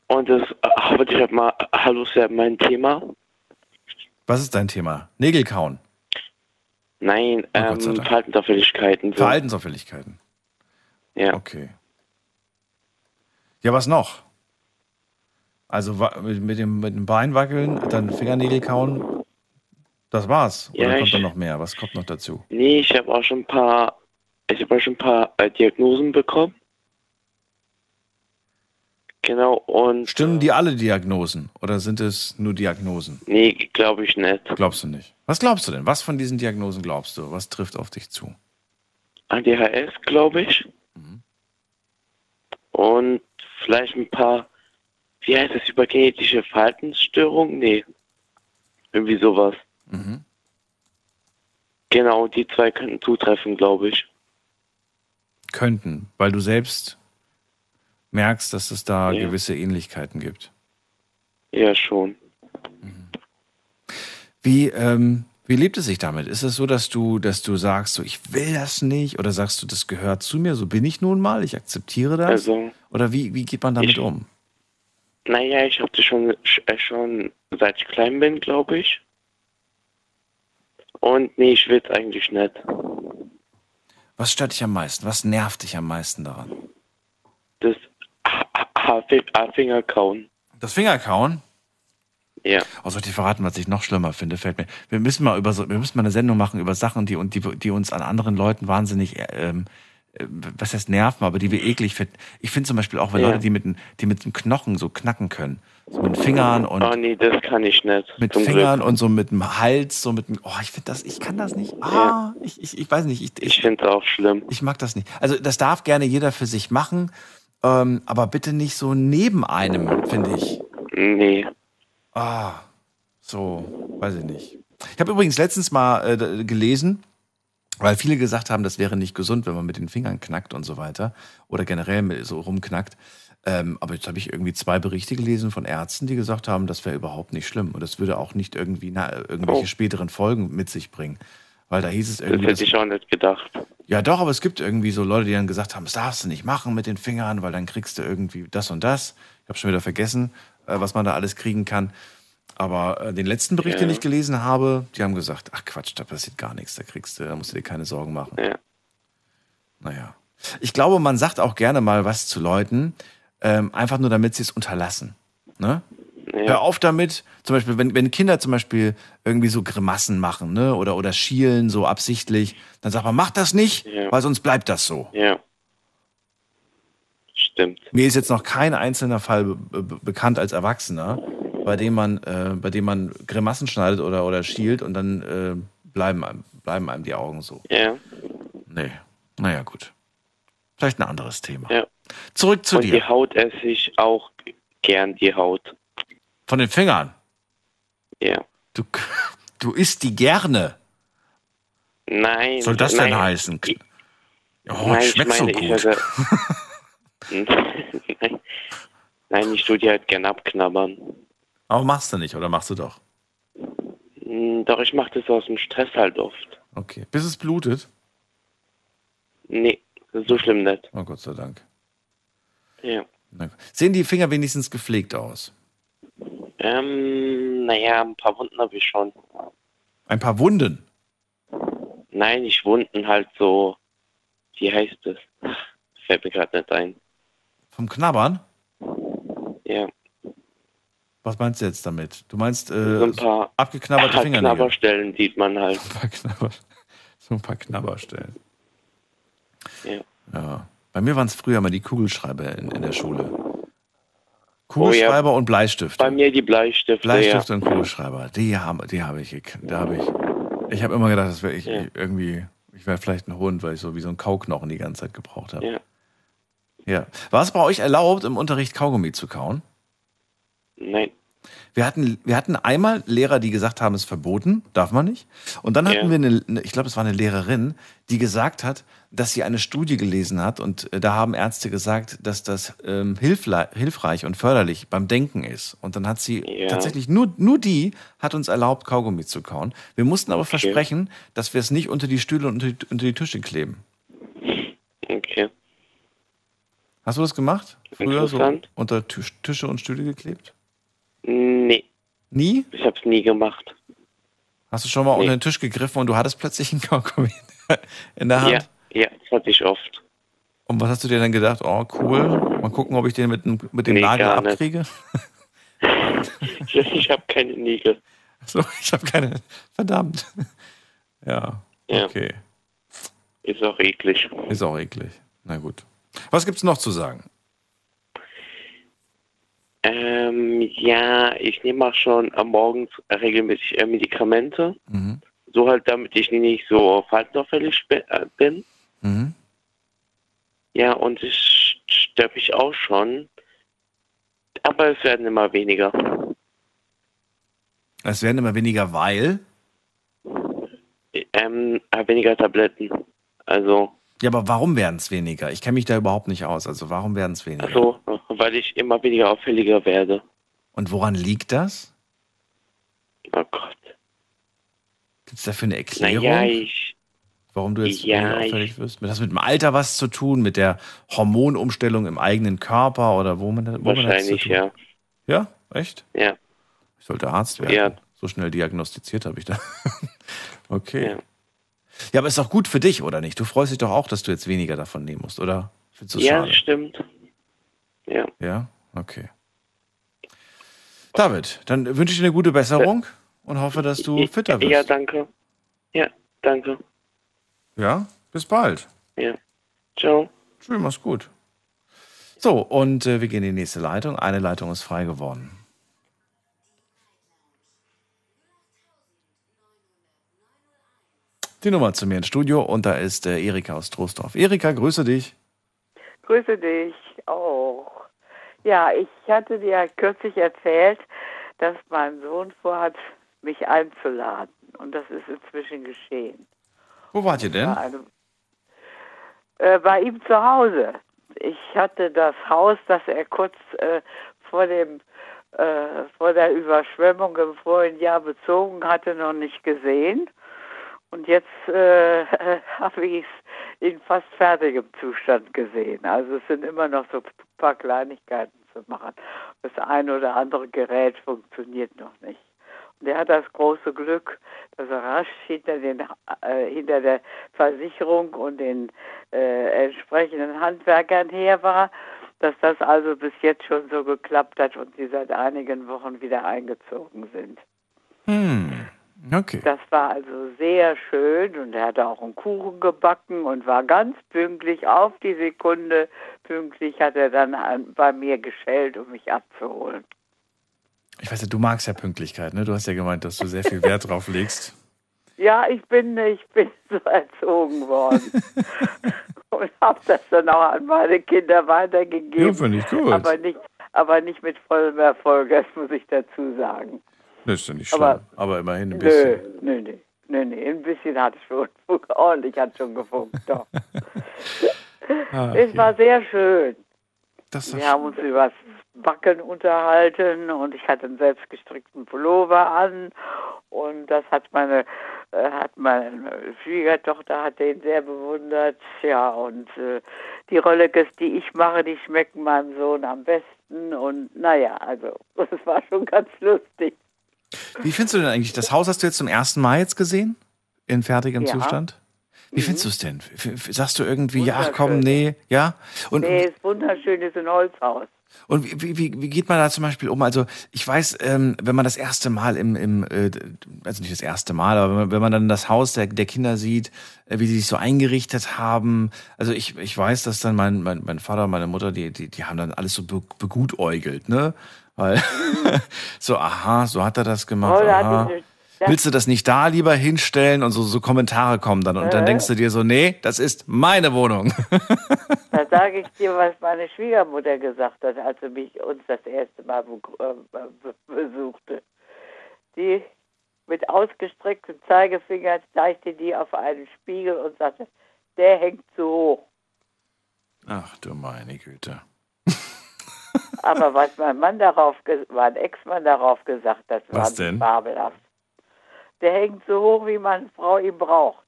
und das äh, wollte ich halt mal, hallo, ist ja mein Thema. Was ist dein Thema? Nägel kauen. Nein, Oh, ähm. Verhaltensauffälligkeiten. So. Verhaltensauffälligkeiten. Ja. Okay. Ja, was noch? Also mit, dem, mit dem Bein wackeln, dann Fingernägel kauen. Das war's. Oder Ja, kommt ich- da noch mehr? Was kommt noch dazu? Nee, ich habe auch schon ein paar, ich habe auch schon ein paar äh, Diagnosen bekommen. Genau, und Stimmen die alle Diagnosen? Oder sind es nur Diagnosen? nee, glaube ich nicht. Glaubst du nicht? Was glaubst du denn? Was von diesen Diagnosen glaubst du? Was trifft auf dich zu? ADHS, glaube ich. Und vielleicht ein paar, wie heißt das, übergenetische Verhaltensstörungen? Nee. Irgendwie sowas. Mhm. Genau, die zwei könnten zutreffen, glaube ich. Könnten, weil du selbst merkst, dass es da Ja. gewisse Ähnlichkeiten gibt. Ja, schon. Wie, ähm, wie lebt es sich damit? Ist es so, dass du, dass du sagst, so, ich will das nicht? Oder sagst du, das gehört zu mir, so bin ich nun mal, ich akzeptiere das? Also, Oder wie, wie geht man damit ich- um? naja, ich habe das schon, äh, schon seit ich klein bin, glaube ich. Und nee, ich will es eigentlich nicht. Was stört dich am meisten? Was nervt dich am meisten daran? Das Haarfinger kauen. Das Fingerkauen? Ja. Oh, soll ich dir verraten, was ich noch schlimmer finde? Fällt mir. Wir müssen mal über so, wir müssen mal eine Sendung machen über Sachen, die, die, die uns an anderen Leuten wahnsinnig, äh, ähm, äh, was heißt nerven, aber die wir eklig finden. Ich finde zum Beispiel auch, wenn Ja. Leute, die mit, die mit dem Knochen so knacken können. So mit Fingern und oh nee, das kann ich nicht. mit Fingern Glück. und so mit dem Hals, so mit dem, oh, ich finde das, ich kann das nicht. Ah, ich, ich, ich weiß nicht. Ich, Ich finde es auch schlimm. Ich mag das nicht. Also das darf gerne jeder für sich machen, ähm, aber bitte nicht so neben einem, finde ich. Nee. Ah, so, weiß ich nicht. Ich habe übrigens letztens mal äh, gelesen, weil viele gesagt haben, das wäre nicht gesund, wenn man mit den Fingern knackt und so weiter oder generell so rumknackt. Ähm, aber jetzt habe ich irgendwie zwei Berichte gelesen von Ärzten, die gesagt haben, das wäre überhaupt nicht schlimm und das würde auch nicht irgendwie na, irgendwelche Oh. späteren Folgen mit sich bringen. Weil da hieß es Das irgendwie. hätte ich auch nicht gedacht. Ja, doch, aber es gibt irgendwie so Leute, die dann gesagt haben, das darfst du nicht machen mit den Fingern, weil dann kriegst du irgendwie das und das. Ich habe schon wieder vergessen, äh, was man da alles kriegen kann. Aber äh, den letzten Bericht, den Ja. ich gelesen habe, die haben gesagt, ach Quatsch, da passiert gar nichts, da kriegst du, da musst du dir keine Sorgen machen. Ja. Naja. Ich glaube, man sagt auch gerne mal was zu Leuten, ähm, einfach nur damit sie es unterlassen. Ne? Hör auf damit, zum Beispiel, wenn, wenn Kinder zum Beispiel irgendwie so Grimassen machen, ne, oder, oder schielen so absichtlich, dann sagt man, mach das nicht, Ja. weil sonst bleibt das so. Ja. Stimmt. Mir ist jetzt noch kein einzelner Fall be be bekannt als Erwachsener, bei dem man, äh, bei dem man Grimassen schneidet oder, oder schielt und dann äh, bleiben, einem, bleiben einem die Augen so. Ja. Nee. Naja, gut. Vielleicht ein anderes Thema. Ja. Zurück zu Und dir. die Haut esse ich auch gern, die Haut. Von den Fingern. Ja. Du, du isst die gerne. Nein. Was soll das nein, denn heißen? Oh, nein, ich schmeckt so gut. esse. Nein. Nein, ich tue die halt gern abknabbern. Aber machst du nicht, oder machst du doch? Hm, Doch, ich mache das aus dem Stress halt oft. Okay. Bis es blutet? Nee, so schlimm nicht. Oh Gott sei Dank. Ja. Sehen die Finger wenigstens gepflegt aus? Ähm, naja, ein paar Wunden habe ich schon. Ein paar Wunden. Nein, nicht Wunden, halt so. Wie heißt das? Fällt mir gerade nicht ein. Vom Knabbern? Ja. Was meinst du jetzt damit? Du meinst So äh, ein paar abgeknabberte Fingernägel? Knabberstellen sieht man halt. Ein paar Knabber, so ein paar Knabberstellen. Ja. Ja. Bei mir waren es früher mal die Kugelschreiber in, in der Schule. Kugelschreiber und Bleistift. Bei mir die Bleistifte. Bleistift ja. und Kugelschreiber. Die haben, die habe ich, da habe ich. Ich habe immer gedacht, das wäre ich Ja. irgendwie, ich wäre vielleicht ein Hund, weil ich so wie so ein Kauknochen die ganze Zeit gebraucht habe. Ja. Ja. War es bei euch erlaubt, im Unterricht Kaugummi zu kauen? Nein. Wir hatten, wir hatten einmal Lehrer, die gesagt haben, es ist verboten, darf man nicht. Und dann hatten Ja. wir eine, ich glaube, es war eine Lehrerin, die gesagt hat, dass sie eine Studie gelesen hat und äh, da haben Ärzte gesagt, dass das ähm, hilfreich und förderlich beim Denken ist. Und dann hat sie Ja. tatsächlich nur, nur die hat uns erlaubt, Kaugummi zu kauen. Wir mussten aber versprechen, dass wir es nicht unter die Stühle und unter die, unter die Tische kleben. Okay. Hast du das gemacht? Früher so unter Tisch, Tische und Stühle geklebt? Nee. Nie? Ich hab's nie gemacht. Hast du schon mal Nee. unter den Tisch gegriffen und du hattest plötzlich einen Kaugummi in der Hand? Ja, ja, das hatte ich oft. Und was hast du dir dann gedacht? Oh, cool. Mal gucken, ob ich den mit, dem- mit dem Nee, Nagel abkriege. Ich, ich habe keine Nägel. So, ich habe keine. Verdammt. Ja. Ja. Okay. Ist auch eklig. Ist auch eklig. Na gut. Was gibt's noch zu sagen? Ähm, ja, ich nehme auch schon am Morgen regelmäßig äh, Medikamente. Mhm. So halt, damit ich nicht so verhaltensauffällig bi- äh, bin. Mhm. Ja, und ich sterbe ich auch schon. Aber es werden immer weniger. Es werden immer weniger, weil. Ähm, äh, weniger Tabletten. Also, Ja, aber warum werden es weniger? Ich kenne mich da überhaupt nicht aus. Also warum werden es weniger? also, weil ich immer weniger auffälliger werde. Und woran liegt das? Oh Gott. Gibt es dafür eine Erklärung? Naja, ich. warum du jetzt Ja, auffällig wirst? Hat das mit dem Alter was zu tun? Mit der Hormonumstellung im eigenen Körper oder wo man, wo man Wahrscheinlich, tun? ja. Ja, echt? Ja. Ich sollte Arzt werden. Ja. So schnell diagnostiziert habe ich da. okay. Ja. Ja. aber ist doch gut für dich, oder nicht? Du freust dich doch auch, dass du jetzt weniger davon nehmen musst, oder? Ja, schade? stimmt. Ja. Ja, okay. David, dann wünsche ich dir eine gute Besserung und hoffe, dass du fitter wirst. Ja, danke. Ja, danke. Ja, bis bald. Ja. Ciao. Tschüss, mach's gut. So, und äh, wir gehen in die nächste Leitung. Eine Leitung ist frei geworden. Die Nummer zu mir ins Studio und da ist äh, Erika aus Troisdorf. Erika, grüße dich. Grüße dich auch. Ja, ich hatte dir kürzlich erzählt, dass mein Sohn vorhat, mich einzuladen. Und das ist inzwischen geschehen. Wo wart ihr denn? Bei, einem, äh, bei ihm zu Hause. Ich hatte das Haus, das er kurz äh, vor dem äh, vor der Überschwemmung im vorigen Jahr bezogen hatte, noch nicht gesehen. Und jetzt äh, habe ich es in fast fertigem Zustand gesehen. Also es sind immer noch so ein paar Kleinigkeiten zu machen. Das eine oder andere Gerät funktioniert noch nicht. Und er hat das große Glück, dass er rasch hinter, den, äh, hinter der Versicherung und den äh, entsprechenden Handwerkern her war, dass das also bis jetzt schon so geklappt hat und sie seit einigen Wochen wieder eingezogen sind. Hm, okay. Das war also sehr schön und er hatte auch einen Kuchen gebacken und war ganz pünktlich auf die Sekunde. Pünktlich hat er dann an, bei mir geschellt, um mich abzuholen. Ich weiß ja, du magst ja Pünktlichkeit, ne? Du hast ja gemeint, dass du sehr viel Wert drauf legst. Ja, ich bin, ich bin so erzogen worden und habe das dann auch an meine Kinder weitergegeben. Ja, finde ich gut. Aber nicht, aber nicht mit vollem Erfolg, das muss ich dazu sagen. Das ist ja nicht schlimm, Aber- aber, immerhin ein bisschen. nö, nö, nö, nö, ein bisschen hat es schon, ordentlich hat schon gefunkt, doch. Ah, Es war sehr schön. Das Wir haben uns über das Backen unterhalten und ich hatte einen selbstgestrickten Pullover an und das hat meine äh, hat meine Schwiegertochter hat den sehr bewundert. Ja, und äh, die Röllekes, die ich mache, die schmecken meinem Sohn am besten und naja, also es war schon ganz lustig. Wie findest du denn eigentlich, das Haus hast du jetzt zum ersten Mal jetzt gesehen? In fertigem Ja. Zustand? Wie Mhm. findest du es denn? Sagst du irgendwie, ja, ach komm, nee, ja? Und, nee, ist wunderschön, ist ein Holzhaus. und wie, wie, wie geht man da zum Beispiel um? Also ich weiß, ähm, wenn man das erste Mal im, im äh, also nicht das erste Mal, aber wenn man, wenn man dann das Haus der, der Kinder sieht, äh, wie sie sich so eingerichtet haben, also ich, ich weiß, dass dann mein, mein, mein Vater und meine Mutter, die, die, die haben dann alles so be, begutäugelt, ne? Weil, so, aha, so hat er das gemacht, Oh, aha. Willst du das nicht da lieber hinstellen und so, so Kommentare kommen dann und dann Äh. denkst du dir so, nee, das ist meine Wohnung. Da sage ich dir, was meine Schwiegermutter gesagt hat, als sie mich uns das erste Mal äh, be besuchte. Die mit ausgestrecktem Zeigefinger zeigte die auf einen Spiegel und sagte, der hängt zu hoch. Ach du meine Güte. Aber was mein Mann darauf, mein Ex-Mann darauf gesagt hat, war Was denn? fabelhaft. Der hängt so hoch, wie meine Frau ihn braucht.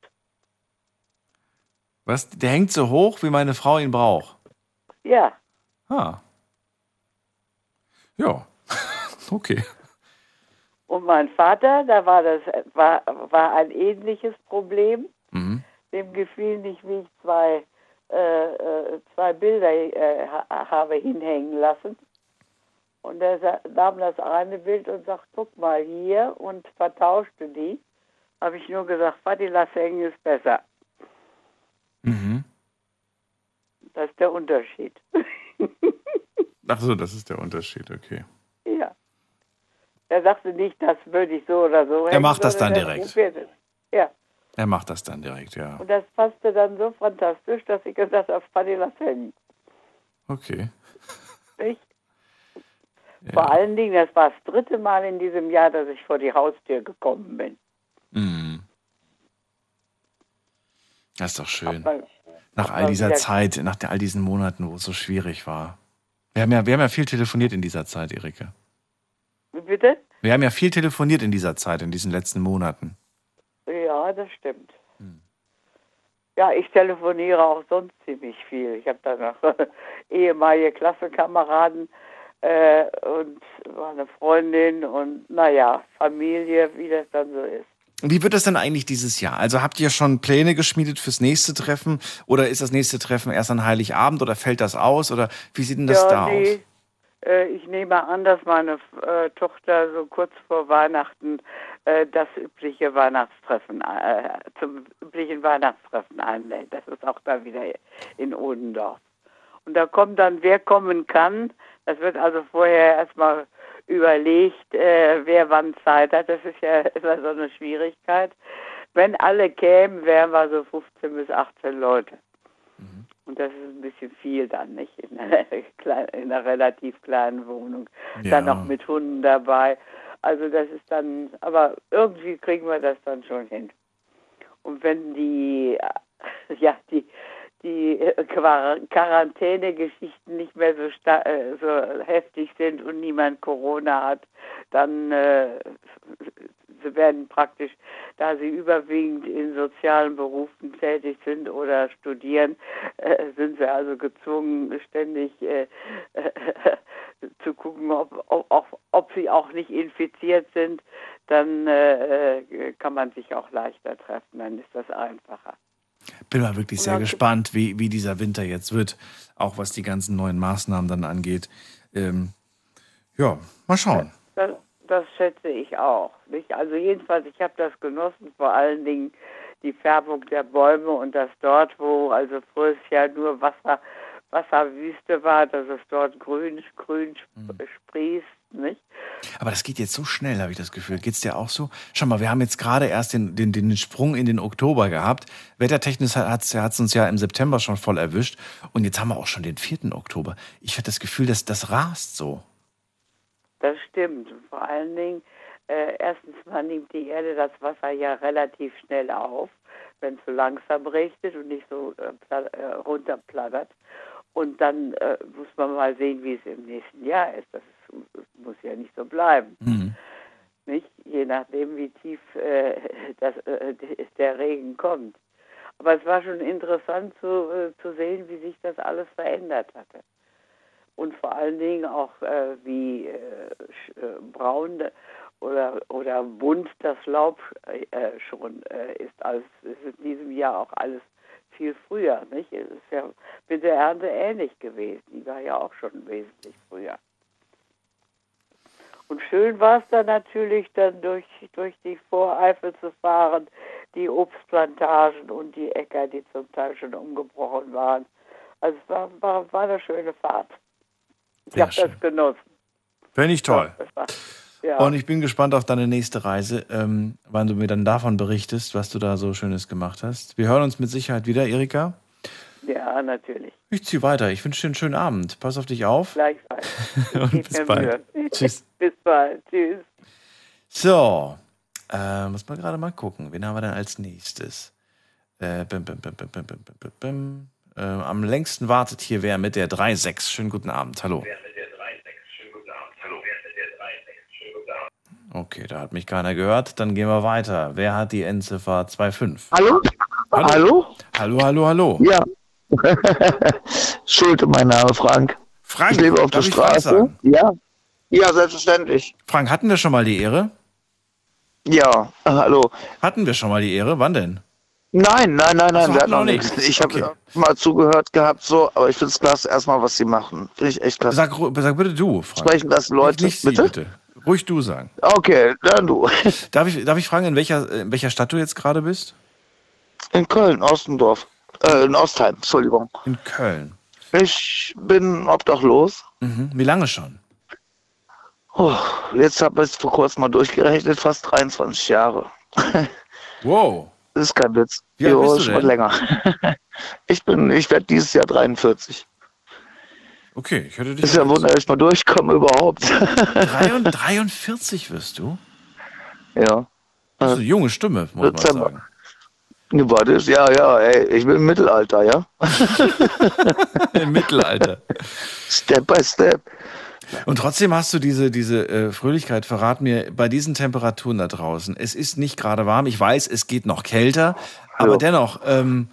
Was? Der hängt so hoch, wie meine Frau ihn braucht. Ja, Ah. Ja. okay. und mein Vater, da war das war, war ein ähnliches Problem. Mhm. Dem gefiel nicht, wie ich zwei, äh, äh, zwei Bilder äh, ha habe hinhängen lassen. Und er nahm das eine Bild und sagt, guck mal hier und vertauschte die. Habe ich nur gesagt, Vati, lass hängen ist besser. Mhm. Das ist der Unterschied. Ach so, das ist der Unterschied, okay. ja. Er sagte nicht, das würde ich so oder so Er macht das dann direkt. Ja. Er macht das dann direkt, ja. Und das passte dann so fantastisch, dass ich gesagt habe, Vati, lass hängen. Okay. Vor allen Dingen, das war das dritte Mal in diesem Jahr, dass ich vor die Haustür gekommen bin. Mhm. Das ist doch schön. Weil- Nach all dieser Zeit, nach all diesen Monaten, wo es so schwierig war. Wir haben ja, wir haben ja viel telefoniert in dieser Zeit, Erika. Wie Bitte? Wir haben ja viel telefoniert in dieser Zeit, in diesen letzten Monaten. Ja, das stimmt. Ja, ich telefoniere auch sonst ziemlich viel. Ich habe da noch ehemalige Klassenkameraden äh, und meine Freundin und naja, Familie, wie das dann so ist. Wie wird das denn eigentlich dieses Jahr? Also habt ihr schon Pläne geschmiedet fürs nächste Treffen oder ist das nächste Treffen erst an Heiligabend oder fällt das aus oder wie sieht denn das ja, da nee, aus? äh, ich nehme an, dass meine äh, Tochter so kurz vor Weihnachten äh, das übliche Weihnachtstreffen, äh, zum üblichen Weihnachtstreffen einlädt. Das ist auch da wieder in Odendorf. Und da kommt dann, wer kommen kann. Das wird also vorher erstmal überlegt, äh, wer wann Zeit hat. Das ist ja immer so eine Schwierigkeit. Wenn alle kämen, wären wir so 15 bis 18 Leute. Und das ist ein bisschen viel dann, nicht? In einer, kleinen, in einer relativ kleinen Wohnung. Ja. Dann noch mit Hunden dabei. Also das ist dann, aber irgendwie kriegen wir das dann schon hin. Und wenn die, ja, die, die äh, Quar- Quarantäne-Geschichten nicht mehr so, äh, so heftig sind und niemand Corona hat, dann äh, sie werden praktisch, da sie überwiegend in sozialen Berufen tätig sind oder studieren, äh, sind sie also gezwungen, ständig äh, zu gucken, ob, ob, ob, sie auch nicht infiziert sind. Dann äh, kann man sich auch leichter treffen, dann ist das einfacher. Bin mal wirklich sehr Ja, gespannt, wie, wie dieser Winter jetzt wird, auch was die ganzen neuen Maßnahmen dann angeht. Ähm, ja, mal schauen. Das, das schätze ich auch. Nicht? Also jedenfalls, ich habe das genossen, vor allen Dingen die Färbung der Bäume und das dort, wo also frühes Jahr nur Wasser, Wasserwüste war, dass es dort grün, grün sp- sprießt. Nicht? Aber das geht jetzt so schnell, habe ich das Gefühl. Geht's dir auch so? Schau mal, wir haben jetzt gerade erst den, den, den Sprung in den Oktober gehabt. Wettertechnisch hat es uns ja im September schon voll erwischt. Und jetzt haben wir auch schon den 4. Oktober. Ich habe das Gefühl, dass das rast so. Das stimmt. Vor allen Dingen, äh, erstens mal nimmt die Erde das Wasser ja relativ schnell auf, wenn es so langsam regnet und nicht so äh, äh, runterplattert. Und dann äh, muss man mal sehen, wie es im nächsten Jahr ist. Das ist, muss ja nicht so bleiben. Nicht? Je nachdem, wie tief äh, das, äh, der Regen kommt. Aber es war schon interessant zu, äh, zu sehen, wie sich das alles verändert hatte. Und vor allen Dingen auch, äh, wie äh, braun oder, oder bunt das Laub äh, schon ist. Also es ist in diesem Jahr auch alles viel früher. Nicht? Es ist ja mit der Ernte ähnlich gewesen. Die war ja auch schon wesentlich früher. Und schön war es dann natürlich, dann durch, durch die Voreifel zu fahren, die Obstplantagen und die Äcker, die zum Teil schon umgebrochen waren. Also es war, war, war eine schöne Fahrt. Ich habe das genossen. Finde ich toll. War, ja. Und ich bin gespannt auf deine nächste Reise, ähm, wann du mir dann davon berichtest, was du da so Schönes gemacht hast. Wir hören uns mit Sicherheit wieder, Erika. Ja, natürlich. Ich ziehe weiter. Ich wünsche dir einen schönen Abend. Pass auf dich auf. Gleichfalls. Und bis bald. Tschüss. bis bald. Tschüss. So, äh, muss man gerade mal gucken. Wen haben wir denn als nächstes? Äh, bim, bim, bim, äh, am längsten wartet hier wer mit der 3.6. Schönen guten Abend. Hallo. Ja. Okay, da hat mich keiner gehört. Dann gehen wir weiter. Wer hat die Endziffer 2.5? Hallo? Hallo? Hallo? Hallo, hallo, hallo. Ja. Schulte, mein Name, Frank. Frank, ich lebe auf der Straße. Ja. Ja, selbstverständlich. Frank, hatten wir schon mal die Ehre? Ja, hallo. Hatten wir schon mal die Ehre? Wann denn? Nein, nein, nein, nein, so, wir hatten noch nichts. nichts. Ich habe Okay. mal zugehört gehabt, so, aber ich finde es klasse, erstmal, was sie machen. Finde ich echt klasse. Sag, sag bitte du, Frank. Sprechen das Leute. Nicht Sie, bitte? Ruhig du sagen. Okay, dann du. Darf ich, darf ich fragen, in welcher, in welcher Stadt du jetzt gerade bist? In Köln, Ostendorf. Äh, in Ostheim, Entschuldigung. In Köln. Ich bin obdachlos. Mhm. Wie lange schon? Oh, jetzt habe ich es vor kurzem mal durchgerechnet, fast 23 Jahre. Wow. Das ist kein Witz. Wie alt Jo, bist du denn? länger. ich bin, ich werde dieses Jahr 43. Okay, ich hätte dich. Ist ja ein Wunder, dass ich mal durchkomme überhaupt. 43 wirst du? ja. Das ist eine junge Stimme, muss man sagen. Warte, ja, ja, ey, ich bin im Mittelalter, ja? Im Mittelalter. Step by step. Und trotzdem hast du diese, diese äh, Fröhlichkeit. Verrat mir, bei diesen Temperaturen da draußen, es ist nicht gerade warm. Ich weiß, es geht noch kälter, aber Ja. dennoch, ähm,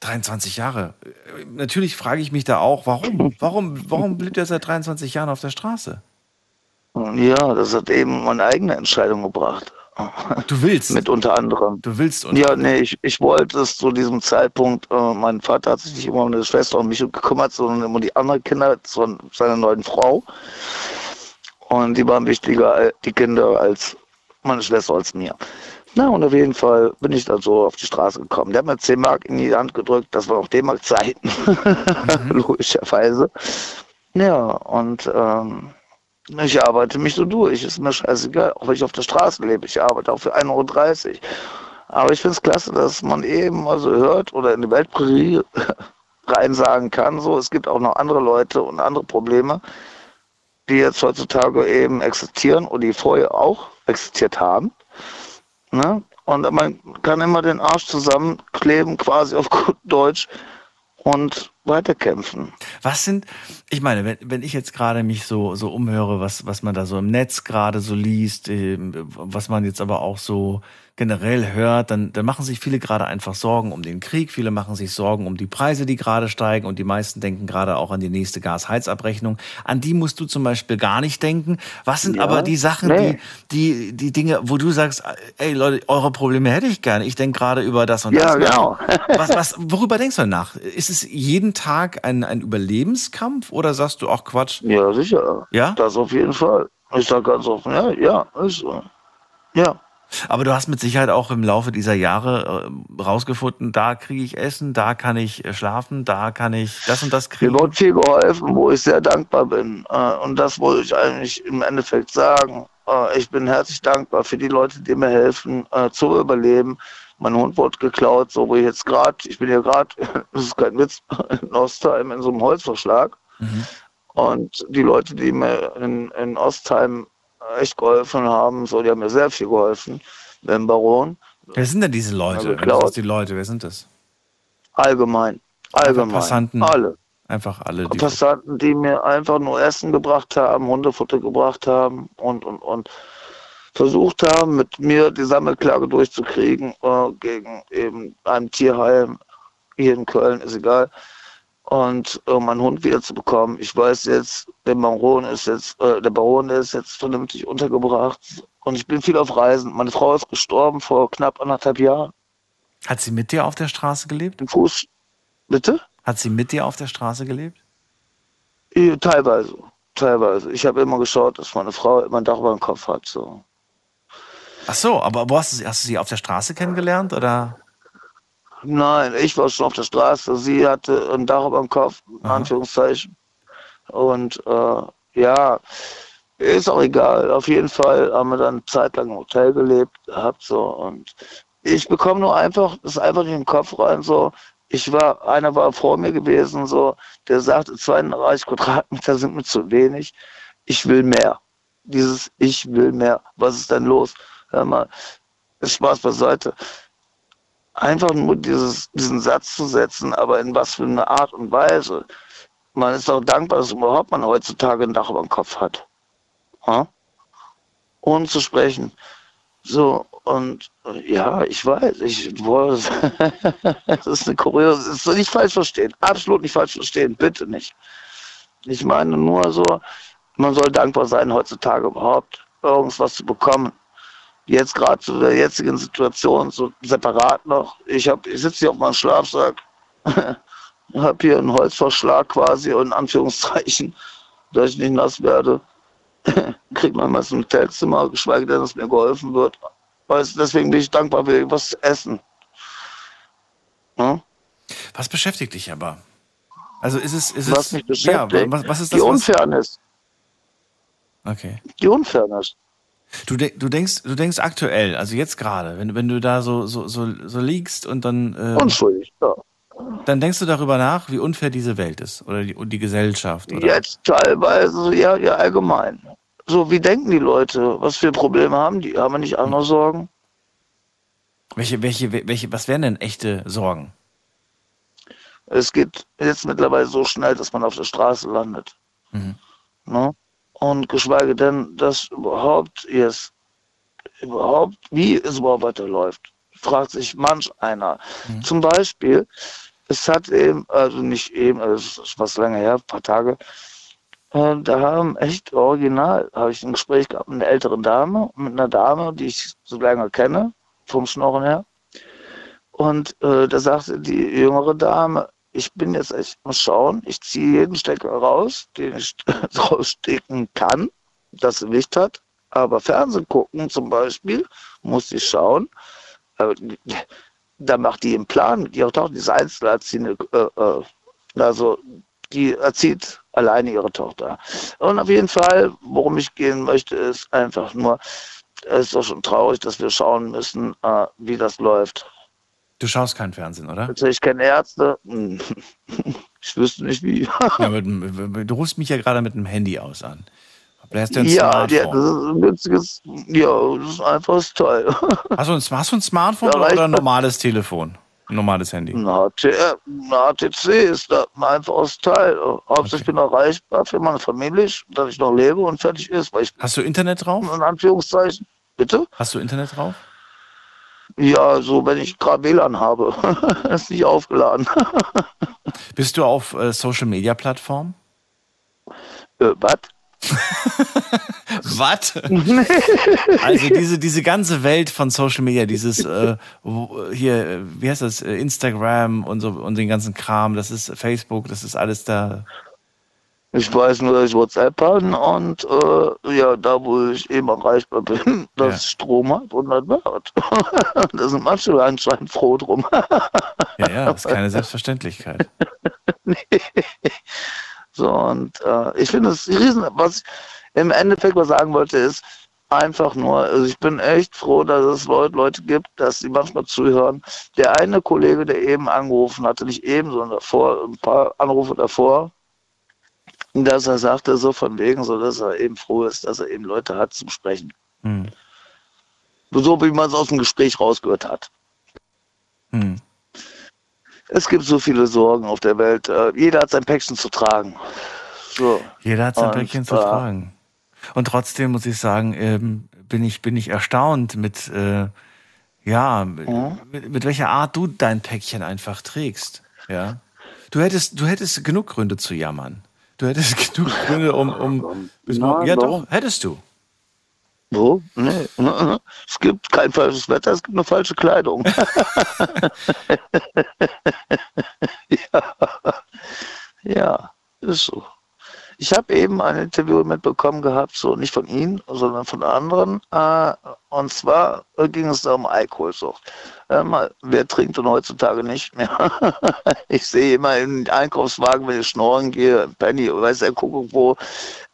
23 Jahre. Natürlich frage ich mich da auch, warum? Warum, warum blieb der seit 23 Jahren auf der Straße? Ja, das hat eben meine eigene Entscheidung gebracht. Du willst? Mit unter anderem. Du willst unter Ja, nee, ich, ich wollte es zu diesem Zeitpunkt, äh, mein Vater hat sich nicht immer um meine Schwester und mich gekümmert, sondern immer um die anderen Kinder von seiner neuen Frau. Und die waren wichtiger, äh, die Kinder, als meine Schwester, als mir. Na, und auf jeden Fall bin ich dann so auf die Straße gekommen. Der hat mir 10 Mark in die Hand gedrückt, das war noch D-Mark-Zeiten, logischerweise. Ja, und ähm, ich arbeite mich so durch, ist mir scheißegal, auch wenn ich auf der Straße lebe. Ich arbeite auch für 1,30 Euro. Aber ich finde es klasse, dass man eben also hört oder in die Weltprärie rein sagen kann, so, es gibt auch noch andere Leute und andere Probleme, die jetzt heutzutage eben existieren und die vorher auch existiert haben. Ne? Und man kann immer den Arsch zusammenkleben, quasi auf gut Deutsch, und weiterkämpfen. Was sind, ich meine, wenn, wenn ich jetzt gerade mich so, so umhöre, was, was man da so im Netz gerade so liest, ähm, was man jetzt aber auch so generell hört, dann, dann machen sich viele gerade einfach Sorgen um den Krieg, viele machen sich Sorgen um die Preise, die gerade steigen und die meisten denken gerade auch an die nächste Gasheizabrechnung. An die musst du zum Beispiel gar nicht denken. Was sind Ja, aber die Sachen, nee. die, die, die Dinge, wo du sagst, ey Leute, eure Probleme hätte ich gerne. Ich denke gerade über das und Ja, das. genau. Was, was, worüber denkst du nach? Ist es jeden Tag ein, ein Überlebenskampf oder sagst du auch Quatsch? Ja, sicher. Ja? Das auf jeden Fall. Ich sag ganz offen, ja, ja, ist so. Ja. Aber du hast mit Sicherheit auch im Laufe dieser Jahre äh, rausgefunden, da kriege ich Essen, da kann ich äh, schlafen, da kann ich das und das kriegen. Mir wurde viel geholfen, wo ich sehr dankbar bin. Äh, Und das wollte ich eigentlich im Endeffekt sagen. Ich bin herzlich dankbar für die Leute, die mir helfen, zu überleben. Mein Hund wurde geklaut, so wie jetzt gerade. Ich bin ja gerade, das ist kein Witz, in Ostheim in so einem Holzverschlag. Und die Leute, die mir in, in Ostheim echt geholfen haben, so, die haben mir sehr viel geholfen. Beim Baron, Wer sind denn diese Leute? Du geklaut. sagst, die Leute, wer sind das? allgemein. Allgemein. Passanten. Alle. Einfach alle, die. Passanten, die mir einfach nur Essen gebracht haben, Hundefutter gebracht haben und, und, und versucht haben, mit mir die Sammelklage durchzukriegen äh, gegen eben ein Tierheim hier in Köln, ist egal. Und äh, meinen Hund wiederzubekommen. Ich weiß jetzt, der Baron ist jetzt, äh, der Baron ist jetzt vernünftig untergebracht. Und ich bin viel auf Reisen. Meine Frau ist gestorben vor knapp anderthalb Jahren. Hat sie mit dir auf der Straße gelebt? Im Fuß. Bitte? Hat sie mit dir auf der Straße gelebt? Ja, Teilweise, teilweise. Ich habe immer geschaut, dass meine Frau immer ein Dach über dem Kopf hat. So. Ach so, aber wo hast du sie, hast du sie auf der Straße kennengelernt oder? Nein, ich war schon auf der Straße. Sie hatte ein Dach über dem Kopf, in Anführungszeichen. Und äh, ja, ist auch egal. Auf jeden Fall haben wir dann eine Zeit lang im Hotel gelebt gehabt. So. Und ich bekomme nur einfach, das einfach in den Kopf rein, so, Ich war, einer war vor mir gewesen, so, der sagte, 32 Quadratmeter sind mir zu wenig. Ich will mehr. Dieses Ich will mehr. Was ist denn los? Hör mal, Spaß beiseite. Einfach nur dieses, diesen Satz zu setzen, aber in was für eine Art und Weise. Man ist auch dankbar, dass überhaupt man heutzutage ein Dach über dem Kopf hat. Ja? Ohne zu sprechen. So, und ja, ich weiß, ich boah, das ist eine kuriose, das ist nicht falsch verstehen, absolut nicht falsch verstehen, bitte nicht. Ich meine nur so, man soll dankbar sein, heutzutage überhaupt irgendwas zu bekommen. Jetzt gerade zu der jetzigen Situation, so separat noch. Ich, hab, ich sitze hier auf meinem Schlafsack, habe hier einen Holzverschlag quasi, in Anführungszeichen, dass ich nicht nass werde. Kriegt man meist ein Hotelzimmer, geschweige denn, dass mir geholfen wird. Weißt, deswegen bin ich dankbar für was zu essen. Hm? Was beschäftigt dich aber? Also ist es, ist was es, mich beschäftigt, ja, was, was ist das? die Unfairness. Was? Okay. Die Unfairness. Du, de du denkst, du denkst aktuell, also jetzt gerade, wenn, wenn du da so, so, so, so liegst und dann. Äh, Unschuldig, ja. Dann denkst du darüber nach, wie unfair diese Welt ist oder die, die Gesellschaft. Oder? Jetzt teilweise, ja, ja, allgemein. So, wie denken die Leute? Was für Probleme haben die? Haben wir nicht andere Sorgen? Welche, welche, welche, was wären denn echte Sorgen? Es geht jetzt mittlerweile so schnell, dass man auf der Straße landet. Mhm. Ne? Und geschweige denn, dass überhaupt jetzt, überhaupt, wie es überhaupt weiterläuft, fragt sich manch einer. Mhm. Zum Beispiel, es hat eben, also nicht eben, also es ist was länger her, ein paar Tage, äh, da haben echt original, habe ich ein Gespräch gehabt mit einer älteren Dame, mit einer Dame, die ich so lange kenne, vom Schnorren her. Und äh, da sagte die jüngere Dame, ich bin jetzt echt mal schauen, ich ziehe jeden Stecker raus, den ich rausstecken kann, das Gewicht hat. Aber Fernsehen gucken zum Beispiel, muss ich schauen, äh, da macht die einen Plan, die auch doch diese Einzelerziehende, äh, äh, also die erzieht alleine ihre Tochter. Und auf jeden Fall, worum ich gehen möchte, ist einfach nur, es ist doch schon traurig, dass wir schauen müssen, äh, wie das läuft. Du schaust kein Fernsehen, oder? Also ich kenne Ärzte, hm, ich wüsste nicht wie. ja, mit, du rufst mich ja gerade mit einem Handy aus an. Hast du ein ja, ja, das ist ein günstiges, ja, das ist einfach das Teil. Hast du ein, hast du ein Smartphone Ja, oder ein normales Telefon? Ein normales Handy. Ein ein HTC ist da ein einfaches Teil. Hauptsächlich bin ich erreichbar für meine Familie, dass ich noch lebe und fertig ist. Hast du Internet drauf? in Anführungszeichen. Bitte? Hast du Internet drauf? Ja, so wenn ich gerade WLAN habe. ist nicht aufgeladen. Bist du auf äh, Social Media Plattformen? Äh, was? Was? also diese, diese ganze Welt von Social Media, dieses äh, hier, wie heißt das, äh, Instagram und so und den ganzen Kram, das ist Facebook, das ist alles da. Ich weiß nur, dass ich WhatsApp habe und äh, ja, da wo ich eben erreichbar bin, dass Ja. ich Strom hat und das wird. da sind manche anscheinend froh drum. Ja, ja, das ist keine Selbstverständlichkeit. So, und äh, ich finde es riesen, was ich im Endeffekt was sagen wollte, ist einfach nur, also ich bin echt froh, dass es Leute, Leute gibt, dass sie manchmal zuhören. Der eine Kollege, der eben angerufen hatte, nicht eben, sondern davor, ein paar Anrufe davor, dass er sagte, so von wegen, so dass er eben froh ist, dass er eben Leute hat zum Sprechen. Hm. So wie man es aus dem Gespräch rausgehört hat. Hm. Es gibt so viele Sorgen auf der Welt. Äh, jeder hat sein Päckchen zu tragen. So. Jeder hat sein Und, Päckchen zu äh, tragen. Und trotzdem muss ich sagen, ähm, bin ich bin ich erstaunt mit äh, ja mit, mit welcher Art du dein Päckchen einfach trägst. Ja, du hättest du hättest genug Gründe zu jammern. Du hättest genug Gründe, um um bis Nein, ja doch hättest du. Wo? Nee. Es gibt kein falsches Wetter, es gibt nur falsche Kleidung. ja. ja, ist so. Ich habe eben ein Interview mitbekommen gehabt, so nicht von Ihnen, sondern von anderen. Äh, und zwar ging es da um Alkoholsucht. Mal, wer trinkt denn heutzutage nicht mehr? ich sehe immer in den Einkaufswagen, wenn ich schnorren gehe, Penny, weiß der Kuckuck wo,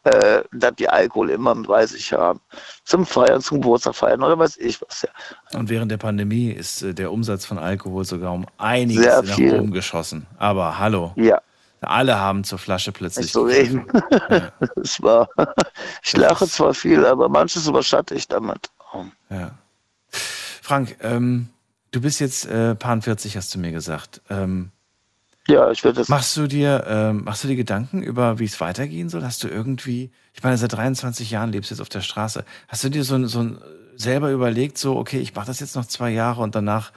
äh, dass die Alkohol immer mit 30 haben. Zum Feiern, zum Geburtstag feiern oder weiß ich was. Ja. Und während der Pandemie ist äh, der Umsatz von Alkohol sogar um einiges Sehr nach oben geschossen. Aber hallo. Ja. Alle haben zur Flasche plötzlich. Nicht so reden. das war, ich lache zwar viel, aber manches überschatte ich damit. Ja. Frank, ähm, du bist jetzt äh, paar 40, hast du mir gesagt. Ähm, ja, ich werde das. Machst du dir, ähm, machst du dir Gedanken über, wie es weitergehen soll? Hast du irgendwie, ich meine, seit 23 Jahren lebst du jetzt auf der Straße. Hast du dir so, ein- so ein, selber überlegt, so, okay, ich mache das jetzt noch zwei Jahre und danach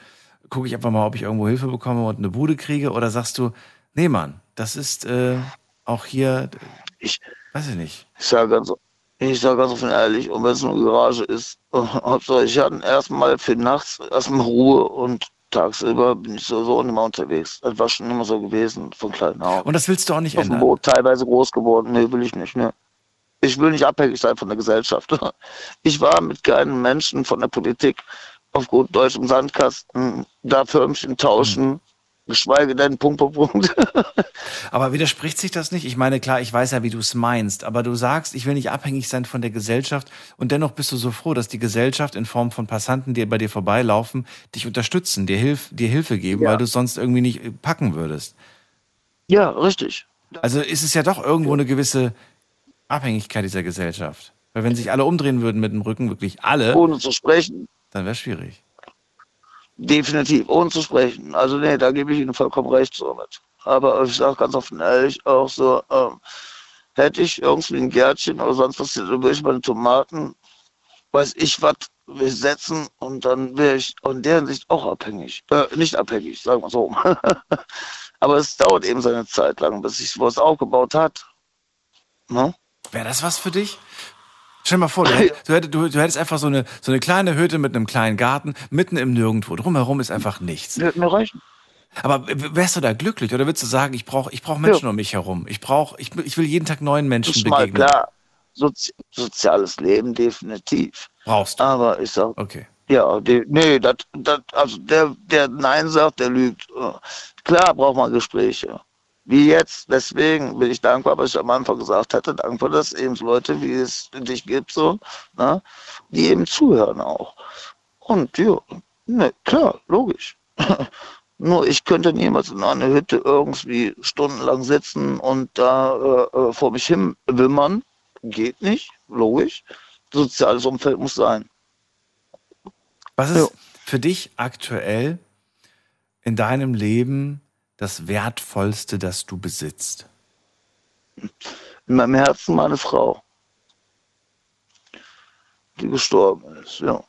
gucke ich einfach mal, ob ich irgendwo Hilfe bekomme und eine Bude kriege? Oder sagst du, nee, Mann, das ist äh, auch hier, ich weiß ich nicht. Ich sage ganz, ich sag ganz offen ehrlich, und wenn es nur eine Garage ist, ich hatte erstmal für nachts erstmal Ruhe und tagsüber bin ich sowieso immer unterwegs. Das war schon immer so gewesen, von klein auf. Und das willst du auch nicht Auf dem ändern? Boot teilweise groß geworden. Nee, will ich nicht, ne. Ich will nicht abhängig sein von der Gesellschaft. Ich war mit keinem Menschen von der Politik auf gut Deutsch im Sandkasten, da Förmchen tauschen, geschweige denn Punkt, Punkt, Punkt. Aber widerspricht sich das nicht? Ich meine, klar, ich weiß ja, wie du es meinst, aber du sagst, ich will nicht abhängig sein von der Gesellschaft und dennoch bist du so froh, dass die Gesellschaft in Form von Passanten, die bei dir vorbeilaufen, dich unterstützen, dir, Hilf dir Hilfe geben, Ja. weil du es sonst irgendwie nicht äh, packen würdest. Ja, richtig. Also ist es ja doch irgendwo eine gewisse Abhängigkeit dieser Gesellschaft. Weil wenn sich alle umdrehen würden mit dem Rücken, wirklich alle, Ohne zu sprechen. dann wäre es schwierig. Definitiv, ohne zu sprechen. Also nee, da gebe ich Ihnen vollkommen recht so mit. Aber ich sage ganz offen ehrlich auch so, ähm, hätte ich irgendwie ein Gärtchen oder sonst was, dann würde ich meine Tomaten, weiß ich was, setzen und dann wäre ich in der Hinsicht auch abhängig. Äh, nicht abhängig, sagen wir so. Aber es dauert eben seine Zeit lang, bis sich was aufgebaut hat. Ne? Wäre das was für dich? Stell dir mal vor, du, du, hätt- du, du hättest einfach so eine, so eine kleine Hütte mit einem kleinen Garten, mitten im Nirgendwo. Drumherum ist einfach nichts. Wird mir reichen. Aber wärst du da glücklich oder würdest du sagen, ich brauche ich brauch Menschen um mich herum? Ich, brauch, ich, ich will jeden Tag neuen Menschen Ist mal begegnen. klar, Sozi soziales Leben definitiv. Brauchst du. Aber ich sag, Okay. ja, die, nee, das, das, also der, der Nein sagt, der lügt. Äh, Klar braucht man Gespräche. Wie jetzt, deswegen bin ich dankbar, was ich am Anfang gesagt hatte, dankbar, dass eben Leute, wie es dich gibt, so, ne, die eben zuhören auch. Und ja, ne, klar, logisch. Nur ich könnte niemals in einer Hütte irgendwie stundenlang sitzen und da äh, äh, vor mich hin wimmern. Geht nicht, logisch. Soziales Umfeld muss sein. Was ist für dich aktuell in deinem Leben das Wertvollste, das du besitzt? In meinem Herzen meine Frau, die gestorben ist, ja.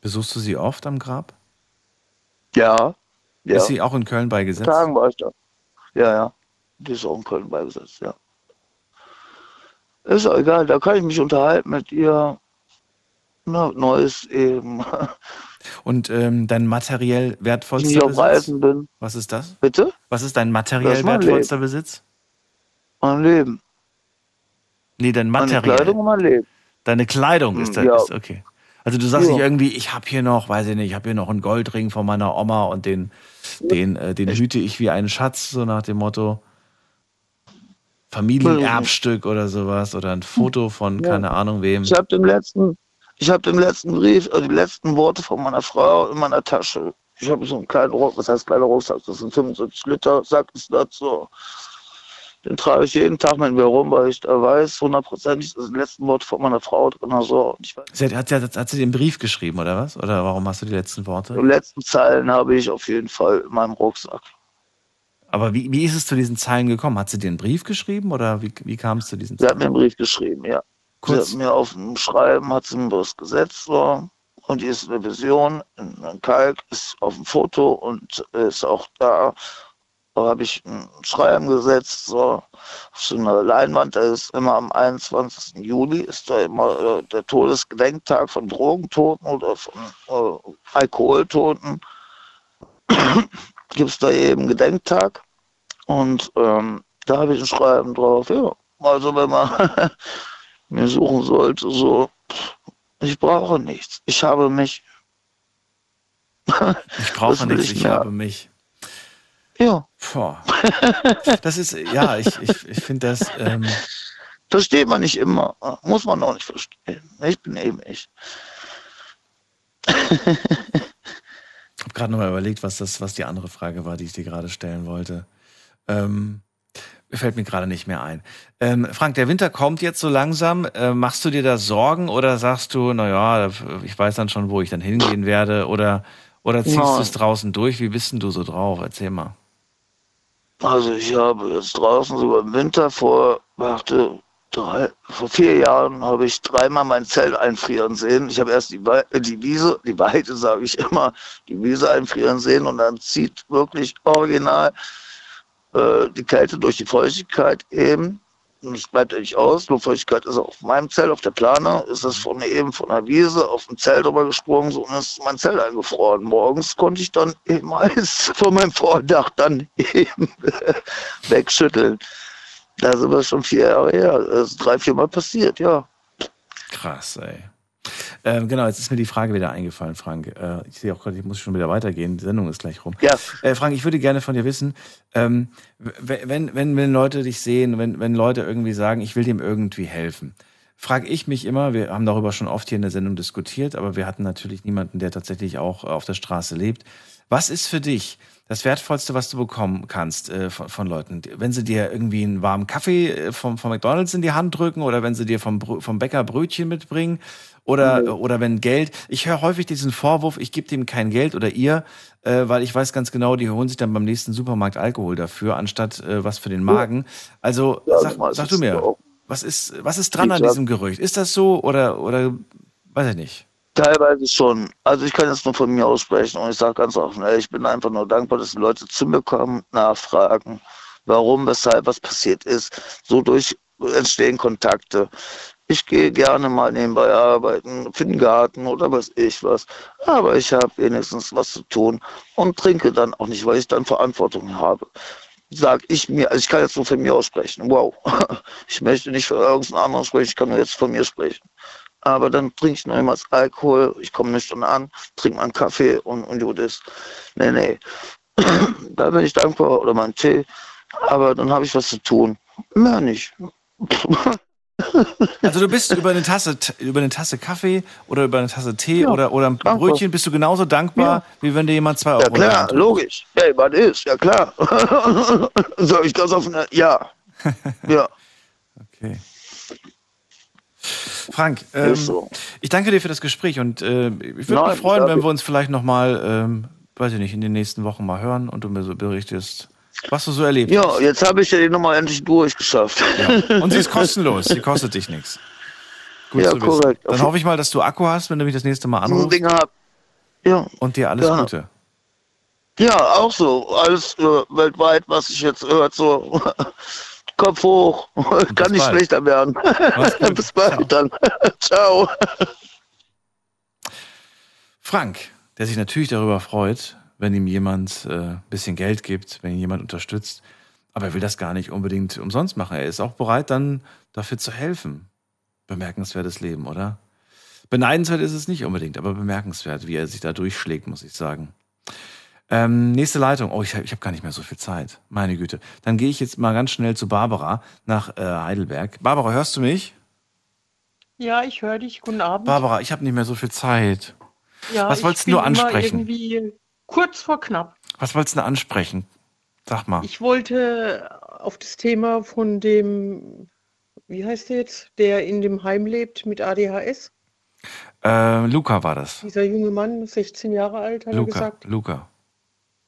Besuchst du sie oft am Grab? Ja. ja. Ist sie auch in Köln beigesetzt? Tagen war ich da. Ja, ja. Die ist auch in Köln beigesetzt, ja. Ist auch egal, da kann ich mich unterhalten mit ihr. Na, Neues eben. Und ähm, dein materiell wertvollster ich auf Besitz? Bin. Was ist das? Bitte? Was ist dein Das materiell ist mein wertvollster Leben. Besitz? Mein Leben. Nee, dein Meine materiell. Kleidung und mein Leben. Deine Kleidung ist, Hm, da, ja. ist okay. Also du sagst Ja. nicht irgendwie, ich habe hier noch, weiß ich nicht, ich habe hier noch einen Goldring von meiner Oma und den, den, äh, den hüte ich wie einen Schatz, so nach dem Motto Familienerbstück oder sowas oder ein Foto von Ja. keine Ahnung wem. Ich habe den letzten, ich habe den letzten Brief, äh, die letzten Worte von meiner Frau in meiner Tasche. Ich habe so einen kleinen Rucksack, was heißt kleiner Rucksack? Das sind 75 Liter, Sack ist das so. Den trage ich jeden Tag mit mir rum, weil ich da weiß, hundertprozentig, das sind die letzten Worte von meiner Frau drin. So. Sie hat, hat, sie- hat sie den Brief geschrieben oder was? Oder warum hast du die letzten Worte? die letzten Zeilen habe ich auf jeden Fall in meinem Rucksack. Aber wie, wie ist es zu diesen Zeilen gekommen? Hat sie dir einen Brief geschrieben oder wie, wie kam es zu diesen Sie hat Zeilen? mir einen Brief geschrieben, ja. Kurz. Sie hat mir auf dem Schreiben, hat sie mir was gesetzt, so. Und die ist eine Vision, ein Kalk ist auf dem Foto und ist auch da. Da habe ich ein Schreiben gesetzt, so. Auf so eine Leinwand, da ist immer am 21. Juli, ist da immer äh, der Todesgedenktag von Drogentoten oder von äh, Alkoholtoten. Gibt es da eben Gedenktag. Und ähm, da habe ich ein Schreiben drauf, ja. Also wenn man mir suchen sollte, so, ich brauche nichts. Ich habe mich. Ich brauche nichts, ich mehr? habe mich. Ja. Boah. Das ist, ja, ich, ich, ich finde das. Ähm, Versteht man nicht immer. Muss man auch nicht verstehen. Ich bin eben ich. Ich habe gerade nochmal überlegt, was, das, was die andere Frage war, die ich dir gerade stellen wollte. Ähm, fällt mir gerade nicht mehr ein. Ähm, Frank, der Winter kommt jetzt so langsam. Äh, machst du dir da Sorgen oder sagst du, naja, ich weiß dann schon, wo ich dann hingehen werde? Oder, oder ziehst du es draußen durch? Wie bist denn du so drauf? Erzähl mal. Also ich habe jetzt draußen sogar im Winter vor, warte, drei, vor vier Jahren habe ich dreimal mein Zelt einfrieren sehen. Ich habe erst die, Wei- äh, die Wiese, die Weide sage ich immer, die Wiese einfrieren sehen und dann zieht wirklich original äh, die Kälte durch die Feuchtigkeit eben. Und es bleibt ja nicht aus. Luftfeuchtigkeit ist auf meinem Zelt, auf der Plane, ist das von eben von der Wiese auf dem Zelt drüber gesprungen so, und ist mein Zelt eingefroren. Morgens konnte ich dann eben Eis von meinem Vordach dann eben wegschütteln. Da sind wir schon vier Jahre her. Das ist drei, vier Mal passiert, ja. Krass, ey. Ähm, genau, jetzt ist mir die Frage wieder eingefallen, Frank. Äh, ich sehe auch gerade, ich muss schon wieder weitergehen. Die Sendung ist gleich rum. Ja. Äh, Frank, ich würde gerne von dir wissen, ähm, wenn, wenn, wenn Leute dich sehen, wenn, wenn Leute irgendwie sagen, ich will dem irgendwie helfen, frage ich mich immer, wir haben darüber schon oft hier in der Sendung diskutiert, aber wir hatten natürlich niemanden, der tatsächlich auch äh, auf der Straße lebt. Was ist für dich das Wertvollste, was du bekommen kannst äh, von, von Leuten? Wenn sie dir irgendwie einen warmen Kaffee äh, vom, vom McDonalds in die Hand drücken oder wenn sie dir vom, vom Bäcker Brötchen mitbringen oder, oder wenn Geld. Ich höre häufig diesen Vorwurf, ich gebe dem kein Geld oder ihr, äh, weil ich weiß ganz genau, die holen sich dann beim nächsten Supermarkt Alkohol dafür, anstatt äh, was für den Magen. Also sag, sag du mir, was ist, was ist dran Wie an diesem Gerücht? Ist das so oder, oder weiß ich nicht? Teilweise schon. Also ich kann jetzt nur von mir aussprechen und ich sage ganz offen, ey, ich bin einfach nur dankbar, dass die Leute zu mir kommen, nachfragen, warum, weshalb, was passiert ist. So durch entstehen Kontakte. Ich gehe gerne mal nebenbei arbeiten, für den Garten oder was ich was. Aber ich habe wenigstens was zu tun und trinke dann auch nicht, weil ich dann Verantwortung habe. Sag ich mir, also ich kann jetzt nur von mir aussprechen. Wow. Ich möchte nicht für irgendeinen anderen sprechen, ich kann nur jetzt von mir sprechen. Aber dann trinke ich noch niemals Alkohol, ich komme nüchtern an, trinke mal einen Kaffee und, und gut. Nee, nee. da bin ich dankbar oder mal einen Tee. Aber dann habe ich was zu tun. Mehr nicht. Also du bist über eine Tasse, über eine Tasse Kaffee oder über eine Tasse Tee oder, oder ein Brötchen bist du genauso dankbar, wie wenn dir jemand zwei Euro Ja klar, drückt. logisch. Hey, was ist? Ja klar. Sag ich ganz offen, ja. Ja. Okay. Frank, ähm, so. ich danke dir für das Gespräch und äh, ich würde mich freuen, wenn wir uns vielleicht nochmal, ähm, weiß ich nicht, in den nächsten Wochen mal hören und du mir so berichtest, was du so erlebt Ja, hast. jetzt habe ich ja die Nummer endlich durchgeschafft. Und sie ist kostenlos, sie kostet dich nichts. Gut Ja, zu wissen. korrekt. Dann hoffe ich mal, dass du Akku hast, wenn du mich das nächste Mal Ein anrufst. Ding hab. Ja. Und dir alles Ja. Gute. Ja, auch so. Alles äh, weltweit, was ich jetzt hört, so Kopf hoch. Kann nicht bald. schlechter werden. bis bald dann. Ciao. Frank, der sich natürlich darüber freut, wenn ihm jemand äh, ein bisschen Geld gibt, wenn ihn jemand unterstützt. Aber er will das gar nicht unbedingt umsonst machen. Er ist auch bereit, dann dafür zu helfen. Bemerkenswertes Leben, oder? Beneidenswert ist es nicht unbedingt, aber bemerkenswert, wie er sich da durchschlägt, muss ich sagen. Ähm, nächste Leitung. Oh, ich, hab- habe gar nicht mehr so viel Zeit. Meine Güte. Dann gehe ich jetzt mal ganz schnell zu Barbara nach äh, Heidelberg. Barbara, hörst du mich? Ja, ich höre dich. Guten Abend. Barbara, ich habe nicht mehr so viel Zeit. ja, was wolltest du nur ansprechen? Irgendwie kurz vor knapp. Was wolltest du ansprechen? Sag mal. Ich wollte auf das Thema von dem, wie heißt der jetzt, der in dem Heim lebt mit ADHS. Äh, Luca war das. Dieser junge Mann, 16 Jahre alt, hat er Luca. gesagt. Luca.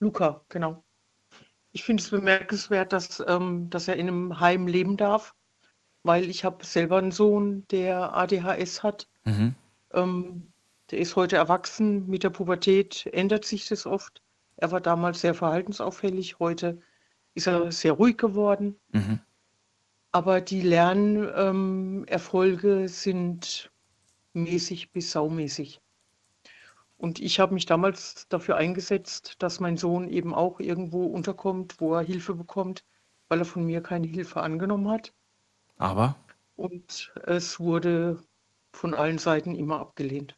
Luca, genau. Ich finde es bemerkenswert, dass, ähm, dass er in einem Heim leben darf, weil ich habe selber einen Sohn, der ADHS hat. Mhm. Ähm, der ist heute erwachsen. Mit der Pubertät ändert sich das oft. Er war damals sehr verhaltensauffällig. Heute ist er sehr ruhig geworden. Mhm. Aber die Lernerfolge ähm, sind mäßig bis saumäßig. Und ich habe mich damals dafür eingesetzt, dass mein Sohn eben auch irgendwo unterkommt, wo er Hilfe bekommt, weil er von mir keine Hilfe angenommen hat. Aber? Und es wurde von allen Seiten immer abgelehnt.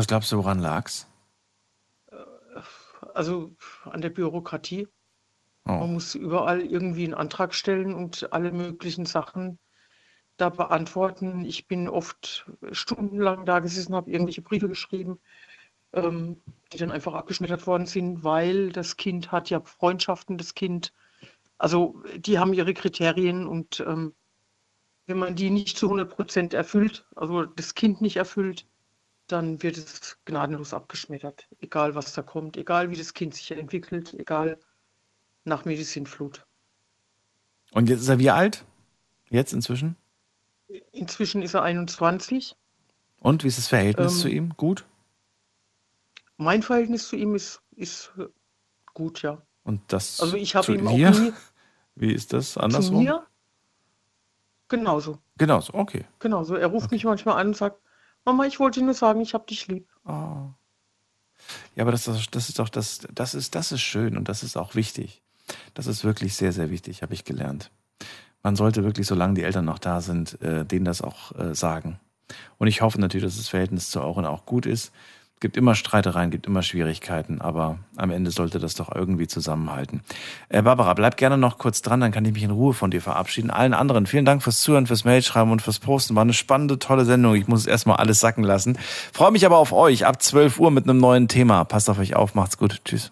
Was glaubst du, woran lag's? Also an der Bürokratie. Oh. Man muss überall irgendwie einen Antrag stellen und alle möglichen Sachen da beantworten. Ich bin oft stundenlang da gesessen, habe irgendwelche Briefe geschrieben, ähm, die dann einfach abgeschmettert worden sind, weil das Kind hat ja Freundschaften, das Kind, also die haben ihre Kriterien und ähm, wenn man die nicht zu 100 Prozent erfüllt, also das Kind nicht erfüllt, dann wird es gnadenlos abgeschmettert. Egal, was da kommt, egal, wie das Kind sich entwickelt, egal, nach Medizinflut. Und jetzt ist er wie alt? Jetzt inzwischen? Inzwischen ist er 21. Und wie ist das Verhältnis Ähm, zu ihm? Gut? Mein Verhältnis zu ihm ist, ist gut, ja. Und das Also ich habe zu ihm dir? nie Wie ist das zu andersrum? mir genauso. Genauso, okay. Genauso. Er ruft mich manchmal an und sagt, Mama, ich wollte nur sagen, ich habe dich lieb. Ja, aber das, das, ist doch das, das ist, das ist schön und das ist auch wichtig. Das ist wirklich sehr, sehr wichtig, habe ich gelernt. Man sollte wirklich, solange die Eltern noch da sind, äh, denen das auch äh, sagen. Und ich hoffe natürlich, dass das Verhältnis zu euren auch gut ist. Gibt immer Streitereien, gibt immer Schwierigkeiten, aber am Ende sollte das doch irgendwie zusammenhalten. Äh, Barbara, bleib gerne noch kurz dran, dann kann ich mich in Ruhe von dir verabschieden. Allen anderen, vielen Dank fürs Zuhören, fürs Mailschreiben und fürs Posten. War eine spannende, tolle Sendung. Ich muss es erstmal alles sacken lassen. Freue mich aber auf euch ab 12 Uhr mit einem neuen Thema. Passt auf euch auf, macht's gut. Tschüss.